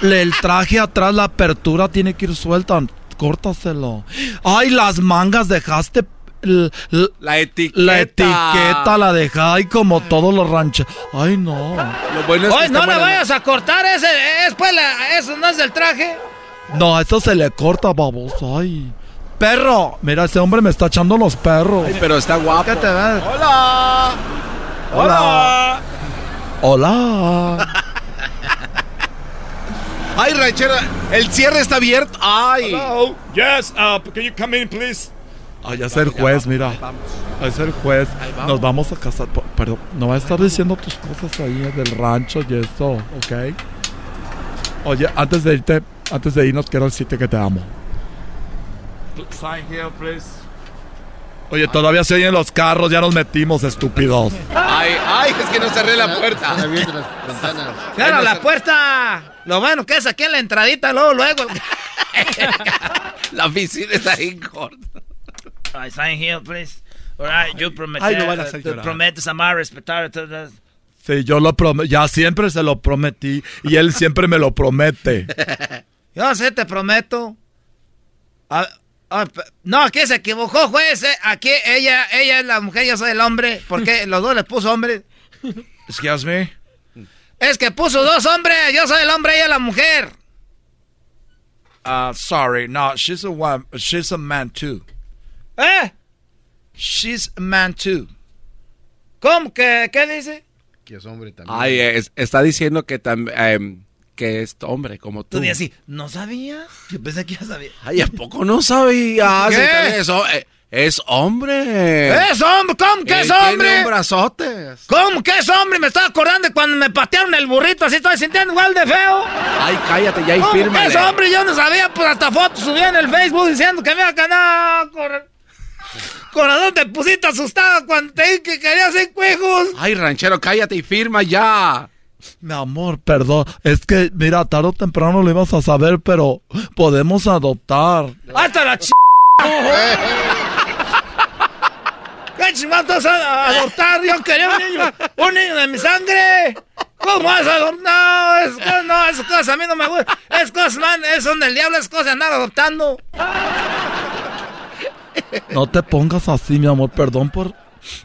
[SPEAKER 12] Le- El traje atrás, la apertura tiene que ir suelta. Córtaselo. Ay, las mangas dejaste. l- l-
[SPEAKER 14] la etiqueta.
[SPEAKER 12] La etiqueta la dejaste. Ay, como todos los rancheros. Ay, no.
[SPEAKER 14] Lo bueno es que
[SPEAKER 1] Oye,
[SPEAKER 14] está
[SPEAKER 1] no le vayas a cortar ese, es pues, la- eso no es del traje.
[SPEAKER 12] No, eso se le corta, baboso. Ay. Perro. Mira, ese hombre me está echando los perros.
[SPEAKER 14] Ay, pero está guapo.
[SPEAKER 12] ¿Qué te ves?
[SPEAKER 14] Hola.
[SPEAKER 12] Hola. Hola.
[SPEAKER 14] Ay, ranchero, el cierre está abierto. Ay.
[SPEAKER 4] Hello. Yes, uh, can you come in, please?
[SPEAKER 12] Ay, ya es el juez, mira. Es el juez. Nos vamos a casar. Perdón, no va a estar diciendo tus cosas ahí del rancho y eso, ¿ok? Oye, antes de irte, antes de irnos, quiero decirte que te amo.
[SPEAKER 4] Sign here, please.
[SPEAKER 12] Oye, todavía se oyen los carros, ya nos metimos, estúpidos.
[SPEAKER 14] Ay, ay, es que no cerré la puerta.
[SPEAKER 1] Cierra la puerta. Lo bueno que es aquí en la entradita, luego, luego.
[SPEAKER 14] La oficina está ahí corta.
[SPEAKER 24] I sign here, please. All right, yo prometí.
[SPEAKER 12] Ay, lo van a hacer llorar.
[SPEAKER 24] prometes amar, respetar.
[SPEAKER 12] Sí, yo lo prometí, ya siempre se lo prometí y él siempre me lo promete.
[SPEAKER 1] Yo sé, te prometo. Ah, ah, no, aquí se equivocó, juez. eh. Aquí ella, ella es la mujer, yo soy el hombre. Porque los dos le puso hombre.
[SPEAKER 12] Excuse me.
[SPEAKER 1] Es que puso dos hombres. Yo soy el hombre, ella la mujer.
[SPEAKER 12] Uh, sorry, no, she's a one, she's a man too.
[SPEAKER 1] ¿Eh?
[SPEAKER 12] She's a man too.
[SPEAKER 1] ¿Cómo? ¿Qué, qué dice?
[SPEAKER 7] Que es hombre también.
[SPEAKER 14] Ay, es- está diciendo que también que es hombre como tú.
[SPEAKER 24] Tú así, ¿no sabías? Yo pensé que ya sabía.
[SPEAKER 14] Ay, ¿a poco no sabías?
[SPEAKER 1] ¿Qué?
[SPEAKER 14] Ho- eh, es hombre.
[SPEAKER 1] ¿Es hombre? ¿Cómo que
[SPEAKER 14] Él
[SPEAKER 1] es
[SPEAKER 14] tiene
[SPEAKER 1] hombre?
[SPEAKER 14] un brazote.
[SPEAKER 1] ¿Cómo que es hombre? Me estaba acordando de cuando me patearon el burrito. Así estoy sintiendo igual de feo.
[SPEAKER 14] Ay, cállate ya y
[SPEAKER 1] ¿Cómo que es hombre? Yo no sabía. Pues hasta fotos subí en el Facebook diciendo que me iba a ganar. Cor... Corazón, te pusiste asustado cuando te dije que querías hacer cuejos.
[SPEAKER 14] Ay, ranchero, cállate y firma ya.
[SPEAKER 12] Mi amor, perdón. Es que, mira, tarde o temprano lo ibas a saber, pero podemos adoptar.
[SPEAKER 1] Hasta la ch... ¿Qué chingados a adoptar? Yo quería un niño, un niño de mi sangre. ¿Cómo vas a adoptar? No, es, co- no, esas cosas a mí no me gustan. Es cosas, man, es son del diablo, es cosas de andar adoptando.
[SPEAKER 12] No te pongas así, mi amor. Perdón por.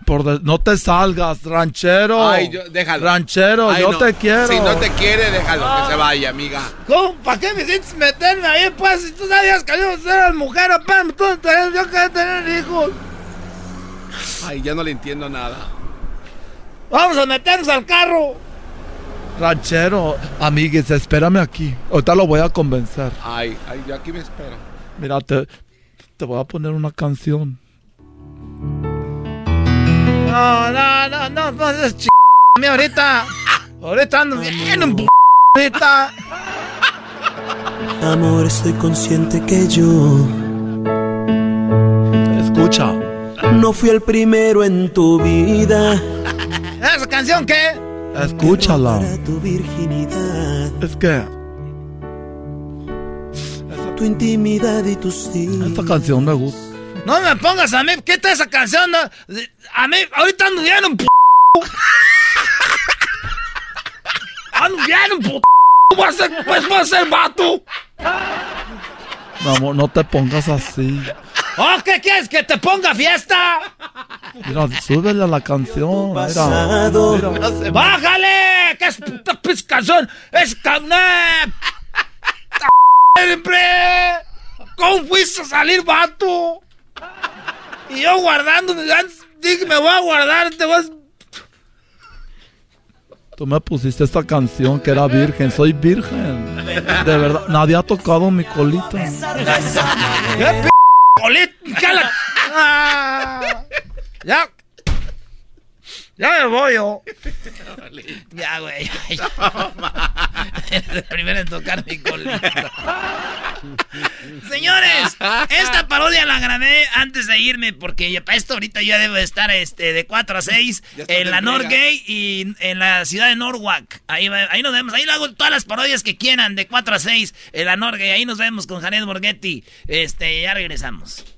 [SPEAKER 12] Por de- no te salgas, ranchero.
[SPEAKER 14] Ay, yo- déjalo.
[SPEAKER 12] Ranchero,
[SPEAKER 14] Ay,
[SPEAKER 12] yo
[SPEAKER 14] no.
[SPEAKER 12] te quiero.
[SPEAKER 14] Si no te quiere, déjalo que se vaya, amiga.
[SPEAKER 1] ¿Cómo? ¿Para qué me hiciste meterme ahí, pues? Si tú sabías que yo era mujer, apenas tú yo quería tener hijos.
[SPEAKER 14] Ay, ya no le entiendo nada.
[SPEAKER 1] Vamos a meternos al carro.
[SPEAKER 12] Ranchero, amigues, espérame aquí. Ahorita lo voy a convencer.
[SPEAKER 14] Ay, ay, yo aquí me espero.
[SPEAKER 12] Mira, te, te voy a poner una canción.
[SPEAKER 1] No, no, no, no, no, es ch... ahorita. Ahorita ando bien en p... ahorita.
[SPEAKER 5] Amor, estoy consciente que yo
[SPEAKER 12] Escucha.
[SPEAKER 5] no fui el primero en tu vida.
[SPEAKER 1] ¿Esa canción qué?
[SPEAKER 12] Escúchala.
[SPEAKER 5] Tu virginidad,
[SPEAKER 12] Es que
[SPEAKER 5] tu intimidad y tus días.
[SPEAKER 12] esta canción me gusta.
[SPEAKER 1] No me pongas a mí, ¿qué está esa canción? No, A mí, ahorita ando bien en p... Ando bien en p... Voy a ser, pues voy a ser vato.
[SPEAKER 12] Amor, no te pongas así.
[SPEAKER 1] ¿Oh, qué quieres? ¿Que te ponga fiesta?
[SPEAKER 12] Mira, súbele a la canción. Mira,
[SPEAKER 5] Pasado.
[SPEAKER 12] mira.
[SPEAKER 1] ¡Bájale! ¿Qué es puta canción? ¡Es! ¡Hombre! ¿Cómo fuiste a salir, vato? Y yo guardando, dije, me voy a guardar, te vas...
[SPEAKER 12] Tú me pusiste esta canción que era virgen, soy virgen. De verdad, nadie ha tocado mi colita.
[SPEAKER 1] ¿Qué p colita? ¡Cala! Ah. ya. Ya me voy yo. ya, güey. El primero en tocar mi colita. Señores, esta parodia la grabé antes de irme porque para esto ahorita yo debo de estar este, de 4 a 6 en la Norgay y en la ciudad de Norwalk. Ahí, ahí nos vemos. Ahí le hago todas las parodias que quieran de 4 a 6 en la Norgay. Ahí nos vemos con Janet Borghetti. Este, ya regresamos.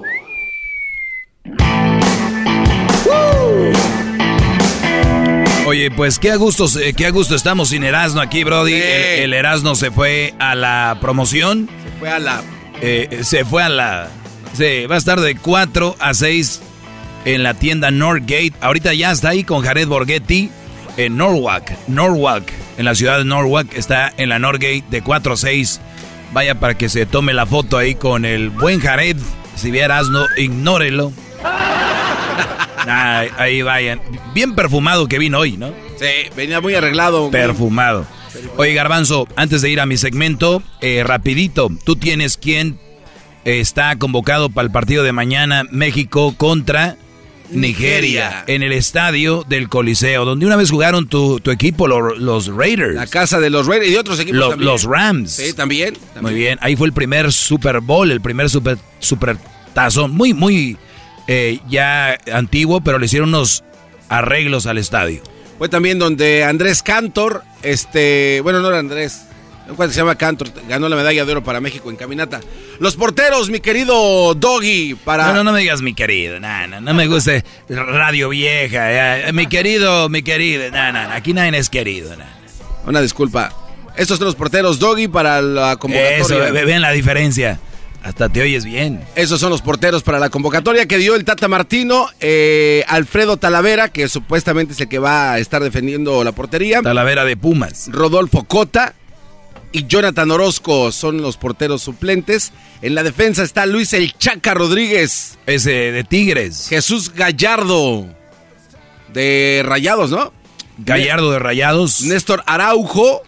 [SPEAKER 6] Oye, pues qué a gusto, qué a gusto estamos sin Erasmo aquí, Brody. El, el, Erasmo se fue a la promoción.
[SPEAKER 14] Se fue a la.
[SPEAKER 6] Eh, se fue a la. Sí, va a estar de 4 a 6 en la tienda Northgate. Ahorita ya está ahí con Jared Borghetti en Norwalk. Norwalk, en la ciudad de Norwalk, está en la Northgate de 4 a 6. Vaya para que se tome la foto ahí con el buen Jared. Si vieras, no, ignórelo. Ah, ahí vayan. Bien perfumado que vino hoy, ¿no?
[SPEAKER 14] Sí, venía muy arreglado.
[SPEAKER 6] Perfumado. Oye, Garbanzo, antes de ir a mi segmento, eh, rapidito, tú tienes quien está convocado para el partido de mañana, México contra Nigeria, Nigeria, en el estadio del Coliseo, donde una vez jugaron tu, tu equipo, los, los, Raiders.
[SPEAKER 14] La casa de los Raiders y de otros equipos
[SPEAKER 6] los,
[SPEAKER 14] también.
[SPEAKER 6] Los Rams.
[SPEAKER 14] Sí, ¿también? también.
[SPEAKER 6] Muy bien, ahí fue el primer Super Bowl, el primer Super, super Tazón, muy, muy eh, ya antiguo, pero le hicieron unos arreglos al estadio.
[SPEAKER 14] Fue también donde Andrés Cantor, este, bueno, no era Andrés, ¿cuál se llama Cantor? Ganó la medalla de oro para México en caminata. Los porteros, mi querido Doggy, para...
[SPEAKER 6] No, no, no me digas mi querido, no, no, no me gusta radio vieja, eh, mi querido, mi querido, no, no, aquí nadie es querido. No.
[SPEAKER 14] Una disculpa. Estos son los porteros Doggy para la convocatoria.
[SPEAKER 6] Eso, ven la diferencia. Hasta te oyes bien.
[SPEAKER 14] Esos son los porteros para la convocatoria que dio el Tata Martino, eh, Alfredo Talavera, que supuestamente es el que va a estar defendiendo la portería.
[SPEAKER 6] Talavera de Pumas.
[SPEAKER 14] Rodolfo Cota y Jonathan Orozco son los porteros suplentes. En la defensa está Luis El Chaca Rodríguez.
[SPEAKER 6] Ese de Tigres.
[SPEAKER 14] Jesús Gallardo de Rayados, ¿no?
[SPEAKER 6] Gallardo de Rayados.
[SPEAKER 14] Néstor Araujo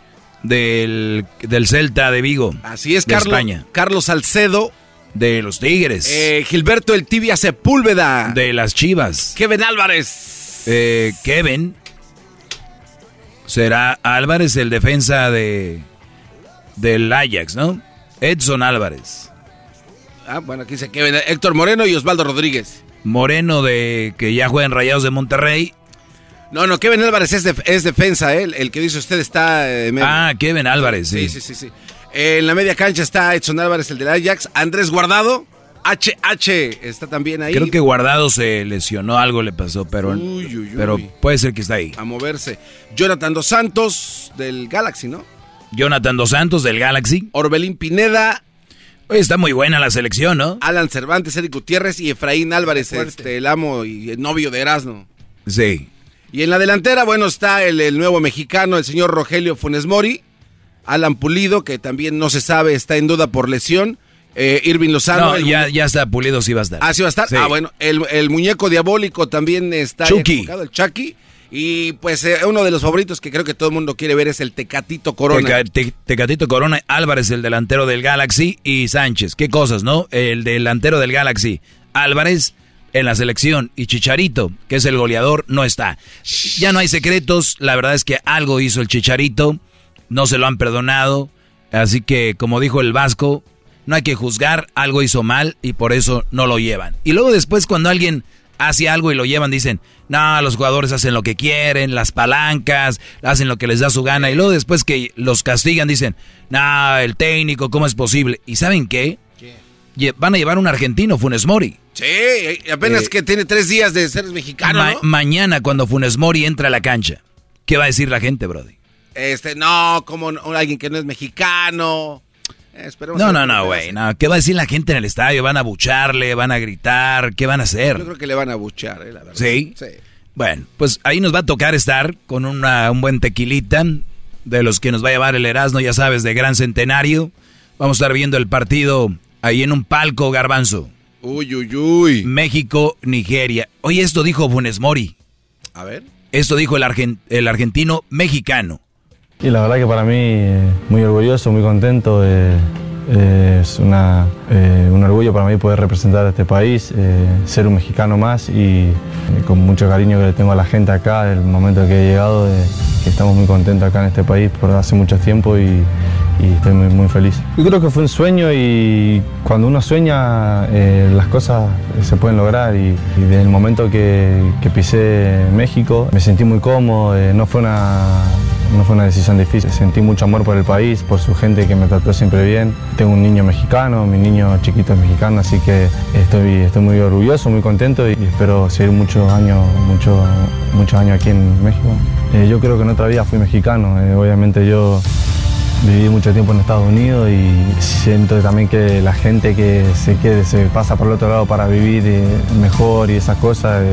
[SPEAKER 6] del, del Celta de Vigo.
[SPEAKER 14] Así es,
[SPEAKER 6] de
[SPEAKER 14] Carlos,
[SPEAKER 6] España.
[SPEAKER 14] Carlos Salcedo.
[SPEAKER 6] De los Tigres.
[SPEAKER 14] Eh, Gilberto El Tibia Sepúlveda.
[SPEAKER 6] De las Chivas.
[SPEAKER 14] Kevin Álvarez.
[SPEAKER 6] Eh, Kevin. Será Álvarez el defensa de del Ajax, ¿no? Edson Álvarez.
[SPEAKER 14] Ah, bueno, aquí dice Kevin, Héctor Moreno y Osvaldo Rodríguez.
[SPEAKER 6] Moreno de que ya juega en Rayados de Monterrey.
[SPEAKER 14] No, no, Kevin Álvarez es, de, es defensa, ¿eh? el que dice usted está... Eh,
[SPEAKER 6] ah, Kevin Álvarez, sí.
[SPEAKER 14] Sí, sí, sí. sí. Eh, en la media cancha está Edson Álvarez, el del Ajax. Andrés Guardado, HH, está también ahí.
[SPEAKER 6] Creo que Guardado se lesionó, algo le pasó, pero,
[SPEAKER 14] uy, uy, uy.
[SPEAKER 6] pero puede ser que está ahí.
[SPEAKER 14] A moverse. Jonathan Dos Santos, del Galaxy, ¿no?
[SPEAKER 6] Jonathan Dos Santos, del Galaxy.
[SPEAKER 14] Orbelín Pineda.
[SPEAKER 6] Oye, está muy buena la selección, ¿no?
[SPEAKER 14] Alan Cervantes, Eric Gutiérrez y Efraín Álvarez, este, el amo y el novio de Erasmo.
[SPEAKER 6] Sí.
[SPEAKER 14] Y en la delantera, bueno, está el, el, nuevo mexicano, el señor Rogelio Funes Mori, Alan Pulido, que también no se sabe, está en duda por lesión, eh, Irving Lozano.
[SPEAKER 6] No, ya, ya está Pulido, sí va a estar.
[SPEAKER 14] Ah, sí va a estar.
[SPEAKER 6] Sí.
[SPEAKER 14] Ah, bueno, el, el, muñeco diabólico también está
[SPEAKER 6] Chucky.
[SPEAKER 14] el Chucky. Y pues eh, uno de los favoritos que creo que todo el mundo quiere ver es el Tecatito Corona.
[SPEAKER 6] Teca, te, tecatito Corona, Álvarez, el delantero del Galaxy, y Sánchez. Qué cosas, ¿no? El delantero del Galaxy, Álvarez en la selección y Chicharito, que es el goleador, no está. Ya no hay secretos, la verdad es que algo hizo el Chicharito, no se lo han perdonado, así que como dijo el Vasco, no hay que juzgar, algo hizo mal y por eso no lo llevan. Y luego después cuando alguien hace algo y lo llevan dicen, no, los jugadores hacen lo que quieren, las palancas, hacen lo que les da su gana y luego después que los castigan dicen, no, el técnico, ¿cómo es posible? ¿Y saben qué? Van a llevar un argentino, Funes Mori.
[SPEAKER 14] Sí, apenas
[SPEAKER 6] Eh,
[SPEAKER 14] que tiene tres días de ser mexicano,
[SPEAKER 6] Ma-
[SPEAKER 14] ¿no?
[SPEAKER 6] Mañana cuando Funes Mori entra a la cancha, ¿qué va a decir la gente, Brody?
[SPEAKER 14] Este, no, como alguien que no es mexicano. Eh,
[SPEAKER 6] No, no, no, güey. No. ¿Qué va a decir la gente en el estadio? ¿Van a bucharle? ¿Van a gritar? ¿Qué van a hacer?
[SPEAKER 14] Yo creo que le van a buchar, eh, la verdad.
[SPEAKER 6] ¿Sí?
[SPEAKER 14] Sí.
[SPEAKER 6] Bueno, pues ahí nos va a tocar estar con una- un buen tequilita de los que nos va a llevar el Erasmo, ya sabes, de Gran Centenario. Vamos a estar viendo el partido ahí en un palco, Garbanzo.
[SPEAKER 14] Uy, uy, uy.
[SPEAKER 6] México, Nigeria. Oye, esto dijo Funes Mori.
[SPEAKER 14] A ver.
[SPEAKER 6] Esto dijo el, argen- el argentino mexicano.
[SPEAKER 25] Y la verdad que para mí eh, muy orgulloso, muy contento. eh, es una, eh, un orgullo para mí poder representar a este país, eh, ser un mexicano más y eh, con mucho cariño que le tengo a la gente acá, el momento que he llegado, que estamos muy contentos acá en este país por hace mucho tiempo y, y estoy muy, muy feliz. Yo creo que fue un sueño y cuando uno sueña eh, las cosas se pueden lograr y, y desde el momento que, pisé México me sentí muy cómodo, no fue una no fue una decisión difícil. Sentí mucho amor por el país, por su gente que me trató siempre bien. Tengo un niño mexicano, mi niño chiquito es mexicano, así que estoy, estoy muy orgulloso, muy contento y espero seguir muchos años, mucho- muchos años aquí en México. Eh, yo creo que en otra vida fui mexicano. eh, obviamente yo viví mucho tiempo en Estados Unidos y siento también que la gente que se, quede, se pasa por el otro lado para vivir eh, mejor y esas cosas,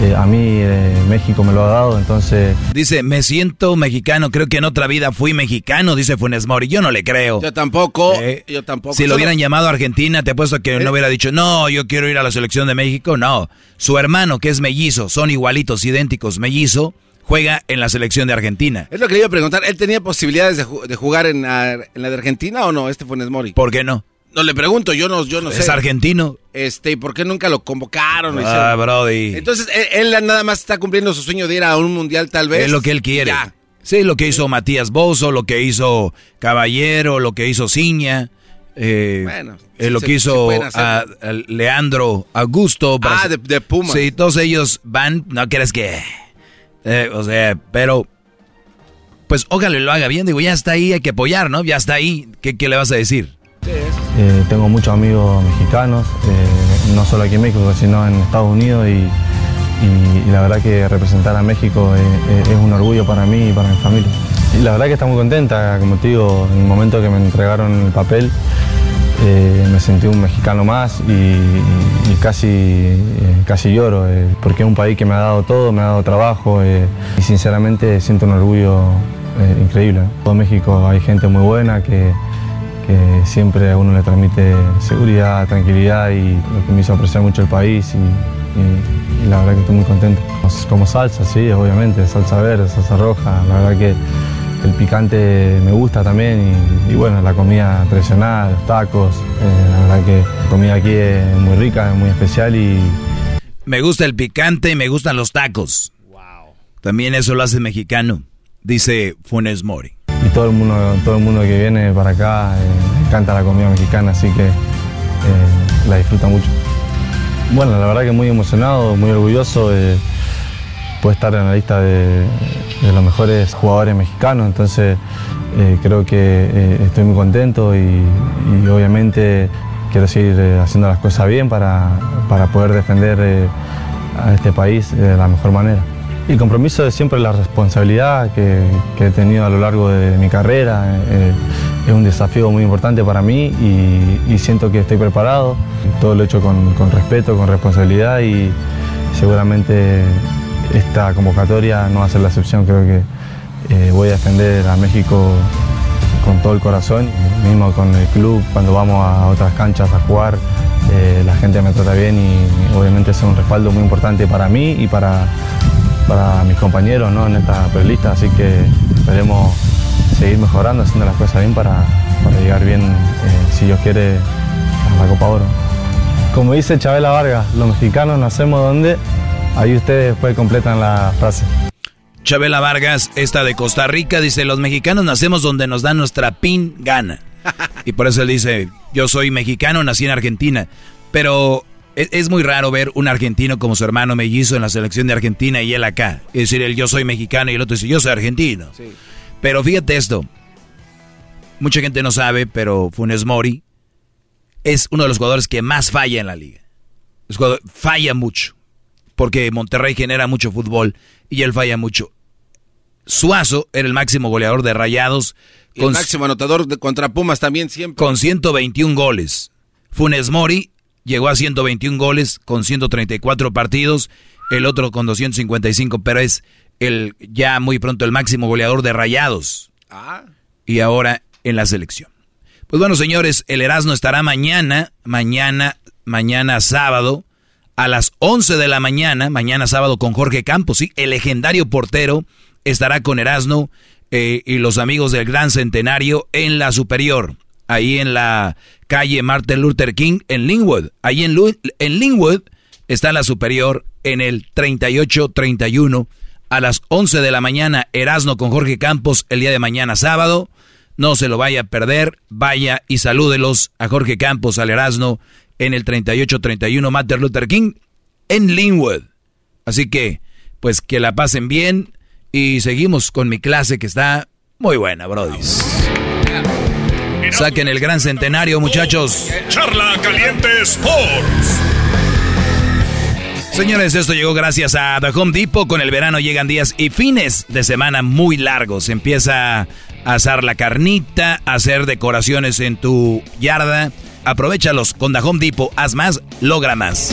[SPEAKER 25] eh, a mí eh, México me lo ha dado, entonces...
[SPEAKER 6] Dice, me siento mexicano, creo que en otra vida fui mexicano, dice Funes Mori. Yo no le creo.
[SPEAKER 14] Yo tampoco,
[SPEAKER 6] Eh,
[SPEAKER 14] yo tampoco.
[SPEAKER 6] Si lo hubieran llamado a Argentina, te apuesto que no hubiera dicho, no, yo quiero ir a la selección de México. No, su hermano, que es mellizo, son igualitos, idénticos, mellizo, juega en la selección de Argentina.
[SPEAKER 14] Es lo que le iba a preguntar. ¿Él tenía posibilidades de, ju- de jugar en la, en la de Argentina o no, este Funes Mori?
[SPEAKER 6] ¿Por qué no?
[SPEAKER 14] No, le pregunto, yo no, yo no sé.
[SPEAKER 6] Es argentino.
[SPEAKER 14] Este, ¿y por qué nunca lo convocaron?
[SPEAKER 6] Ah? Brody.
[SPEAKER 14] Entonces, él, él nada más está cumpliendo su sueño de ir a un mundial, tal vez.
[SPEAKER 6] Es lo que él quiere.
[SPEAKER 14] Ya.
[SPEAKER 6] Sí, lo que hizo Matías Bozo, lo que hizo Caballero, lo que hizo Ciña. eh,
[SPEAKER 14] Bueno,
[SPEAKER 6] eh,
[SPEAKER 14] sí
[SPEAKER 6] lo
[SPEAKER 14] se-
[SPEAKER 6] que hizo a- a Leandro Augusto.
[SPEAKER 14] Ah, de, de Pumas.
[SPEAKER 6] Sí, todos ellos van, no crees que... eh, o sea, pero... Pues ojalá lo haga bien, digo, ya está ahí, hay que apoyar, ¿no? Ya está ahí, ¿qué, qué le vas a decir?
[SPEAKER 25] Eh, tengo muchos amigos mexicanos, eh, no solo aquí en México, sino en Estados Unidos y, la verdad que representar a México eh, es un orgullo para mí y para mi familia. Y la verdad que está muy contenta, como te digo, en el momento que me entregaron el papel me sentí un mexicano más y, casi, casi lloro, porque es un país que me ha dado todo, me ha dado trabajo y sinceramente siento un orgullo increíble. En todo México hay gente muy buena que, que siempre a uno le transmite seguridad, tranquilidad y lo que me hizo apreciar mucho el país y, y- y la verdad que estoy muy contento. Como salsa, sí, obviamente, salsa verde, salsa roja, la verdad que el picante me gusta también y, y bueno, la comida tradicional, los tacos, eh, la verdad que la comida aquí es muy rica, es muy especial y
[SPEAKER 6] Me gusta el picante y me gustan los tacos. También eso lo hace mexicano, dice Funes Mori.
[SPEAKER 25] Y todo el mundo, todo el mundo que viene para acá eh, le encanta la comida mexicana, así que eh, la disfruta mucho. Bueno, la verdad que muy emocionado, muy orgulloso de poder estar en la lista de, los mejores jugadores mexicanos, entonces eh, creo que eh, estoy muy contento y, y obviamente quiero seguir eh, haciendo las cosas bien para, para poder defender eh, a este país de la mejor manera. El compromiso es siempre la responsabilidad que, he tenido a lo largo de mi carrera. eh, es un desafío muy importante para mí y, siento que estoy preparado. Todo lo he hecho con, con respeto, con responsabilidad y seguramente esta convocatoria no va a ser la excepción. Creo que eh, voy a defender a México con todo el corazón, mismo con el club, cuando vamos a otras canchas a jugar, eh, la gente me trata bien y obviamente es un respaldo muy importante para mí y para, para mis compañeros ¿no? en esta prelista, así que esperemos seguir mejorando, haciendo las cosas bien para, para llegar bien, eh, si Dios quiere, a la Copa Oro. Como dice Chabela Vargas, los mexicanos nacemos donde, ahí ustedes después completan la frase.
[SPEAKER 6] Chabela Vargas, esta de Costa Rica, dice, los mexicanos nacemos donde nos da nuestra pin gana. Y por eso él dice, yo soy mexicano, nací en Argentina. Pero es, es muy raro ver un argentino como su hermano mellizo en la selección de Argentina y él acá. Es decir, el yo soy mexicano y el otro dice, yo soy argentino. Pero fíjate esto, mucha gente no sabe, pero Funes Mori es uno de los jugadores que más falla en la liga. Falla mucho, porque Monterrey genera mucho fútbol y él falla mucho. Suazo era el máximo goleador de Rayados.
[SPEAKER 14] con, el máximo anotador de contra Pumas también siempre.
[SPEAKER 6] Con 121 goles. Funes Mori llegó a 121 goles con 134 partidos. El otro con 255, pero es el ya muy pronto el máximo goleador de Rayados. Ah. Y ahora en la selección. Pues bueno, señores, el Erasmo estará mañana, mañana, mañana sábado, a las 11 de la mañana, mañana sábado con Jorge Campos, ¿sí? El legendario portero estará con Erasmo eh, y los amigos del Gran Centenario en la Superior, ahí en la calle Martin Luther King, en Linwood. Ahí en, Linwood está la Superior en el 3831 a las 11 de la mañana, Erasmo con Jorge Campos el día de mañana sábado. No se lo vaya a perder. Vaya y salúdelos a Jorge Campos, al Erasno, en el 3831 Martin Luther King, en Linwood. Así que, pues que la pasen bien. Y seguimos con mi clase que está muy buena, brodis. Saquen el gran centenario, muchachos.
[SPEAKER 4] Charla Caliente Sports.
[SPEAKER 6] Señores, esto llegó gracias a The Home Depot. Con el verano llegan días y fines de semana muy largos. Empieza a asar la carnita, hacer decoraciones en tu yarda. Aprovechalos con The Home Depot. Haz más, logra más.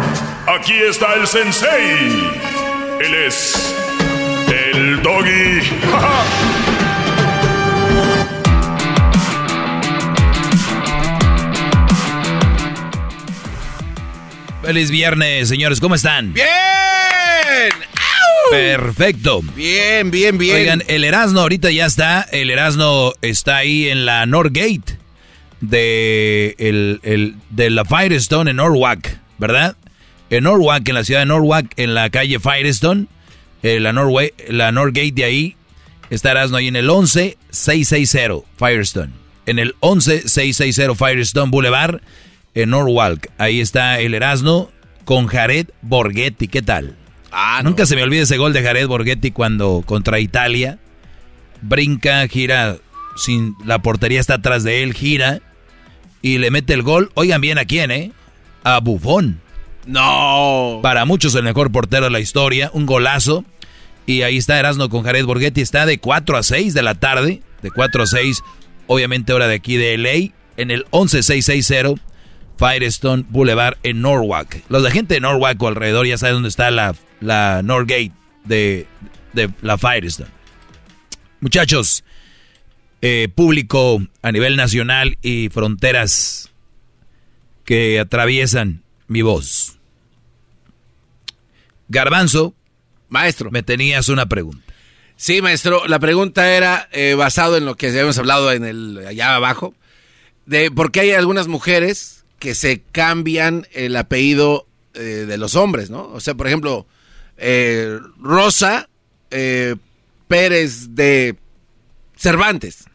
[SPEAKER 4] Aquí está el sensei. Él es el doggy.
[SPEAKER 6] Feliz viernes, señores. ¿Cómo están?
[SPEAKER 14] Bien.
[SPEAKER 6] Perfecto.
[SPEAKER 14] Bien, bien, bien.
[SPEAKER 6] Oigan, el Erasno ahorita ya está. El Erasno está ahí en la Northgate de, el, de la Firestone en Norwalk, ¿verdad? En Norwalk, en la ciudad de Norwalk, en la calle Firestone, eh, la, Norway, la Northgate de ahí, está Erasno ahí en el 11660 Firestone. En el 11660 Firestone Boulevard, en Norwalk. Ahí está el Erasno con Jared Borghetti. ¿Qué tal?
[SPEAKER 14] Ah,
[SPEAKER 6] Nunca se me olvide ese gol de Jared Borghetti cuando contra Italia. Brinca, gira, sin, la portería está atrás de él, gira y le mete el gol. Oigan bien a quién, ¿eh? A Buffon.
[SPEAKER 14] No.
[SPEAKER 6] Para muchos el mejor portero de la historia, un golazo. Y ahí está Erasmo con Jared Borghetti. Está de 4 a 6 de la tarde. De 4 a 6, obviamente hora de aquí de LA. En el 11660 Firestone Boulevard en Norwalk. Los de gente de Norwalk o alrededor ya saben dónde está la la Northgate de, de la Firestone. Muchachos, eh, público a nivel nacional y fronteras que atraviesan mi voz. Garbanzo,
[SPEAKER 14] maestro,
[SPEAKER 6] me tenías una pregunta.
[SPEAKER 14] Sí, maestro, la pregunta era eh, basado en lo que habíamos hablado en el allá abajo, de por qué hay algunas mujeres que se cambian el apellido eh, de los hombres, ¿no? O sea, por ejemplo, eh, Rosa eh, Pérez de Cervantes.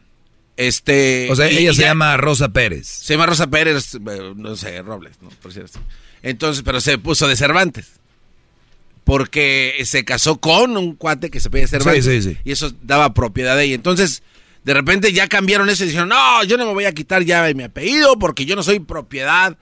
[SPEAKER 14] Este,
[SPEAKER 6] o sea, ella se llama Rosa Pérez.
[SPEAKER 14] Se llama Rosa Pérez, eh, no sé, Robles, ¿no? Por cierto. Entonces, pero se puso de Cervantes. Porque se casó con un cuate que se pedía Cervantes.
[SPEAKER 6] Sí, sí, sí.
[SPEAKER 14] Y eso daba propiedad de ella. Entonces, de repente ya cambiaron eso y dijeron, no, yo no me voy a quitar ya mi apellido porque yo no soy propiedad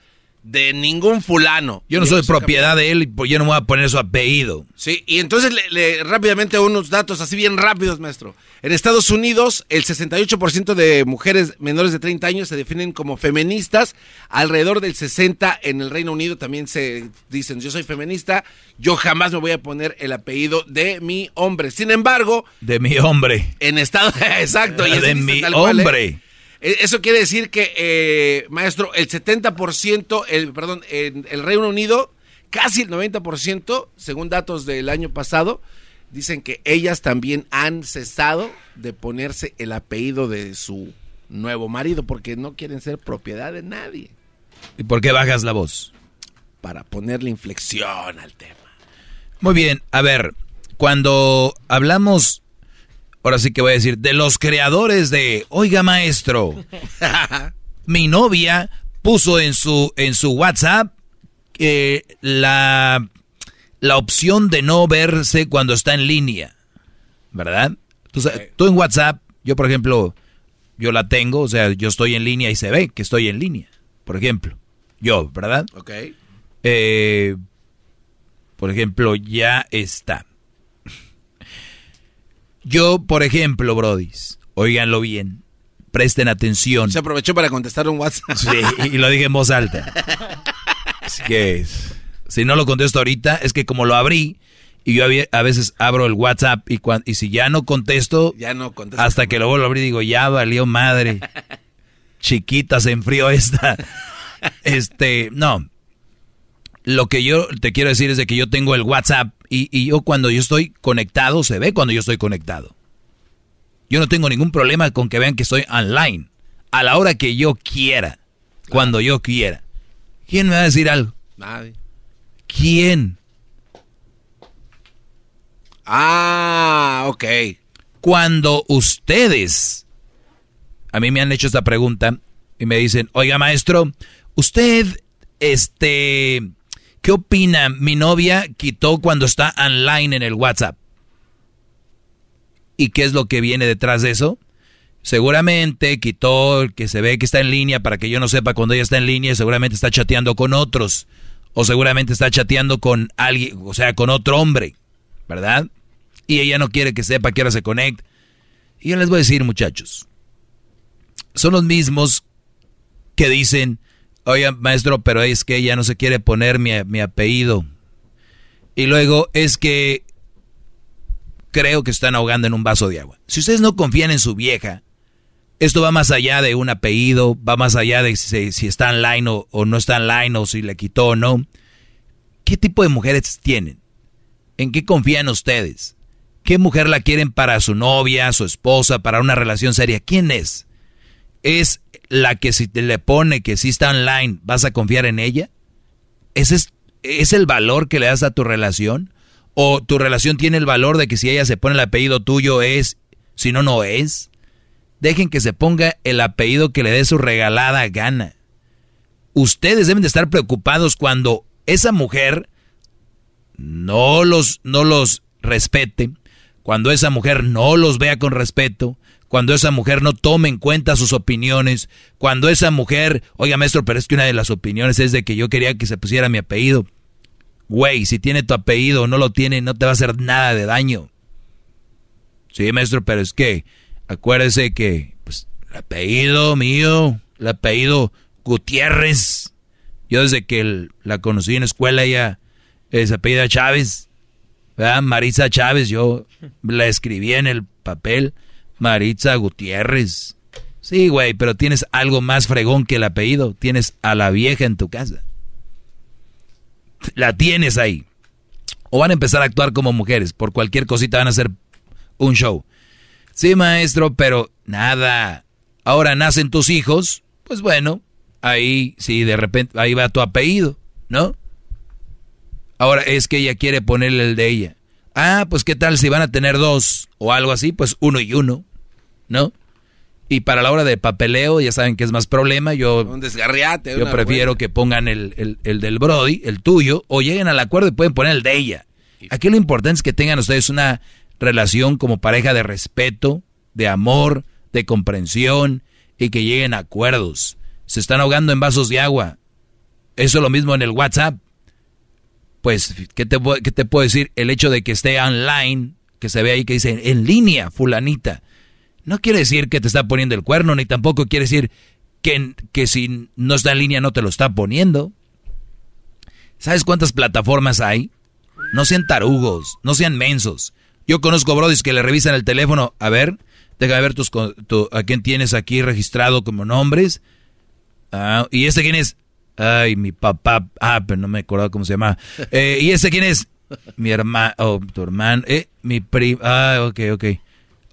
[SPEAKER 14] de ningún fulano.
[SPEAKER 6] Yo no soy propiedad de él y pues yo no me voy a poner su apellido.
[SPEAKER 14] Sí, y entonces le, rápidamente unos datos así bien rápidos, maestro. En Estados Unidos, el 68% de mujeres menores de 30 años se definen como feministas, alrededor del 60 en el Reino Unido también se dicen, yo soy feminista, yo jamás me voy a poner el apellido de mi hombre. Sin embargo...
[SPEAKER 6] De mi hombre.
[SPEAKER 14] En Estados... Exacto. Y
[SPEAKER 6] de mi
[SPEAKER 14] ¿eh?
[SPEAKER 6] hombre.
[SPEAKER 14] Eso quiere decir que, eh, maestro, el 70%, el, perdón, en el Reino Unido, casi el 90%, según datos del año pasado, dicen que ellas también han cesado de ponerse el apellido de su nuevo marido porque no quieren ser propiedad de nadie.
[SPEAKER 6] ¿Y por qué bajas la voz?
[SPEAKER 14] Para ponerle inflexión al tema.
[SPEAKER 6] Muy bien, a ver, cuando hablamos, ahora sí que voy a decir, de los creadores de, oiga maestro, mi novia puso en su, en su WhatsApp eh, la, la opción de no verse cuando está en línea, ¿verdad? Tú, tú en WhatsApp, yo por ejemplo, yo la tengo, o sea, yo estoy en línea y se ve que estoy en línea, por ejemplo. Yo, ¿verdad?
[SPEAKER 14] Ok.
[SPEAKER 6] Eh, por ejemplo, ya está. Yo, por ejemplo, Brodis, óiganlo bien, presten atención.
[SPEAKER 14] Se aprovechó para contestar un WhatsApp.
[SPEAKER 6] Sí, y lo dije en voz alta. Así que, si no lo contesto ahorita, es que como lo abrí, y yo a veces abro el WhatsApp y, y si ya no contesto,
[SPEAKER 14] ya no
[SPEAKER 6] hasta que lo vuelvo a abrir digo, ya valió madre. Chiquita, se enfrió esta. Este, no. Lo que yo te quiero decir es de que yo tengo el WhatsApp y, y yo cuando yo estoy conectado, se ve cuando yo estoy conectado. Yo no tengo ningún problema con que vean que estoy online. A la hora que yo quiera. Cuando yo quiera. ¿Quién me va a decir algo?
[SPEAKER 14] Nadie.
[SPEAKER 6] ¿Quién?
[SPEAKER 14] Ah, ok.
[SPEAKER 6] Cuando ustedes, a mí me han hecho esta pregunta y me dicen, oiga maestro, usted, este, ¿qué opina? Mi novia quitó cuando está online en el WhatsApp. ¿Y qué es lo que viene detrás de eso? Seguramente quitó el que se ve que está en línea para que yo no sepa cuando ella está en línea, seguramente está chateando con otros. O seguramente está chateando con alguien, o sea, con otro hombre, ¿verdad? Y ella no quiere que sepa que ahora se conecta. Y yo les voy a decir, muchachos, son los mismos que dicen, oye, maestro, pero es que ella no se quiere poner mi, mi apellido. Y luego es que creo que están ahogando en un vaso de agua. Si ustedes no confían en su vieja, esto va más allá de un apellido, va más allá de si, si está online o, o, no está online o si le quitó o no. ¿Qué tipo de mujeres tienen? ¿En qué confían ustedes? ¿Qué mujer la quieren para su novia, su esposa, para una relación seria? ¿Quién es? ¿Es la que si te le pone que si está online, vas a confiar en ella? ¿Ese es, es el valor que le das a tu relación? ¿O tu relación tiene el valor de que si ella se pone el apellido tuyo es, si no, no es? Dejen que se ponga el apellido que le dé su regalada gana. Ustedes deben de estar preocupados cuando esa mujer no los, no los respete, cuando esa mujer no los vea con respeto, cuando esa mujer no tome en cuenta sus opiniones, cuando esa mujer, oiga maestro, pero es que una de las opiniones es de que yo quería que se pusiera mi apellido. Güey, si tiene tu apellido o no lo tiene, no te va a hacer nada de daño. Sí, maestro, pero es que acuérdese que pues, el apellido mío, el apellido Gutiérrez, yo desde que la conocí en escuela ella es apellida Chávez, ¿verdad? Maritza Chávez, yo la escribí en el papel, Maritza Gutiérrez. Sí, güey, pero tienes algo más fregón que el apellido, tienes a la vieja en tu casa. La tienes ahí. O van a empezar a actuar como mujeres, por cualquier cosita van a hacer un show. Sí, maestro, pero nada. Ahora nacen tus hijos, pues bueno, ahí sí, de repente, ahí va tu apellido, ¿no? Ahora es que ella quiere ponerle el de ella. Ah, pues qué tal si van a tener dos o algo así, pues uno y uno, ¿no? Y para la hora de papeleo, ya saben que es más problema. Yo,
[SPEAKER 14] Un desgarriate.
[SPEAKER 6] yo prefiero que pongan el, el, el, del Brody, el tuyo, o lleguen al acuerdo y pueden poner el de ella. Aquí lo importante es que tengan ustedes una relación como pareja de respeto, de amor, de comprensión y que lleguen a acuerdos. Se están ahogando en vasos de agua. Eso es lo mismo en el WhatsApp. Pues, ¿qué te, ¿qué te puedo decir? El hecho de que esté online, que se ve ahí que dice en línea, fulanita no quiere decir que te está poniendo el cuerno, ni tampoco quiere decir que, que si no está en línea no te lo está poniendo. ¿Sabes cuántas plataformas hay? No sean tarugos, no sean mensos. Yo conozco brodis que le revisan el teléfono. A ver, déjame ver tus, tu, a quién tienes aquí registrado como nombres. Ah, ¿Y este quién es? Ay, mi papá. Ah, pero no me acuerdo cómo se llama. Eh, ¿Y este quién es? Mi hermano, oh, tu hermano. Eh, mi primo. Ah, ok, ok.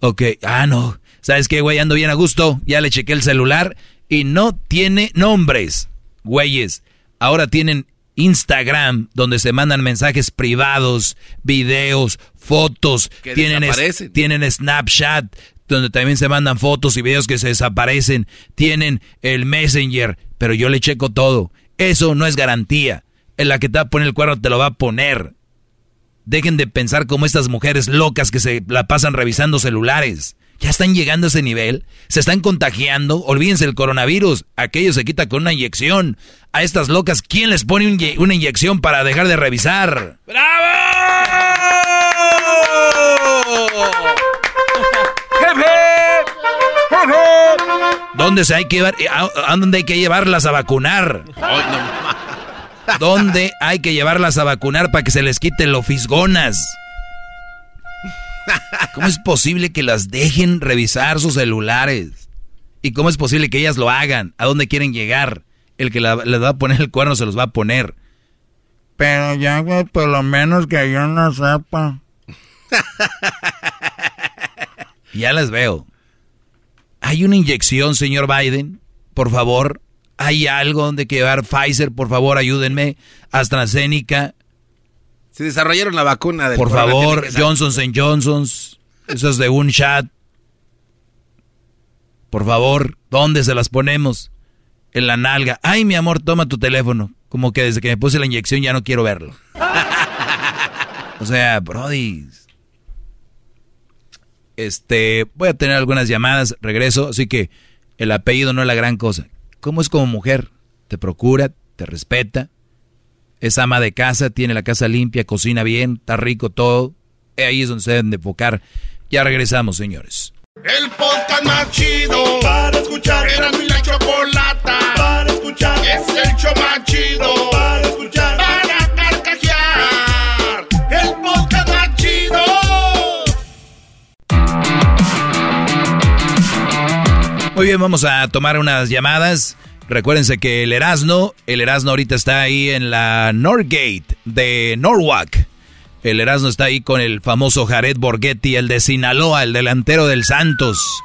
[SPEAKER 6] Ok, ah, no. ¿Sabes qué, güey? Ando bien a gusto. Ya le chequé el celular y no tiene nombres. güeyes, ahora tienen Instagram, donde se mandan mensajes privados, videos, fotos, tienen, tienen Snapchat, donde también se mandan fotos y videos que se desaparecen, tienen el Messenger, pero yo le checo todo. Eso no es garantía. En la que te va a poner el cuerno te lo va a poner. Dejen de pensar como estas mujeres locas que se la pasan revisando celulares. Ya están llegando a ese nivel, se están contagiando, olvídense el coronavirus, aquello se quita con una inyección. A estas locas, ¿quién les pone una inyección para dejar de revisar?
[SPEAKER 1] ¡Bravo!
[SPEAKER 6] ¿Dónde se hay que llevar, a, dónde hay que llevarlas a vacunar? ¿Dónde hay que llevarlas a vacunar para que se les quite lo fisgonas? ¿Cómo es posible que las dejen revisar sus celulares? ¿Y cómo es posible que ellas lo hagan? ¿A dónde quieren llegar? El que les va a poner el cuerno se los va a poner.
[SPEAKER 12] Pero ya, por lo menos que yo no sepa.
[SPEAKER 6] ya les veo. ¿Hay una inyección, señor Biden? Por favor. ¿Hay algo donde llevar Pfizer? Por favor, ayúdenme. AstraZeneca.
[SPEAKER 14] Se desarrollaron la vacuna del
[SPEAKER 6] Por favor, Johnson Johnson. Eso es de un chat. Por favor, ¿dónde se las ponemos? En la nalga. Ay, mi amor, toma tu teléfono. Como que desde que me puse la inyección ya no quiero verlo. o sea, Brody. Este, voy a tener algunas llamadas, regreso, así que el apellido no es la gran cosa. ¿Cómo es como mujer? Te procura, te respeta, es ama de casa, tiene la casa limpia, cocina bien, está rico todo. Ahí es donde se deben de enfocar. Ya regresamos, señores.
[SPEAKER 3] El podcast más chido para escuchar. Era mi la chocolata para escuchar. Es el show más chido para escuchar.
[SPEAKER 6] Muy bien, vamos a tomar unas llamadas. Recuérdense que el Erasno, el Erasno ahorita está ahí en la Norgate de Norwalk. El Erasno está ahí con el famoso Jared Borghetti, el de Sinaloa, el delantero del Santos,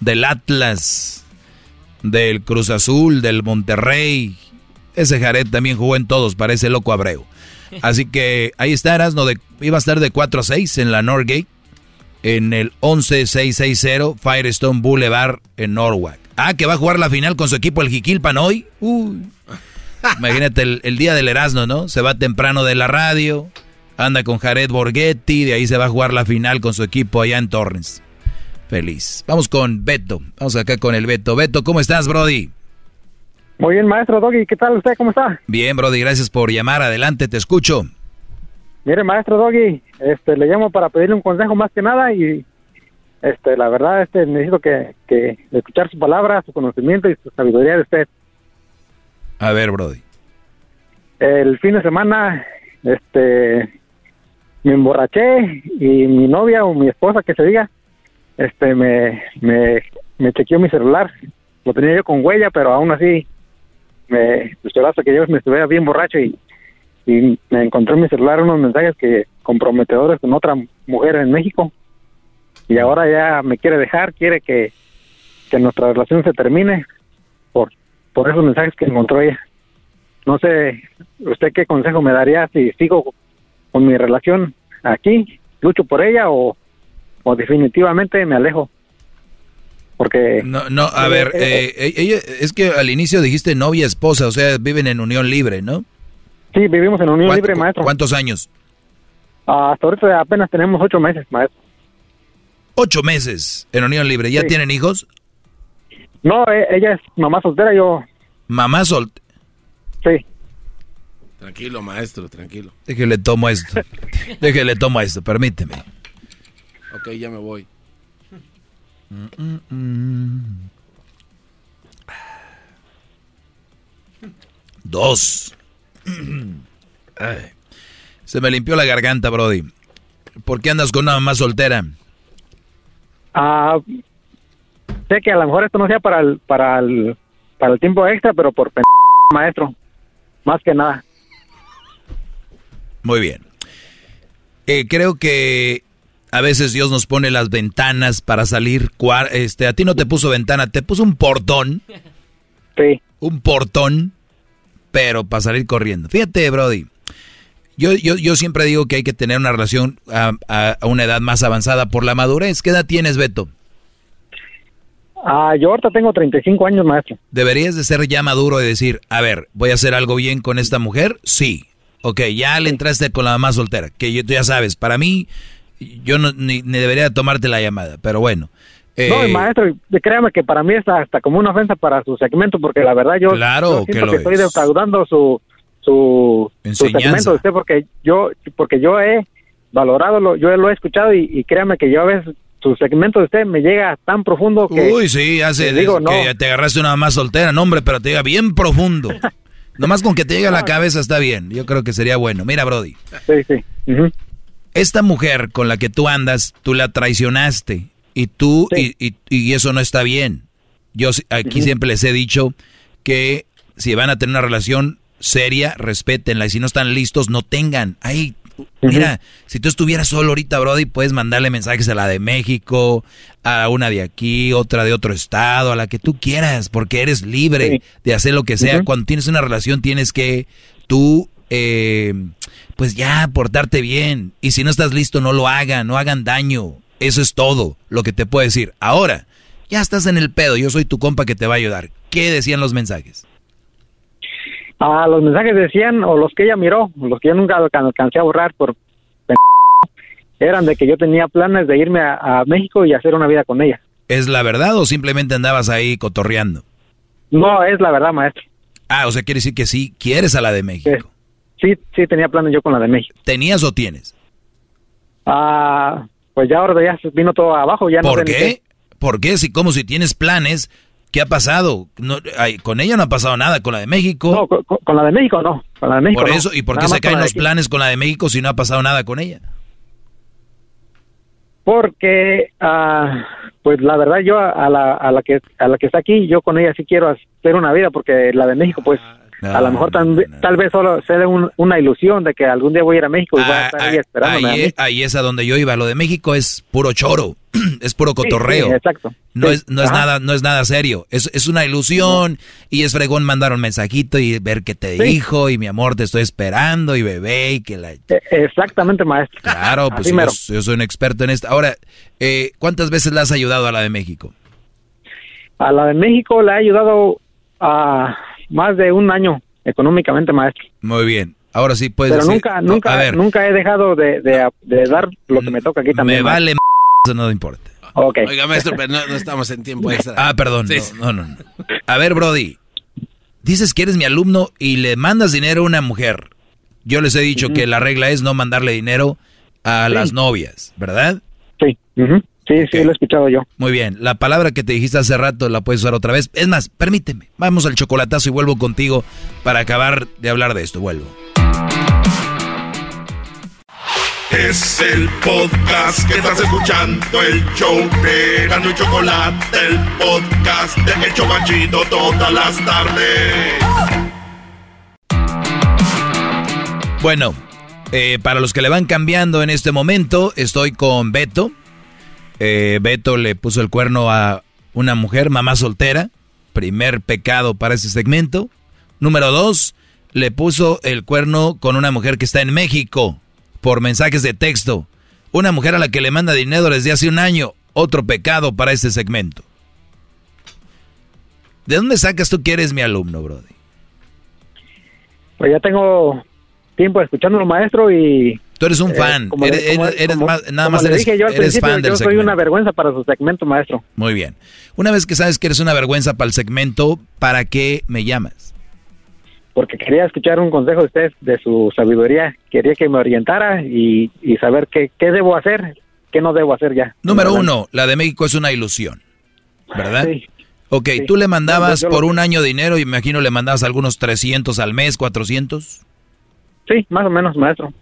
[SPEAKER 6] del Atlas, del Cruz Azul, del Monterrey. Ese Jared también jugó en todos, parece loco Abreu. Así que ahí está Erasno, de, iba a estar de 4 a 6 en la Norgate, en el 11660 Firestone Boulevard en Norwalk. Ah, que va a jugar la final con su equipo el Jiquilpan hoy. Imagínate el, día del Erasmo, ¿no? Se va temprano de la radio, anda con Jared Borghetti, de ahí se va a jugar la final con su equipo allá en Torrens. Feliz. Vamos con Beto. Vamos acá con el Beto. Beto, ¿cómo estás, Brody?
[SPEAKER 21] Muy bien, maestro Doggy. ¿Qué tal usted? ¿Cómo está?
[SPEAKER 6] Bien, Brody. Gracias por llamar. Adelante, te escucho.
[SPEAKER 21] Mire, maestro Doggy, este, le llamo para pedirle un consejo más que nada y este, la verdad, este, necesito que, que escuchar su palabra, su conocimiento y su sabiduría de usted.
[SPEAKER 6] A ver, Brody.
[SPEAKER 21] El fin de semana, este, me emborraché y mi novia o mi esposa, que se diga, este, me, me, me chequeó mi celular. Lo tenía yo con huella, pero aún así, me, pues hasta que yo me estuviera bien borracho y, y me encontré en mi celular unos mensajes que comprometedores con otra mujer en México y ahora ya me quiere dejar, quiere que, nuestra relación se termine por, por esos mensajes que encontró ella. No sé, ¿usted qué consejo me daría si sigo con mi relación aquí, lucho por ella o, o definitivamente me alejo? Porque...
[SPEAKER 6] No, no, a ver, eh, eh, ella, es que al inicio dijiste novia, esposa, o sea, viven en unión libre, ¿no?
[SPEAKER 21] Sí, vivimos en unión libre, maestro.
[SPEAKER 6] ¿Cuántos años?
[SPEAKER 21] hasta ahorita apenas tenemos ocho meses, maestro.
[SPEAKER 6] Ocho meses en unión libre. ¿Ya tienen hijos?
[SPEAKER 21] No, e, ella es mamá soltera, yo...
[SPEAKER 6] ¿Mamá soltera?
[SPEAKER 21] Sí.
[SPEAKER 14] Tranquilo, maestro, tranquilo.
[SPEAKER 6] Déjele tomo esto. Déjele tomo esto, permíteme.
[SPEAKER 14] Ok, ya me voy.
[SPEAKER 6] Dos. Se me limpió la garganta, Brody. ¿Por qué andas con una mamá soltera?
[SPEAKER 21] Ah, sé que a lo mejor esto no sea para el, para el, para el tiempo extra, pero por maestro, más que nada.
[SPEAKER 6] Muy bien. Eh, creo que a veces Dios nos pone las ventanas para salir. Este, a ti no te puso ventana, te puso un portón.
[SPEAKER 21] Sí.
[SPEAKER 6] Un portón pero para salir corriendo. Fíjate, Brody. Yo, yo, yo siempre digo que hay que tener una relación a, a, una edad más avanzada por la madurez. ¿Qué edad tienes, Beto?
[SPEAKER 21] Ah, yo ahorita tengo 35 años, maestro.
[SPEAKER 6] Deberías de ser ya maduro y decir, a ver, ¿voy a hacer algo bien con esta mujer? Sí. Ok, ya le entraste con la mamá soltera, que yo, tú ya sabes, para mí, yo no, ni, debería tomarte la llamada, pero bueno.
[SPEAKER 21] No, eh, maestro, créame que para mí es hasta como una ofensa para su segmento, porque la verdad yo,
[SPEAKER 6] claro
[SPEAKER 21] siento que, estoy defraudando su, su, segmento de usted, porque yo, porque yo he valorado, lo, yo lo he escuchado y, y créame que yo a veces su segmento de usted me llega tan profundo que...
[SPEAKER 6] Uy, sí, hace digo, que te agarraste una más soltera, no hombre, pero te llega bien profundo. Nomás con que te llegue a la cabeza está bien, yo creo que sería bueno. Mira, Brody.
[SPEAKER 21] Sí, sí.
[SPEAKER 6] Esta mujer con la que tú andas, tú la traicionaste y tú, y, y, eso no está bien. Yo aquí siempre les he dicho que si van a tener una relación seria, respétenla y si no están listos, no tengan. Ahí Mira, si tú estuvieras solo ahorita, Brody, puedes mandarle mensajes a la de México, a una de aquí, otra de otro estado, a la que tú quieras, porque eres libre de hacer lo que sea. Cuando tienes una relación tienes que tú, eh, pues ya, portarte bien. Y si no estás listo, no lo hagan, no hagan daño. Eso es todo lo que te puedo decir. Ahora, ya estás en el pedo, yo soy tu compa que te va a ayudar. ¿Qué decían los mensajes?
[SPEAKER 21] Ah, los mensajes decían, o los que ella miró, los que yo nunca alcancé a borrar por eran de que yo tenía planes de irme a, México y hacer una vida con ella.
[SPEAKER 6] ¿Es la verdad o simplemente andabas ahí cotorreando?
[SPEAKER 21] No, es la verdad, maestro.
[SPEAKER 6] Ah, o sea, quiere decir que sí quieres a la de México.
[SPEAKER 21] Sí, sí, tenía planes yo con la de México.
[SPEAKER 6] ¿Tenías o tienes?
[SPEAKER 21] Ah, pues ya ahora ya vino todo abajo. Ya
[SPEAKER 6] ¿Por qué? qué? ¿Por qué? Si como si tienes planes, ¿Qué ha pasado? No, con ella no ha pasado nada, con la de México.
[SPEAKER 21] No, con, la de México no. Con la de México
[SPEAKER 6] por eso, ¿y por qué se caen los planes con la de México si no ha pasado nada con ella?
[SPEAKER 21] Porque, ah, pues la verdad yo a la, a la que a la que está aquí, yo con ella sí quiero hacer una vida, porque la de México, pues a lo mejor tal, vez solo se dé una ilusión de que algún día voy a ir a México y voy a ah, estar ahí ah, esperando.
[SPEAKER 6] Ahí, ahí, es a donde yo iba. Lo de México es puro choro, es puro cotorreo.
[SPEAKER 21] exacto.
[SPEAKER 6] No es, no es nada, no es nada serio. Es, es una ilusión y es fregón mandar un mensajito y ver qué te dijo y mi amor te estoy esperando y bebé y que la. E,
[SPEAKER 21] exactamente, maestro.
[SPEAKER 6] Claro, pues yo, soy un experto en esto. Ahora, eh, ¿cuántas veces le has ayudado a la de México?
[SPEAKER 21] A la de México le ha ayudado a más de un año económicamente, maestro.
[SPEAKER 6] Muy bien. Ahora sí puedes
[SPEAKER 21] Pero nunca, nunca, nunca he dejado de, dar lo que me toca aquí también.
[SPEAKER 6] Me vale eso no importa.
[SPEAKER 21] Okay.
[SPEAKER 14] Oiga, maestro, pero no, estamos en tiempo extra.
[SPEAKER 6] Ah, perdón. No, no, no. A ver, Brody. Dices que eres mi alumno y le mandas dinero a una mujer. Yo les he dicho que la regla es no mandarle dinero a las novias, ¿verdad?
[SPEAKER 21] Sí. Sí, sí, lo he escuchado yo.
[SPEAKER 6] Muy bien, la palabra que te dijiste hace rato la puedes usar otra vez. Es más, permíteme, vamos al chocolatazo y vuelvo contigo para acabar de hablar de esto. Vuelvo.
[SPEAKER 3] Es el podcast que estás escuchando, el show de Gano y Chocolate, el podcast de El Chocachito todas las tardes.
[SPEAKER 6] Bueno, eh, para los que le van cambiando en este momento, estoy con Beto eh, Beto le puso el cuerno a una mujer, mamá soltera. Primer pecado para ese segmento. Número dos, le puso el cuerno con una mujer que está en México por mensajes de texto. Una mujer a la que le manda dinero desde hace un año. Otro pecado para este segmento. ¿De dónde sacas tú que eres mi alumno, Brody?
[SPEAKER 21] Pues ya tengo tiempo escuchándolo, maestro, y
[SPEAKER 6] Tú eres un fan. eres, nada más eres,
[SPEAKER 21] dije yo al yo soy una vergüenza para su segmento, maestro.
[SPEAKER 6] Muy bien. Una vez que sabes que eres una vergüenza para el segmento, ¿para qué me llamas?
[SPEAKER 21] Porque quería escuchar un consejo de usted, de su sabiduría. Quería que me orientara y, saber qué, qué debo hacer, qué no debo hacer ya.
[SPEAKER 6] Número uno, la de México es una ilusión, ¿verdad? Sí. Ok, tú le mandabas por un año dinero, y me imagino le mandabas algunos 300 al mes, 400.
[SPEAKER 21] Sí, más o menos, maestro.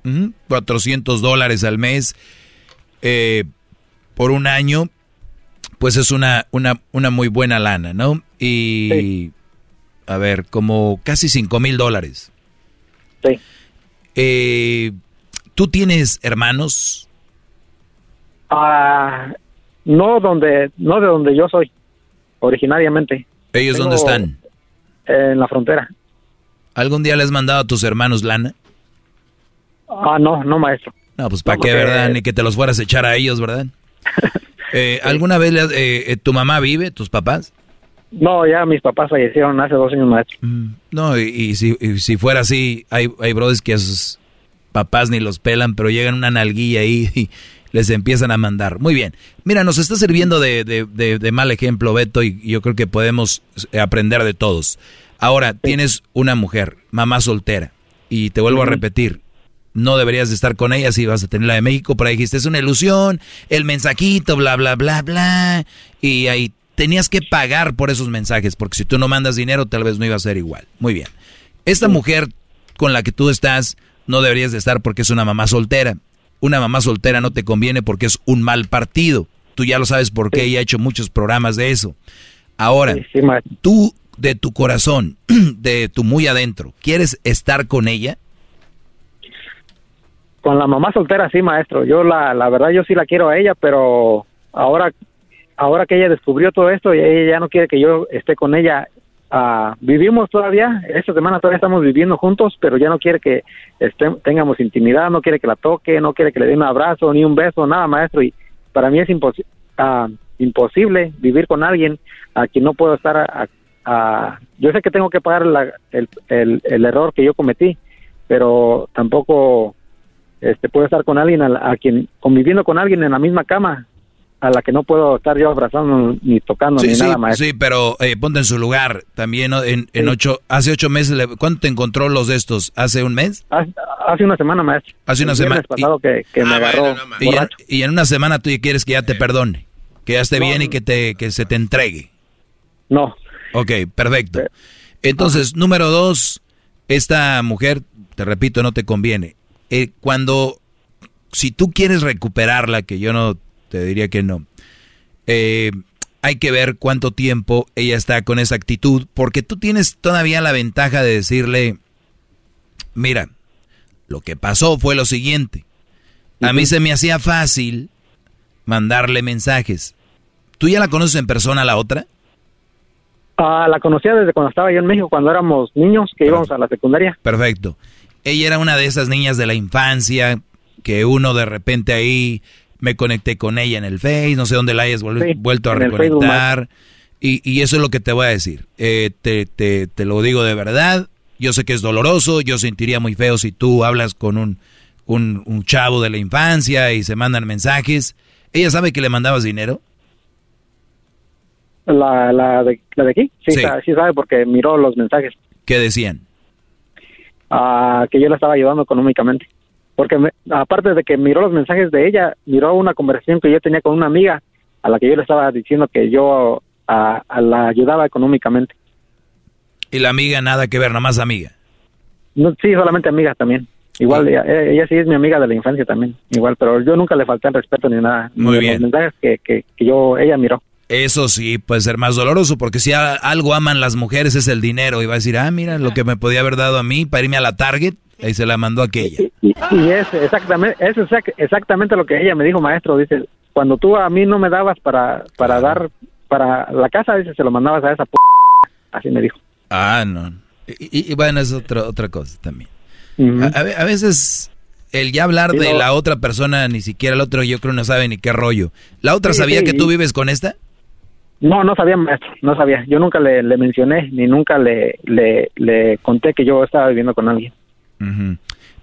[SPEAKER 6] 400 dólares al mes eh, por un año, pues es una, una, una muy buena lana, ¿no? Y, a ver, como casi 5 mil dólares.
[SPEAKER 21] Sí.
[SPEAKER 6] Eh, ¿Tú tienes hermanos?
[SPEAKER 21] Ah, no, donde, no de donde yo soy, originariamente.
[SPEAKER 6] ¿Ellos dónde están?
[SPEAKER 21] En la frontera.
[SPEAKER 6] ¿Algún día le has mandado a tus hermanos lana?
[SPEAKER 21] Ah, no, no, maestro.
[SPEAKER 6] No, pues para qué, ¿verdad? Ni que te los fueras a echar a ellos, ¿verdad? Eh, ¿Alguna vez eh, eh, tu mamá vive, tus papás?
[SPEAKER 21] No, ya mis papás fallecieron hace dos años, maestro.
[SPEAKER 6] Mm, no, y, si, si, fuera así, hay, hay brothers que a sus papás ni los pelan, pero llegan una nalguilla ahí y les empiezan a mandar. Muy bien. Mira, nos está sirviendo de, de, mal ejemplo, Beto, y yo creo que podemos aprender de todos. Ahora, tienes una mujer, mamá soltera, y te vuelvo a repetir, no deberías de estar con ella si vas a tener la de México, pero ahí dijiste, es una ilusión, el mensajito, bla, bla, bla, bla, y ahí tenías que pagar por esos mensajes, porque si tú no mandas dinero, tal vez no iba a ser igual. Muy bien. Esta mujer con la que tú estás, no deberías de estar porque es una mamá soltera. Una mamá soltera no te conviene porque es un mal partido. Tú ya lo sabes porque ella ha hecho muchos programas de eso. Ahora, tú de tu corazón, de tu muy adentro, ¿quieres estar con ella?
[SPEAKER 21] Con la mamá soltera, sí, maestro. Yo la, la verdad, yo sí la quiero a ella, pero ahora, ahora que ella descubrió todo esto, ella ya no quiere que yo esté con ella. Ah, vivimos todavía, esta semana todavía estamos viviendo juntos, pero ya no quiere que tengamos intimidad, no quiere que la toque, no quiere que le dé un abrazo, ni un beso, nada, maestro. Y para mí es ah, imposible vivir con alguien a quien no puedo estar a, yo sé que tengo que pagar el, el, el error que yo cometí, pero tampoco este, puedo estar con alguien a, quien, conviviendo con alguien en la misma cama, a la que no puedo estar yo abrazando ni tocando ni nada más.
[SPEAKER 6] Sí, pero eh, ponte en su lugar. También en, en ocho, hace ocho meses, ¿cuánto te encontró los de estos? ¿Hace un mes?
[SPEAKER 21] Hace, una semana, maestro.
[SPEAKER 6] Hace una semana.
[SPEAKER 21] pasado que, me ah, agarró
[SPEAKER 6] y, en, una semana tú quieres que ya te perdone, que ya esté bien y que, te, que se te entregue.
[SPEAKER 21] No.
[SPEAKER 6] Ok, perfecto. Entonces, número dos, esta mujer, te repito, no te conviene. Eh, cuando, si tú quieres recuperarla, que yo no te diría que no, eh, hay que ver cuánto tiempo ella está con esa actitud, porque tú tienes todavía la ventaja de decirle, mira, lo que pasó fue lo siguiente. A mí se me hacía fácil mandarle mensajes. ¿Tú ya la conoces en persona la otra?
[SPEAKER 21] Ah, la conocía desde cuando estaba yo en México, cuando éramos niños, que íbamos a la secundaria.
[SPEAKER 6] Perfecto ella era una de esas niñas de la infancia que uno de repente ahí me conecté con ella en el Face, no sé dónde la hayas vuelto a reconectar. Y, y, eso es lo que te voy a decir. Eh, te, te, te, lo digo de verdad. Yo sé que es doloroso. Yo sentiría muy feo si tú hablas con un, un, un chavo de la infancia y se mandan mensajes. ¿Ella sabe que le mandabas dinero?
[SPEAKER 21] La, la, de, la de aquí, sí, sí. sí sabe porque miró los mensajes.
[SPEAKER 6] ¿Qué decían?
[SPEAKER 21] Que yo la estaba ayudando económicamente. Porque aparte de que miró los mensajes de ella, miró una conversación que yo tenía con una amiga a la que yo le estaba diciendo que yo a, la ayudaba económicamente.
[SPEAKER 6] ¿Y la amiga nada que ver, nada más amiga?
[SPEAKER 21] No, sí, solamente amiga también. Igual, ella, ella, sí es mi amiga de la infancia también, igual, pero yo nunca le falté el respeto ni nada.
[SPEAKER 6] Muy bien.
[SPEAKER 21] Los mensajes que, que, que, yo, ella miró.
[SPEAKER 6] Eso sí puede ser más doloroso, porque si algo aman las mujeres es el dinero. Y va a decir, ah, mira, lo que me podía haber dado a mí para irme a la Target, ahí se la mandó aquella.
[SPEAKER 21] Y, y es exactamente, es exactamente lo que ella me dijo, maestro. Dice, cuando tú a mí no me dabas para, para dar, para la casa, dice, se lo mandabas a esa p Así me dijo.
[SPEAKER 6] Ah, no. Y, bueno, es otra otra cosa también. a, veces el ya hablar de la otra persona, ni siquiera el otro, yo creo no sabe ni qué rollo. ¿La otra sabía que tú vives con esta?
[SPEAKER 21] No, no sabía, maestro, no sabía. Yo nunca le, mencioné, ni nunca le, le, conté que yo estaba viviendo con alguien.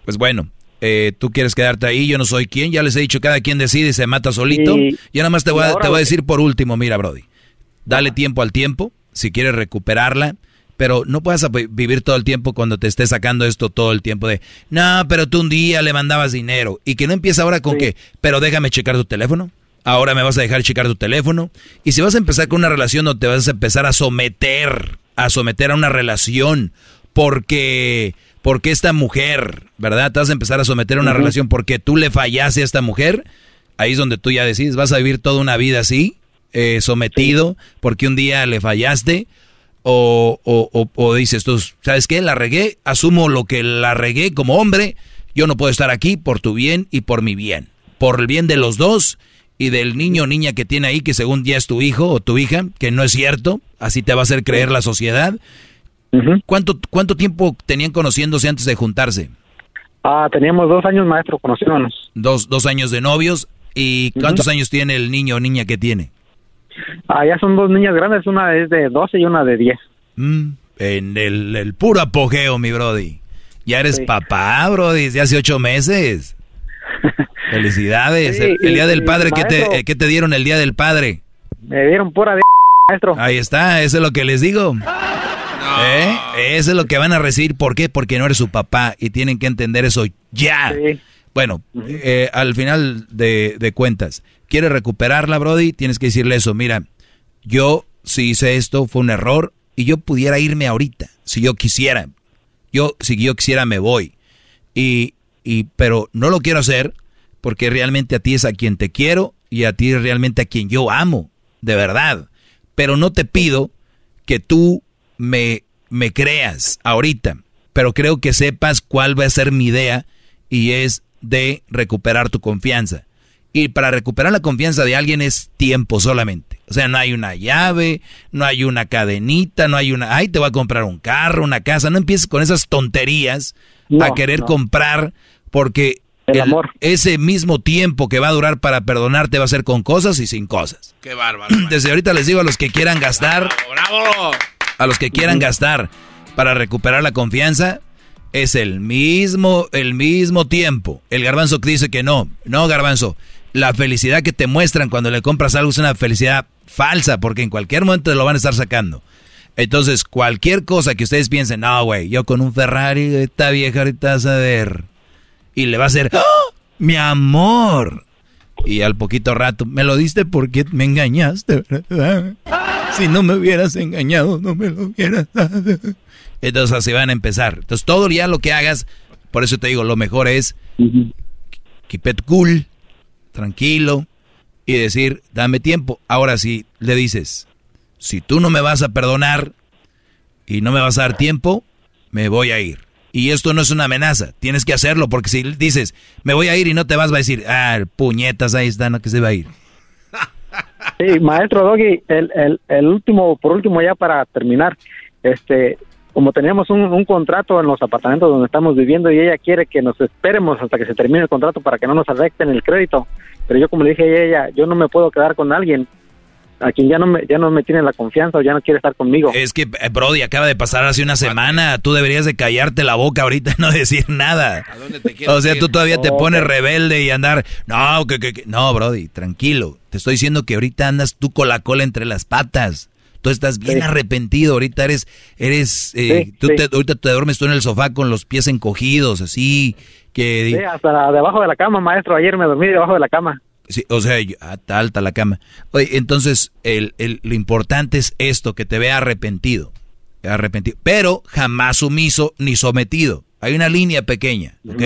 [SPEAKER 6] Pues bueno, eh, tú quieres quedarte ahí, yo no soy quien, ya les he dicho, cada quien decide y se mata solito. Y, yo nada más te voy, a, te voy a decir por último, mira, Brody, dale tiempo al tiempo, si quieres recuperarla, pero no puedes vivir todo el tiempo cuando te estés sacando esto todo el tiempo de, no, pero tú un día le mandabas dinero y que no empieza ahora con que, pero déjame checar tu teléfono ahora me vas a dejar checar tu teléfono. Y si vas a empezar con una relación donde te vas a empezar a someter, a someter a una relación, porque, porque esta mujer, ¿verdad? Te vas a empezar a someter a una relación porque tú le fallaste a esta mujer, ahí es donde tú ya decides, vas a vivir toda una vida así, eh, sometido, porque un día le fallaste. O, o, o, dices tú, ¿sabes qué? La regué, asumo lo que la regué como hombre, yo no puedo estar aquí por tu bien y por mi bien, por el bien de los dos, y del niño o niña que tiene ahí, que según ya es tu hijo o tu hija, que no es cierto, así te va a hacer creer la sociedad. ¿Cuánto, ¿Cuánto tiempo tenían conociéndose antes de juntarse?
[SPEAKER 21] Ah, teníamos dos años, maestro, conociéndonos.
[SPEAKER 6] Dos, dos años de novios. ¿Y cuántos años tiene el niño o niña que tiene?
[SPEAKER 21] Ah, ya son dos niñas grandes, una es de 12 y una de 10.
[SPEAKER 6] Mm, en el, el puro apogeo, mi brody. Ya eres
[SPEAKER 21] Sí.
[SPEAKER 6] papá, brody, desde hace ocho meses. Felicidades.
[SPEAKER 21] Sí,
[SPEAKER 6] el, el día del padre, ¿qué te, eh, qué te dieron el día del padre?
[SPEAKER 21] Me dieron pura de maestro.
[SPEAKER 6] Ahí está, eso es lo que les digo. ¿Eh? Eso es lo que van a recibir. ¿Por qué? Porque no eres su papá y tienen que entender eso ya. Bueno, eh, al final de, de cuentas, ¿quieres recuperarla, Brody? Tienes que decirle eso. Mira, yo si hice esto, fue un error y yo pudiera irme ahorita, si yo quisiera. Yo, si yo quisiera, me voy. Y, y, pero no lo quiero hacer porque realmente a ti es a quien te quiero y a ti es realmente a quien yo amo, de verdad. Pero no te pido que tú me, me creas ahorita, pero creo que sepas cuál va a ser mi idea y es de recuperar tu confianza. Y para recuperar la confianza de alguien es tiempo solamente. O sea, no hay una llave, no hay una cadenita, no hay una, ay, te voy a comprar un carro, una casa. No empieces con esas tonterías a querer
[SPEAKER 21] no.
[SPEAKER 6] comprar porque el- ese mismo tiempo que va a durar para perdonarte va a ser con cosas y sin cosas.
[SPEAKER 14] Qué bárbaro.
[SPEAKER 6] Desde ahorita les digo a los que quieran gastar,
[SPEAKER 14] ¡Bravo!
[SPEAKER 6] a los que quieran gastar para recuperar la confianza, es el mismo, el mismo tiempo. El garbanzo que dice que no, no garbanzo. La felicidad que te muestran cuando le compras algo es una felicidad falsa, porque en cualquier momento te lo van a estar sacando. Entonces, cualquier cosa que ustedes piensen, no, güey, yo con un Ferrari, esta vieja ahorita vas a ver. Y le va a hacer, ¡Ah! mi amor. Y al poquito rato, me lo diste porque me engañaste, ¿verdad? Si no me hubieras engañado, no me lo hubieras dado. Entonces así van a empezar. Entonces todo ya lo que hagas, por eso te digo, lo mejor es keep it cool, tranquilo y decir, dame tiempo. Ahora si le dices, si tú no me vas a perdonar y no me vas a dar tiempo, me voy a ir. Y esto no es una amenaza, tienes que hacerlo porque si dices, me voy a ir y no te vas, va a decir, ah, puñetas, ahí está, no que se va a ir.
[SPEAKER 21] Sí, maestro Doggy, el, el, el último, por último ya para terminar, este, como teníamos un, contrato en los apartamentos donde estamos viviendo y ella quiere que nos esperemos hasta que se termine el contrato para que no nos afecten el crédito, pero yo como le dije a ella, yo no me puedo quedar con alguien a quien ya no me, ya no me tiene la confianza o ya no quiere estar conmigo.
[SPEAKER 6] Es que, eh, Brody, acaba de pasar hace una semana. Tú deberías de callarte la boca ahorita y no decir nada. O sea, tú todavía te
[SPEAKER 21] Ok.
[SPEAKER 6] pones rebelde y andar... No, que, que, que- No, Brody, tranquilo. Te estoy diciendo que ahorita andas tú con la cola entre las patas. Tú estás bien
[SPEAKER 21] Sí.
[SPEAKER 6] arrepentido. Ahorita eres... eres eh,
[SPEAKER 21] Sí,
[SPEAKER 6] tú
[SPEAKER 21] sí.
[SPEAKER 6] te- ahorita te duermes tú en el sofá con los pies encogidos, así. Que,
[SPEAKER 21] Sí, hasta debajo de la cama, maestro, ayer me dormí debajo de la cama.
[SPEAKER 6] Sí, o sea, yo- ah, está alta la cama. Oye, entonces, el, el- lo importante es esto, que te vea arrepentido. Arrepentido. Pero jamás sumiso ni sometido. Hay una línea pequeña, ¿ok?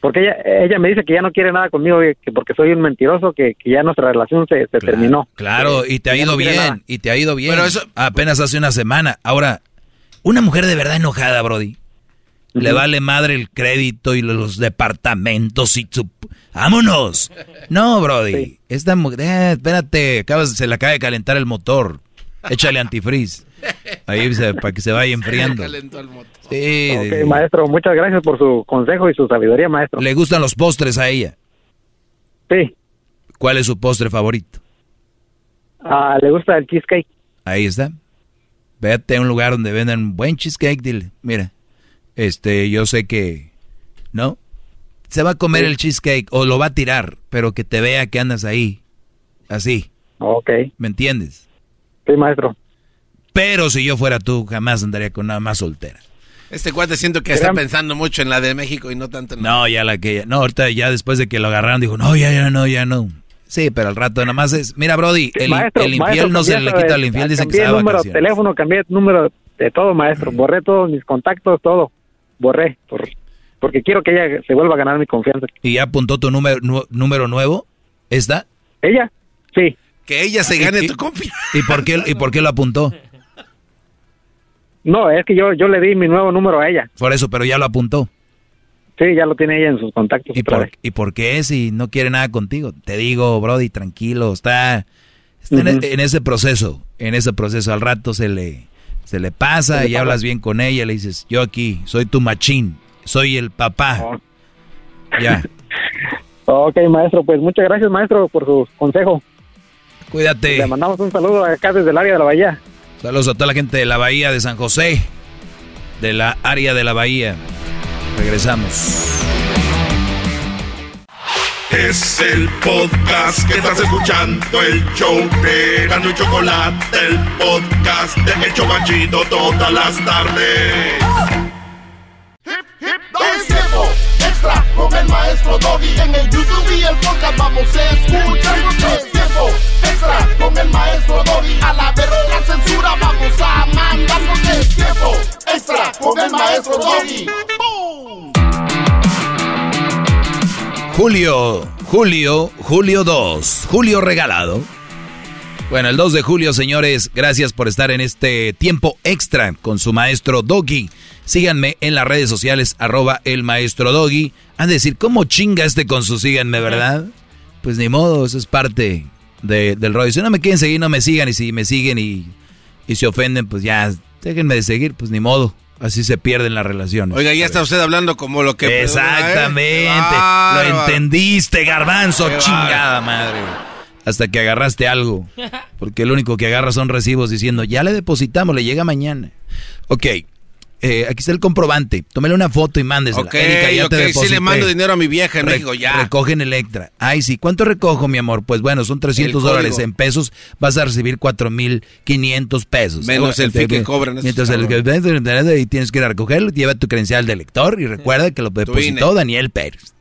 [SPEAKER 21] Porque ella, ella me dice que ya no quiere nada conmigo, que que porque soy un mentiroso, que, que ya nuestra relación se, se terminó.
[SPEAKER 6] Claro, y te ha
[SPEAKER 21] no
[SPEAKER 6] ido bien, y te ha ido bien.
[SPEAKER 21] Pero eso-
[SPEAKER 6] Apenas hace una semana. Ahora, una mujer de verdad enojada, Brody. Le vale madre el crédito y los departamentos y su... ¡Vámonos! No, Brody. Esta mujer... eh, espérate, acabas, se le acaba de calentar el motor. Échale antifreeze. Ahí se- para que se vaya enfriando. Sí,
[SPEAKER 21] Ok,
[SPEAKER 6] de-
[SPEAKER 21] maestro, muchas gracias por su consejo y su sabiduría, maestro.
[SPEAKER 6] ¿Le gustan los postres a ella?
[SPEAKER 21] Sí.
[SPEAKER 6] ¿Cuál es su postre favorito?
[SPEAKER 21] Ah, ¿Le gusta el cheesecake?
[SPEAKER 6] Ahí está. Vete a un lugar donde vendan buen cheesecake, dile, mira, este, yo sé que, ¿no? Se va a comer
[SPEAKER 21] Sí.
[SPEAKER 6] el cheesecake o lo va a tirar, pero que te vea que andas ahí, así.
[SPEAKER 21] Ok.
[SPEAKER 6] ¿Me entiendes?
[SPEAKER 21] Sí, maestro.
[SPEAKER 6] Pero si yo fuera tú, jamás andaría con una más soltera.
[SPEAKER 14] Este cuate siento que está pensando mucho en la de México y no tanto en la...
[SPEAKER 6] No, ya la que, no, ahorita ya después de que lo agarraron, dijo, no, ya, ya, no, ya no. Sí, pero al rato nada más es, mira, Brody, el,
[SPEAKER 21] Maestro,
[SPEAKER 6] el infiel
[SPEAKER 21] maestro,
[SPEAKER 6] no se le quita al infiel, dicen que se va
[SPEAKER 21] el número de teléfono, cambié el número de todo, maestro. Borré todos mis contactos, todo. Borré, por- porque quiero que ella se vuelva a ganar mi confianza.
[SPEAKER 6] ¿Y ya apuntó tu número, nu- número nuevo? ¿Está?
[SPEAKER 21] ¿Ella? Sí.
[SPEAKER 14] Que ella se
[SPEAKER 6] ¿Y-
[SPEAKER 14] gane
[SPEAKER 6] y-
[SPEAKER 14] tu confianza.
[SPEAKER 6] ¿Y por qué, y por qué lo apuntó?
[SPEAKER 21] No, es que yo, yo le di mi nuevo número a ella.
[SPEAKER 6] Por eso, pero ya lo apuntó.
[SPEAKER 21] Sí, ya lo tiene ella en sus contactos.
[SPEAKER 6] ¿Y
[SPEAKER 21] otra
[SPEAKER 6] por,
[SPEAKER 21] vez.
[SPEAKER 6] ¿Y por qué si no quiere nada contigo? Te digo, Brody, tranquilo, está, está en- en, ese proceso, en ese proceso. Al rato se le, Se le pasa y hablas bien con ella, le dices, yo aquí, soy tu machín, soy el papá.
[SPEAKER 21] Oh.
[SPEAKER 6] Ya.
[SPEAKER 21] Ok, maestro, pues muchas gracias, maestro, por su consejo.
[SPEAKER 6] Cuídate.
[SPEAKER 21] Le mandamos un saludo acá desde el área de la Bahía.
[SPEAKER 6] Saludos a toda la gente de la Bahía de San José, de la área de la Bahía. Regresamos.
[SPEAKER 3] Es el podcast que estás escuchando, el show de Gano Chocolate, el podcast de El Chobachito todas las tardes. Es tiempo extra con el maestro Doggy. En el YouTube y el podcast vamos a escuchar. Es tiempo extra con el maestro Doggy. A la verga censura vamos a mandar. Es tiempo extra con el maestro Doggy.
[SPEAKER 6] Julio, Julio, Julio 2, Julio regalado. Bueno, el 2 de julio, señores, gracias por estar en este tiempo extra con su maestro Doggy. Síganme en las redes sociales, arroba el maestro Doggy. Han de decir, ¿cómo chinga este con su síganme, verdad? Pues ni modo, eso es parte de- del rollo. Si no me quieren seguir, no me sigan. Y si me siguen y, y se ofenden, pues ya, déjenme de seguir, pues ni modo. Así se pierden las relaciones.
[SPEAKER 14] Oiga, ya está usted hablando como lo que...
[SPEAKER 6] Exactamente. Lo entendiste, garbanzo, chingada madre. Hasta que agarraste algo. Porque lo único que agarra son recibos diciendo, ya le depositamos, le llega mañana. Ok. Eh, aquí está el comprobante. Tómele una foto y mándesela.
[SPEAKER 14] Ok,
[SPEAKER 6] Erika, ya
[SPEAKER 14] ok,
[SPEAKER 6] te
[SPEAKER 14] sí le mando dinero a mi vieja en
[SPEAKER 6] Re-
[SPEAKER 14] México, ya.
[SPEAKER 6] Recogen Electra. Ay, sí. ¿Cuánto recojo, mi amor? Pues bueno, son 300
[SPEAKER 14] El
[SPEAKER 6] dólares. En pesos vas a recibir 4,500 pesos.
[SPEAKER 14] Menos el fee que cobran
[SPEAKER 6] Mientras el y tienes que ir a recogerlo, lleva tu credencial de lector y recuerda que lo depositó. Daniel Pérez.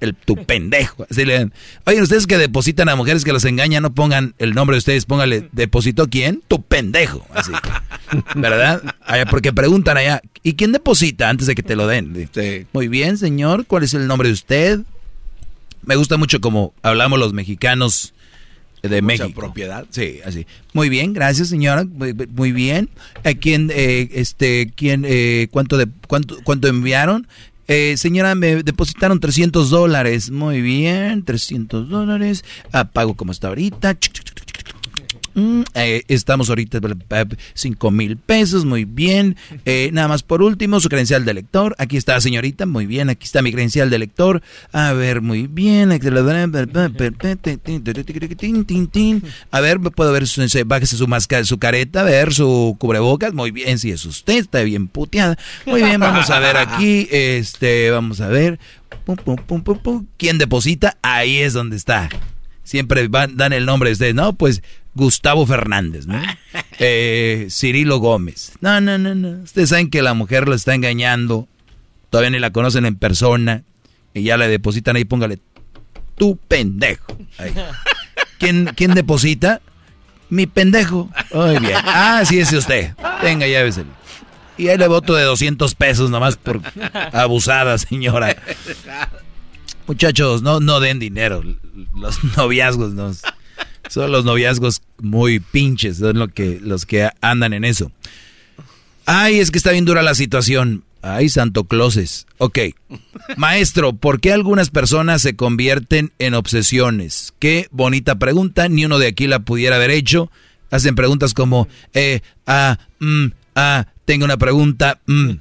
[SPEAKER 6] El, tu pendejo. Así le Oye, ustedes que depositan a mujeres que los engañan, no pongan el nombre de ustedes, póngale, ¿depositó quién? Tu pendejo. Así. ¿Verdad? Allá, porque preguntan allá, ¿y quién deposita antes de que te lo den? Muy bien, señor, ¿cuál es el nombre de usted? Me gusta mucho como hablamos los mexicanos de
[SPEAKER 14] Mucha
[SPEAKER 6] México.
[SPEAKER 14] propiedad.
[SPEAKER 6] Sí, así. Muy bien, gracias, señora. Muy, muy bien. ¿A quién, eh, este, quién, eh, cuánto, de, cuánto, cuánto enviaron? Eh, señora, me depositaron 300 dólares. Muy bien, 300 dólares. Ah, pago como está ahorita. Chuc, chuc. Mm, eh, estamos ahorita 5 mil pesos, muy bien. Eh, nada más por último, su credencial de lector. Aquí está, señorita, muy bien. Aquí está mi credencial de lector. A ver, muy bien. A ver, puedo ver, su, se- bájese su máscara, su careta, a ver su cubrebocas. Muy bien, si es usted, está bien puteada. Muy bien, vamos a ver aquí. Este, vamos a ver. Pum, pum, pum. ¿Quién deposita? Ahí es donde está. Siempre van, dan el nombre de ustedes, ¿no? Pues Gustavo Fernández, ¿no? Eh, Cirilo Gómez. No, no, no, no. Ustedes saben que la mujer lo está engañando. Todavía ni la conocen en persona. Y ya le depositan ahí, póngale, tu pendejo. Ahí. ¿Quién, ¿Quién deposita? Mi pendejo. Muy bien. Ah, sí, es usted. Venga, lléveselo. Y ahí le voto de 200 pesos nomás por abusada, señora. Muchachos, no, no den dinero. Los noviazgos no. Son los noviazgos muy pinches, son lo que, los que andan en eso. Ay, es que está bien dura la situación. Ay, Santo Closes. Ok. Maestro, ¿por qué algunas personas se convierten en obsesiones? Qué bonita pregunta, ni uno de aquí la pudiera haber hecho. Hacen preguntas como, eh, ah, mm, ah, tengo una pregunta, mm.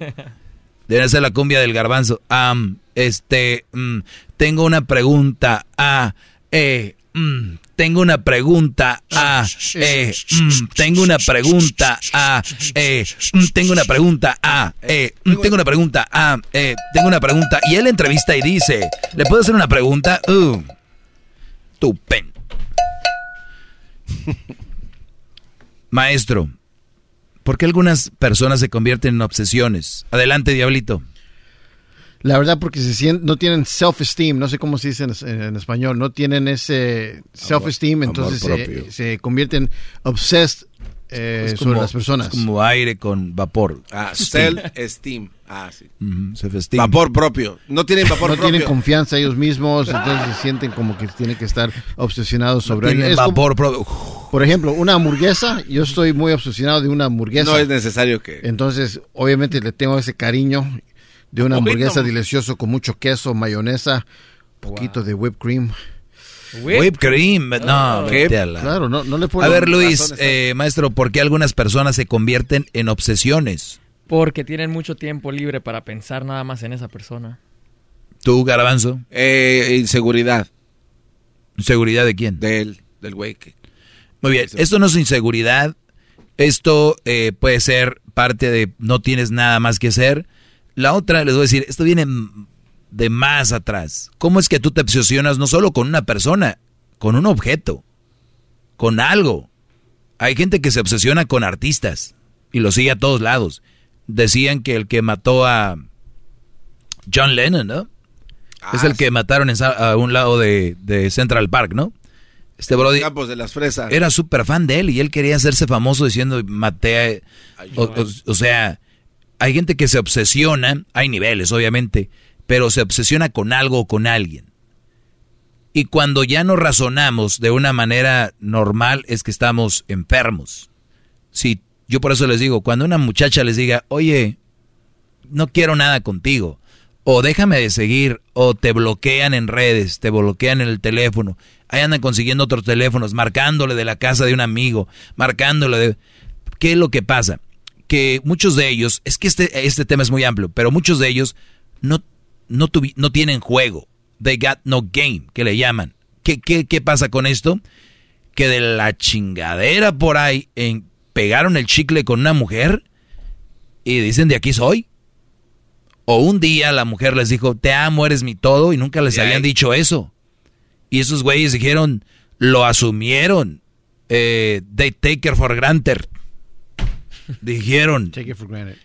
[SPEAKER 6] Debe ser la cumbia del garbanzo. Am, este, mm, tengo una pregunta. Ah, eh, mm, tengo una pregunta. Eh, mm, tengo una pregunta. Eh, mm, tengo una pregunta. Eh, mm, tengo una pregunta. Eh, tengo una pregunta. Y él entrevista y dice, ¿le puedo hacer una pregunta? Uh, pen. Maestro, ¿por qué algunas personas se convierten en obsesiones? Adelante, diablito.
[SPEAKER 7] La verdad, porque se sienten, no tienen self-esteem, no sé cómo se dice en, en español, no tienen ese self-esteem,
[SPEAKER 6] amor
[SPEAKER 7] entonces se, se convierten obsessed eh, sobre las personas.
[SPEAKER 6] es como aire con vapor.
[SPEAKER 14] Ah, self-esteem. Ah, sí. Vapor propio. No tienen vapor
[SPEAKER 7] no
[SPEAKER 14] propio.
[SPEAKER 7] tienen confianza ellos mismos, entonces se sienten como que tienen que estar obsesionados sobre
[SPEAKER 6] tienen.
[SPEAKER 7] Es como-
[SPEAKER 6] vapor propio.
[SPEAKER 7] por ejemplo, una hamburguesa, yo estoy muy obsesionado de una hamburguesa.
[SPEAKER 14] No es necesario que...
[SPEAKER 7] Entonces, obviamente le tengo ese cariño de una hamburguesa delicioso con mucho queso, mayonesa, poquito de whipped cream.
[SPEAKER 6] Whipped cream. No, a la-
[SPEAKER 7] Claro, no, no le
[SPEAKER 6] A
[SPEAKER 7] puedo...
[SPEAKER 6] ver, Luis, eh, maestro, ¿por qué algunas personas se convierten en obsesiones?
[SPEAKER 8] Porque tienen mucho tiempo libre para pensar nada más en esa persona.
[SPEAKER 6] ¿Tú, Garabanzo?
[SPEAKER 14] Eh, inseguridad.
[SPEAKER 6] ¿Seguridad de quién?
[SPEAKER 14] Del, del güey que...
[SPEAKER 6] Muy bien, esto no es inseguridad, esto eh, puede ser parte de no tienes nada más que hacer. La otra, les voy a decir, esto viene de más atrás. ¿Cómo es que tú te obsesionas no solo con una persona, con un objeto, con algo? Hay gente que se obsesiona con artistas y lo sigue a todos lados. Decían que el que mató a John Lennon, ¿no? es el que mataron en a un lado de, de Central Park, ¿no? Este Brody
[SPEAKER 14] Campos de las fresas.
[SPEAKER 6] era súper fan de él y él quería hacerse famoso diciendo maté a- o, o- o sea hay gente que se obsesiona hay niveles obviamente pero se obsesiona con algo o con alguien y cuando ya no razonamos de una manera normal es que estamos enfermos si yo por eso les digo cuando una muchacha les diga oye no quiero nada contigo o déjame de seguir, o te bloquean en redes, te bloquean en el teléfono, ahí andan consiguiendo otros teléfonos, marcándole de la casa de un amigo, marcándole de... ¿Qué es lo que pasa? Que muchos de ellos, es que este, este tema es muy amplio, pero muchos de ellos no, no, tuvi- no tienen juego. They got no game, que le llaman. ¿Qué, qué, qué pasa con esto? Que de la chingadera por ahí en, pegaron el chicle con una mujer y dicen de aquí soy. O un día la mujer les dijo, te amo, eres mi todo, y nunca les habían
[SPEAKER 14] ahí-
[SPEAKER 6] dicho eso. Y esos güeyes dijeron, lo asumieron. Eh, they take it for granted. Dijeron,
[SPEAKER 7] Take it for granted.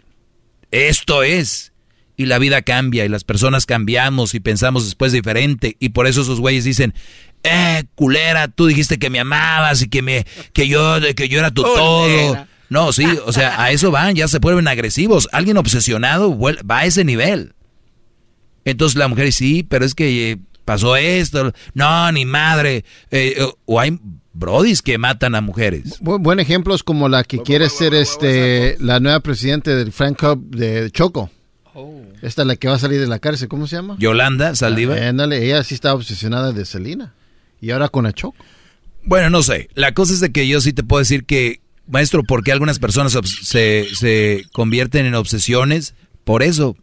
[SPEAKER 6] esto es. Y la vida cambia y las personas cambiamos y pensamos después diferente. Y por eso esos güeyes dicen, eh, culera, tú dijiste que me amabas y que me, que yo, que yo era tu todo. No, sí, o sea, a eso van, ya se vuelven agresivos. Alguien obsesionado va a ese nivel. Entonces la mujer, sí, pero es que eh, pasó esto. No, ni madre. Eh, eh, o hay brodis que matan a mujeres.
[SPEAKER 7] Bu- buen ejemplo es como la que quiere ser este la nueva presidente del Frank Cup de Choco. Esta es la que va a salir de la cárcel, ¿cómo se llama?
[SPEAKER 6] Yolanda Saldívar.
[SPEAKER 7] Ah, ándale, ella sí estaba obsesionada de Selena. Y ahora con la Choco.
[SPEAKER 6] Bueno, no sé. La cosa es de que yo sí te puedo decir que, maestro, ¿por qué algunas personas se, se convierten en obsesiones? Por eso.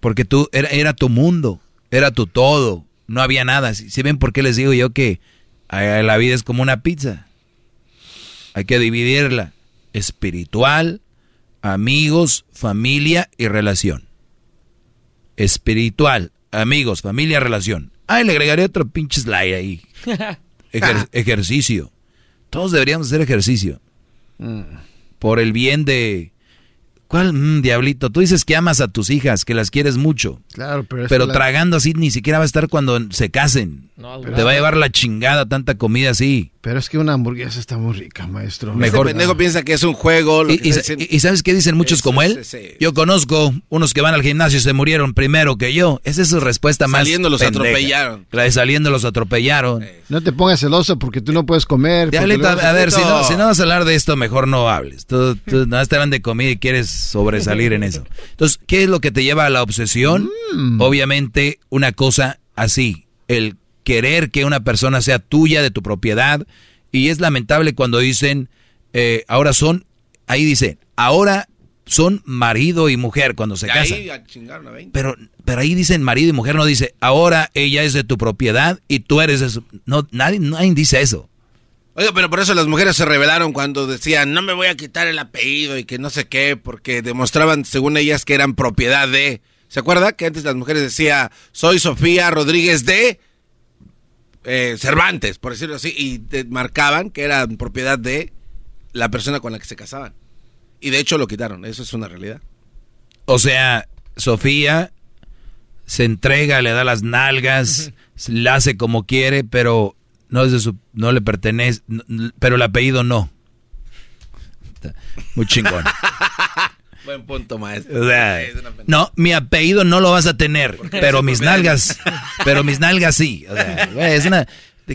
[SPEAKER 6] Porque tú, era, era tu mundo, era tu todo, no había nada. Si, si ven por qué les digo yo que la vida es como una pizza. Hay que dividirla. Espiritual, amigos, familia y relación. Espiritual, amigos, familia, relación. Ay, le agregaré otro pinche slide ahí. Ejer- ejercicio. Todos deberíamos hacer ejercicio. Por el bien de... ¿Cuál? Mm, diablito, tú dices que amas a tus hijas, que las quieres mucho.
[SPEAKER 7] Claro, pero eso
[SPEAKER 6] Pero
[SPEAKER 7] la-
[SPEAKER 6] tragando así ni siquiera va a estar cuando se casen.
[SPEAKER 7] No,
[SPEAKER 6] Te va a llevar la chingada tanta comida así.
[SPEAKER 7] Pero es que una hamburguesa está muy rica, maestro.
[SPEAKER 6] Mejor-
[SPEAKER 14] Este pendejo piensa que es un juego. lo
[SPEAKER 6] Y,
[SPEAKER 14] que
[SPEAKER 6] y- ¿sabes qué dicen muchos como él?
[SPEAKER 14] sí, sí.
[SPEAKER 6] Yo conozco unos que van al gimnasio y se murieron primero que yo. Esa es su respuesta más
[SPEAKER 14] Saliendo los
[SPEAKER 6] pendeja.
[SPEAKER 14] atropellaron.
[SPEAKER 6] La de saliendo los atropellaron.
[SPEAKER 7] No te pongas celoso porque tú no puedes comer.
[SPEAKER 6] Diablito,
[SPEAKER 7] luego-
[SPEAKER 6] a ver, si no, si no vas a hablar de esto, mejor no hables. Tú, tú nada más te hablan de comida y quieres sobresalir en eso. Entonces, ¿qué es lo que te lleva a la obsesión?
[SPEAKER 7] Mm.
[SPEAKER 6] Obviamente, una cosa así, el querer que una persona sea tuya, de tu propiedad, y es lamentable cuando dicen, eh, ahora son, ahí dice, ahora son marido y mujer cuando se casan.
[SPEAKER 14] ahí a chingar una 20.
[SPEAKER 6] Pero, pero ahí dicen marido y mujer, no dice, ahora ella es de tu propiedad y tú eres de su... No, nadie, nadie dice eso.
[SPEAKER 14] Oiga, pero por eso las mujeres se rebelaron cuando decían, no me voy a quitar el apellido y que no sé qué, porque demostraban, según ellas, que eran propiedad de... ¿Se acuerda que antes las mujeres decía, soy Sofía Rodríguez de eh, Cervantes, por decirlo así, y te marcaban que eran propiedad de la persona con la que se casaban? Y de hecho lo quitaron, eso es una realidad.
[SPEAKER 6] O sea, Sofía se entrega, le da las nalgas, la hace como quiere, pero no es de su, no le pertenece, pero el apellido no. Muy chingón.
[SPEAKER 14] Buen punto, maestro.
[SPEAKER 6] O sea, no, mi apellido no lo vas a tener, pero mis nalgas, pero mis nalgas sí. O sea, güey, es una,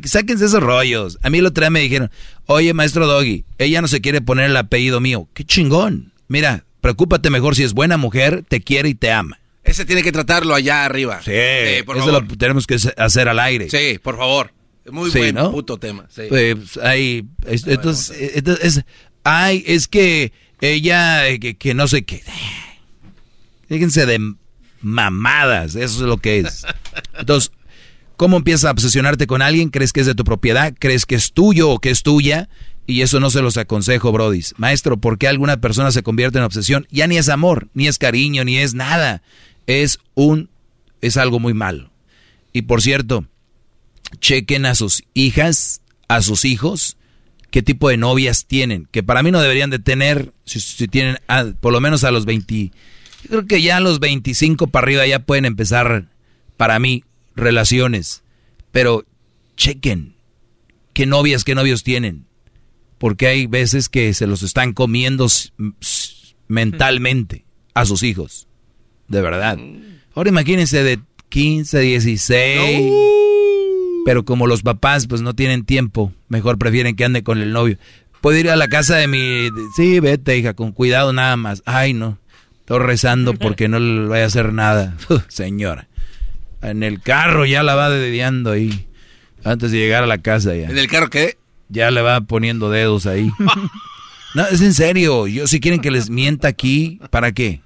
[SPEAKER 6] sáquense esos rollos. A mí el otro día me dijeron, oye, maestro Doggy, ella no se quiere poner el apellido mío. Qué chingón. Mira, preocúpate mejor si es buena mujer, te quiere y te ama.
[SPEAKER 14] Ese tiene que tratarlo allá arriba.
[SPEAKER 6] Sí,
[SPEAKER 14] Eh, por
[SPEAKER 6] eso
[SPEAKER 14] favor.
[SPEAKER 6] lo tenemos que hacer al aire.
[SPEAKER 14] Sí, por favor. Muy
[SPEAKER 6] Sí,
[SPEAKER 14] buen
[SPEAKER 6] ¿no?
[SPEAKER 14] puto tema. Sí.
[SPEAKER 6] Pues hay, es- entonces, entonces, es, ay, es que ella, eh, que, que no sé qué. Fíjense de mamadas, eso es lo que es. Entonces, ¿cómo empiezas a obsesionarte con alguien? ¿Crees que es de tu propiedad? ¿Crees que es tuyo o que es tuya? Y eso no se los aconsejo, brodis. Maestro, ¿por qué alguna persona se convierte en obsesión? Ya ni es amor, ni es cariño, ni es nada. Es un, es algo muy malo. Y por cierto, chequen a sus hijas, a sus hijos, qué tipo de novias tienen, que para mí no deberían de tener, si, si tienen por lo menos a los 20, yo creo que ya a los 25 para arriba ya pueden empezar, para mí, relaciones, pero chequen qué novias, qué novios tienen, porque hay veces que se los están comiendo mentalmente a sus hijos, de verdad. Ahora imagínense de 15, 16. Pero como los papás pues no tienen tiempo, mejor prefieren que ande con el novio. Puedo ir a la casa de mi... Sí, vete, hija, con cuidado nada más. Ay, no. Estoy rezando porque no le vaya a hacer nada. Señora. En el carro ya la va dediando ahí. Antes de llegar a la casa ya.
[SPEAKER 14] ¿En el carro qué?
[SPEAKER 6] Ya le va poniendo dedos ahí. No, es en serio. Yo si quieren que les mienta aquí, ¿para qué?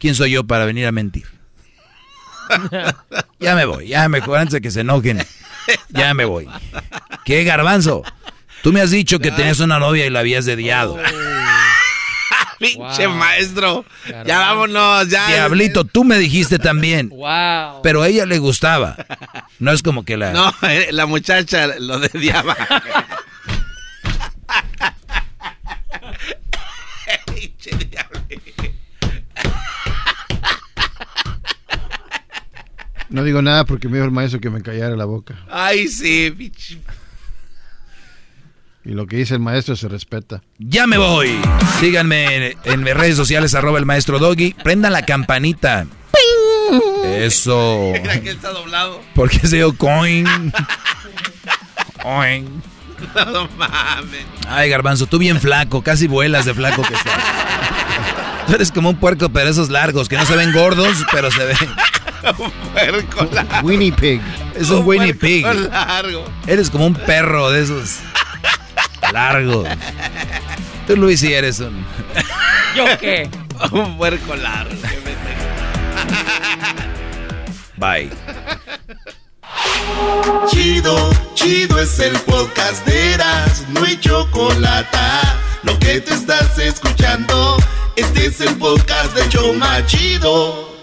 [SPEAKER 6] ¿Quién soy yo para venir a mentir? Ya me voy, ya me antes de que se enojen. Ya me voy. ¿Qué garbanzo? Tú me has dicho que tenías una novia y la habías dediado.
[SPEAKER 14] Pinche maestro. Ya vámonos, ya.
[SPEAKER 6] Diablito, tú me dijiste también.
[SPEAKER 8] Wow.
[SPEAKER 6] Pero a ella le gustaba. No es como que la...
[SPEAKER 14] No, eh, la muchacha lo dediaba. Pinche diablo.
[SPEAKER 7] No digo nada porque me dijo el maestro que me callara la boca.
[SPEAKER 14] Ay, sí, pinche.
[SPEAKER 7] Y lo que dice el maestro se respeta.
[SPEAKER 6] Ya me voy. Síganme en, en mis redes sociales, arroba el maestro Doggy. Prendan la campanita. Eso.
[SPEAKER 14] Mira que está doblado.
[SPEAKER 6] Porque se dio coin. Coin.
[SPEAKER 14] No mames.
[SPEAKER 6] Ay, garbanzo, tú bien flaco, casi vuelas de flaco que estás. Tú eres como un puerco, pero esos largos, que no se ven gordos, pero se ven.
[SPEAKER 14] Un puerco largo.
[SPEAKER 7] Winnie Pig.
[SPEAKER 6] Es un Winnie
[SPEAKER 14] puerco
[SPEAKER 6] Pig.
[SPEAKER 14] largo.
[SPEAKER 6] Eres como un perro de esos largos. Tú, Luis, sí eres un.
[SPEAKER 8] ¿Yo qué?
[SPEAKER 14] Un puerco largo.
[SPEAKER 6] Bye.
[SPEAKER 3] Chido, chido es el podcast de Eras, no hay chocolate. Lo que te estás escuchando, este es el podcast de Choma Chido.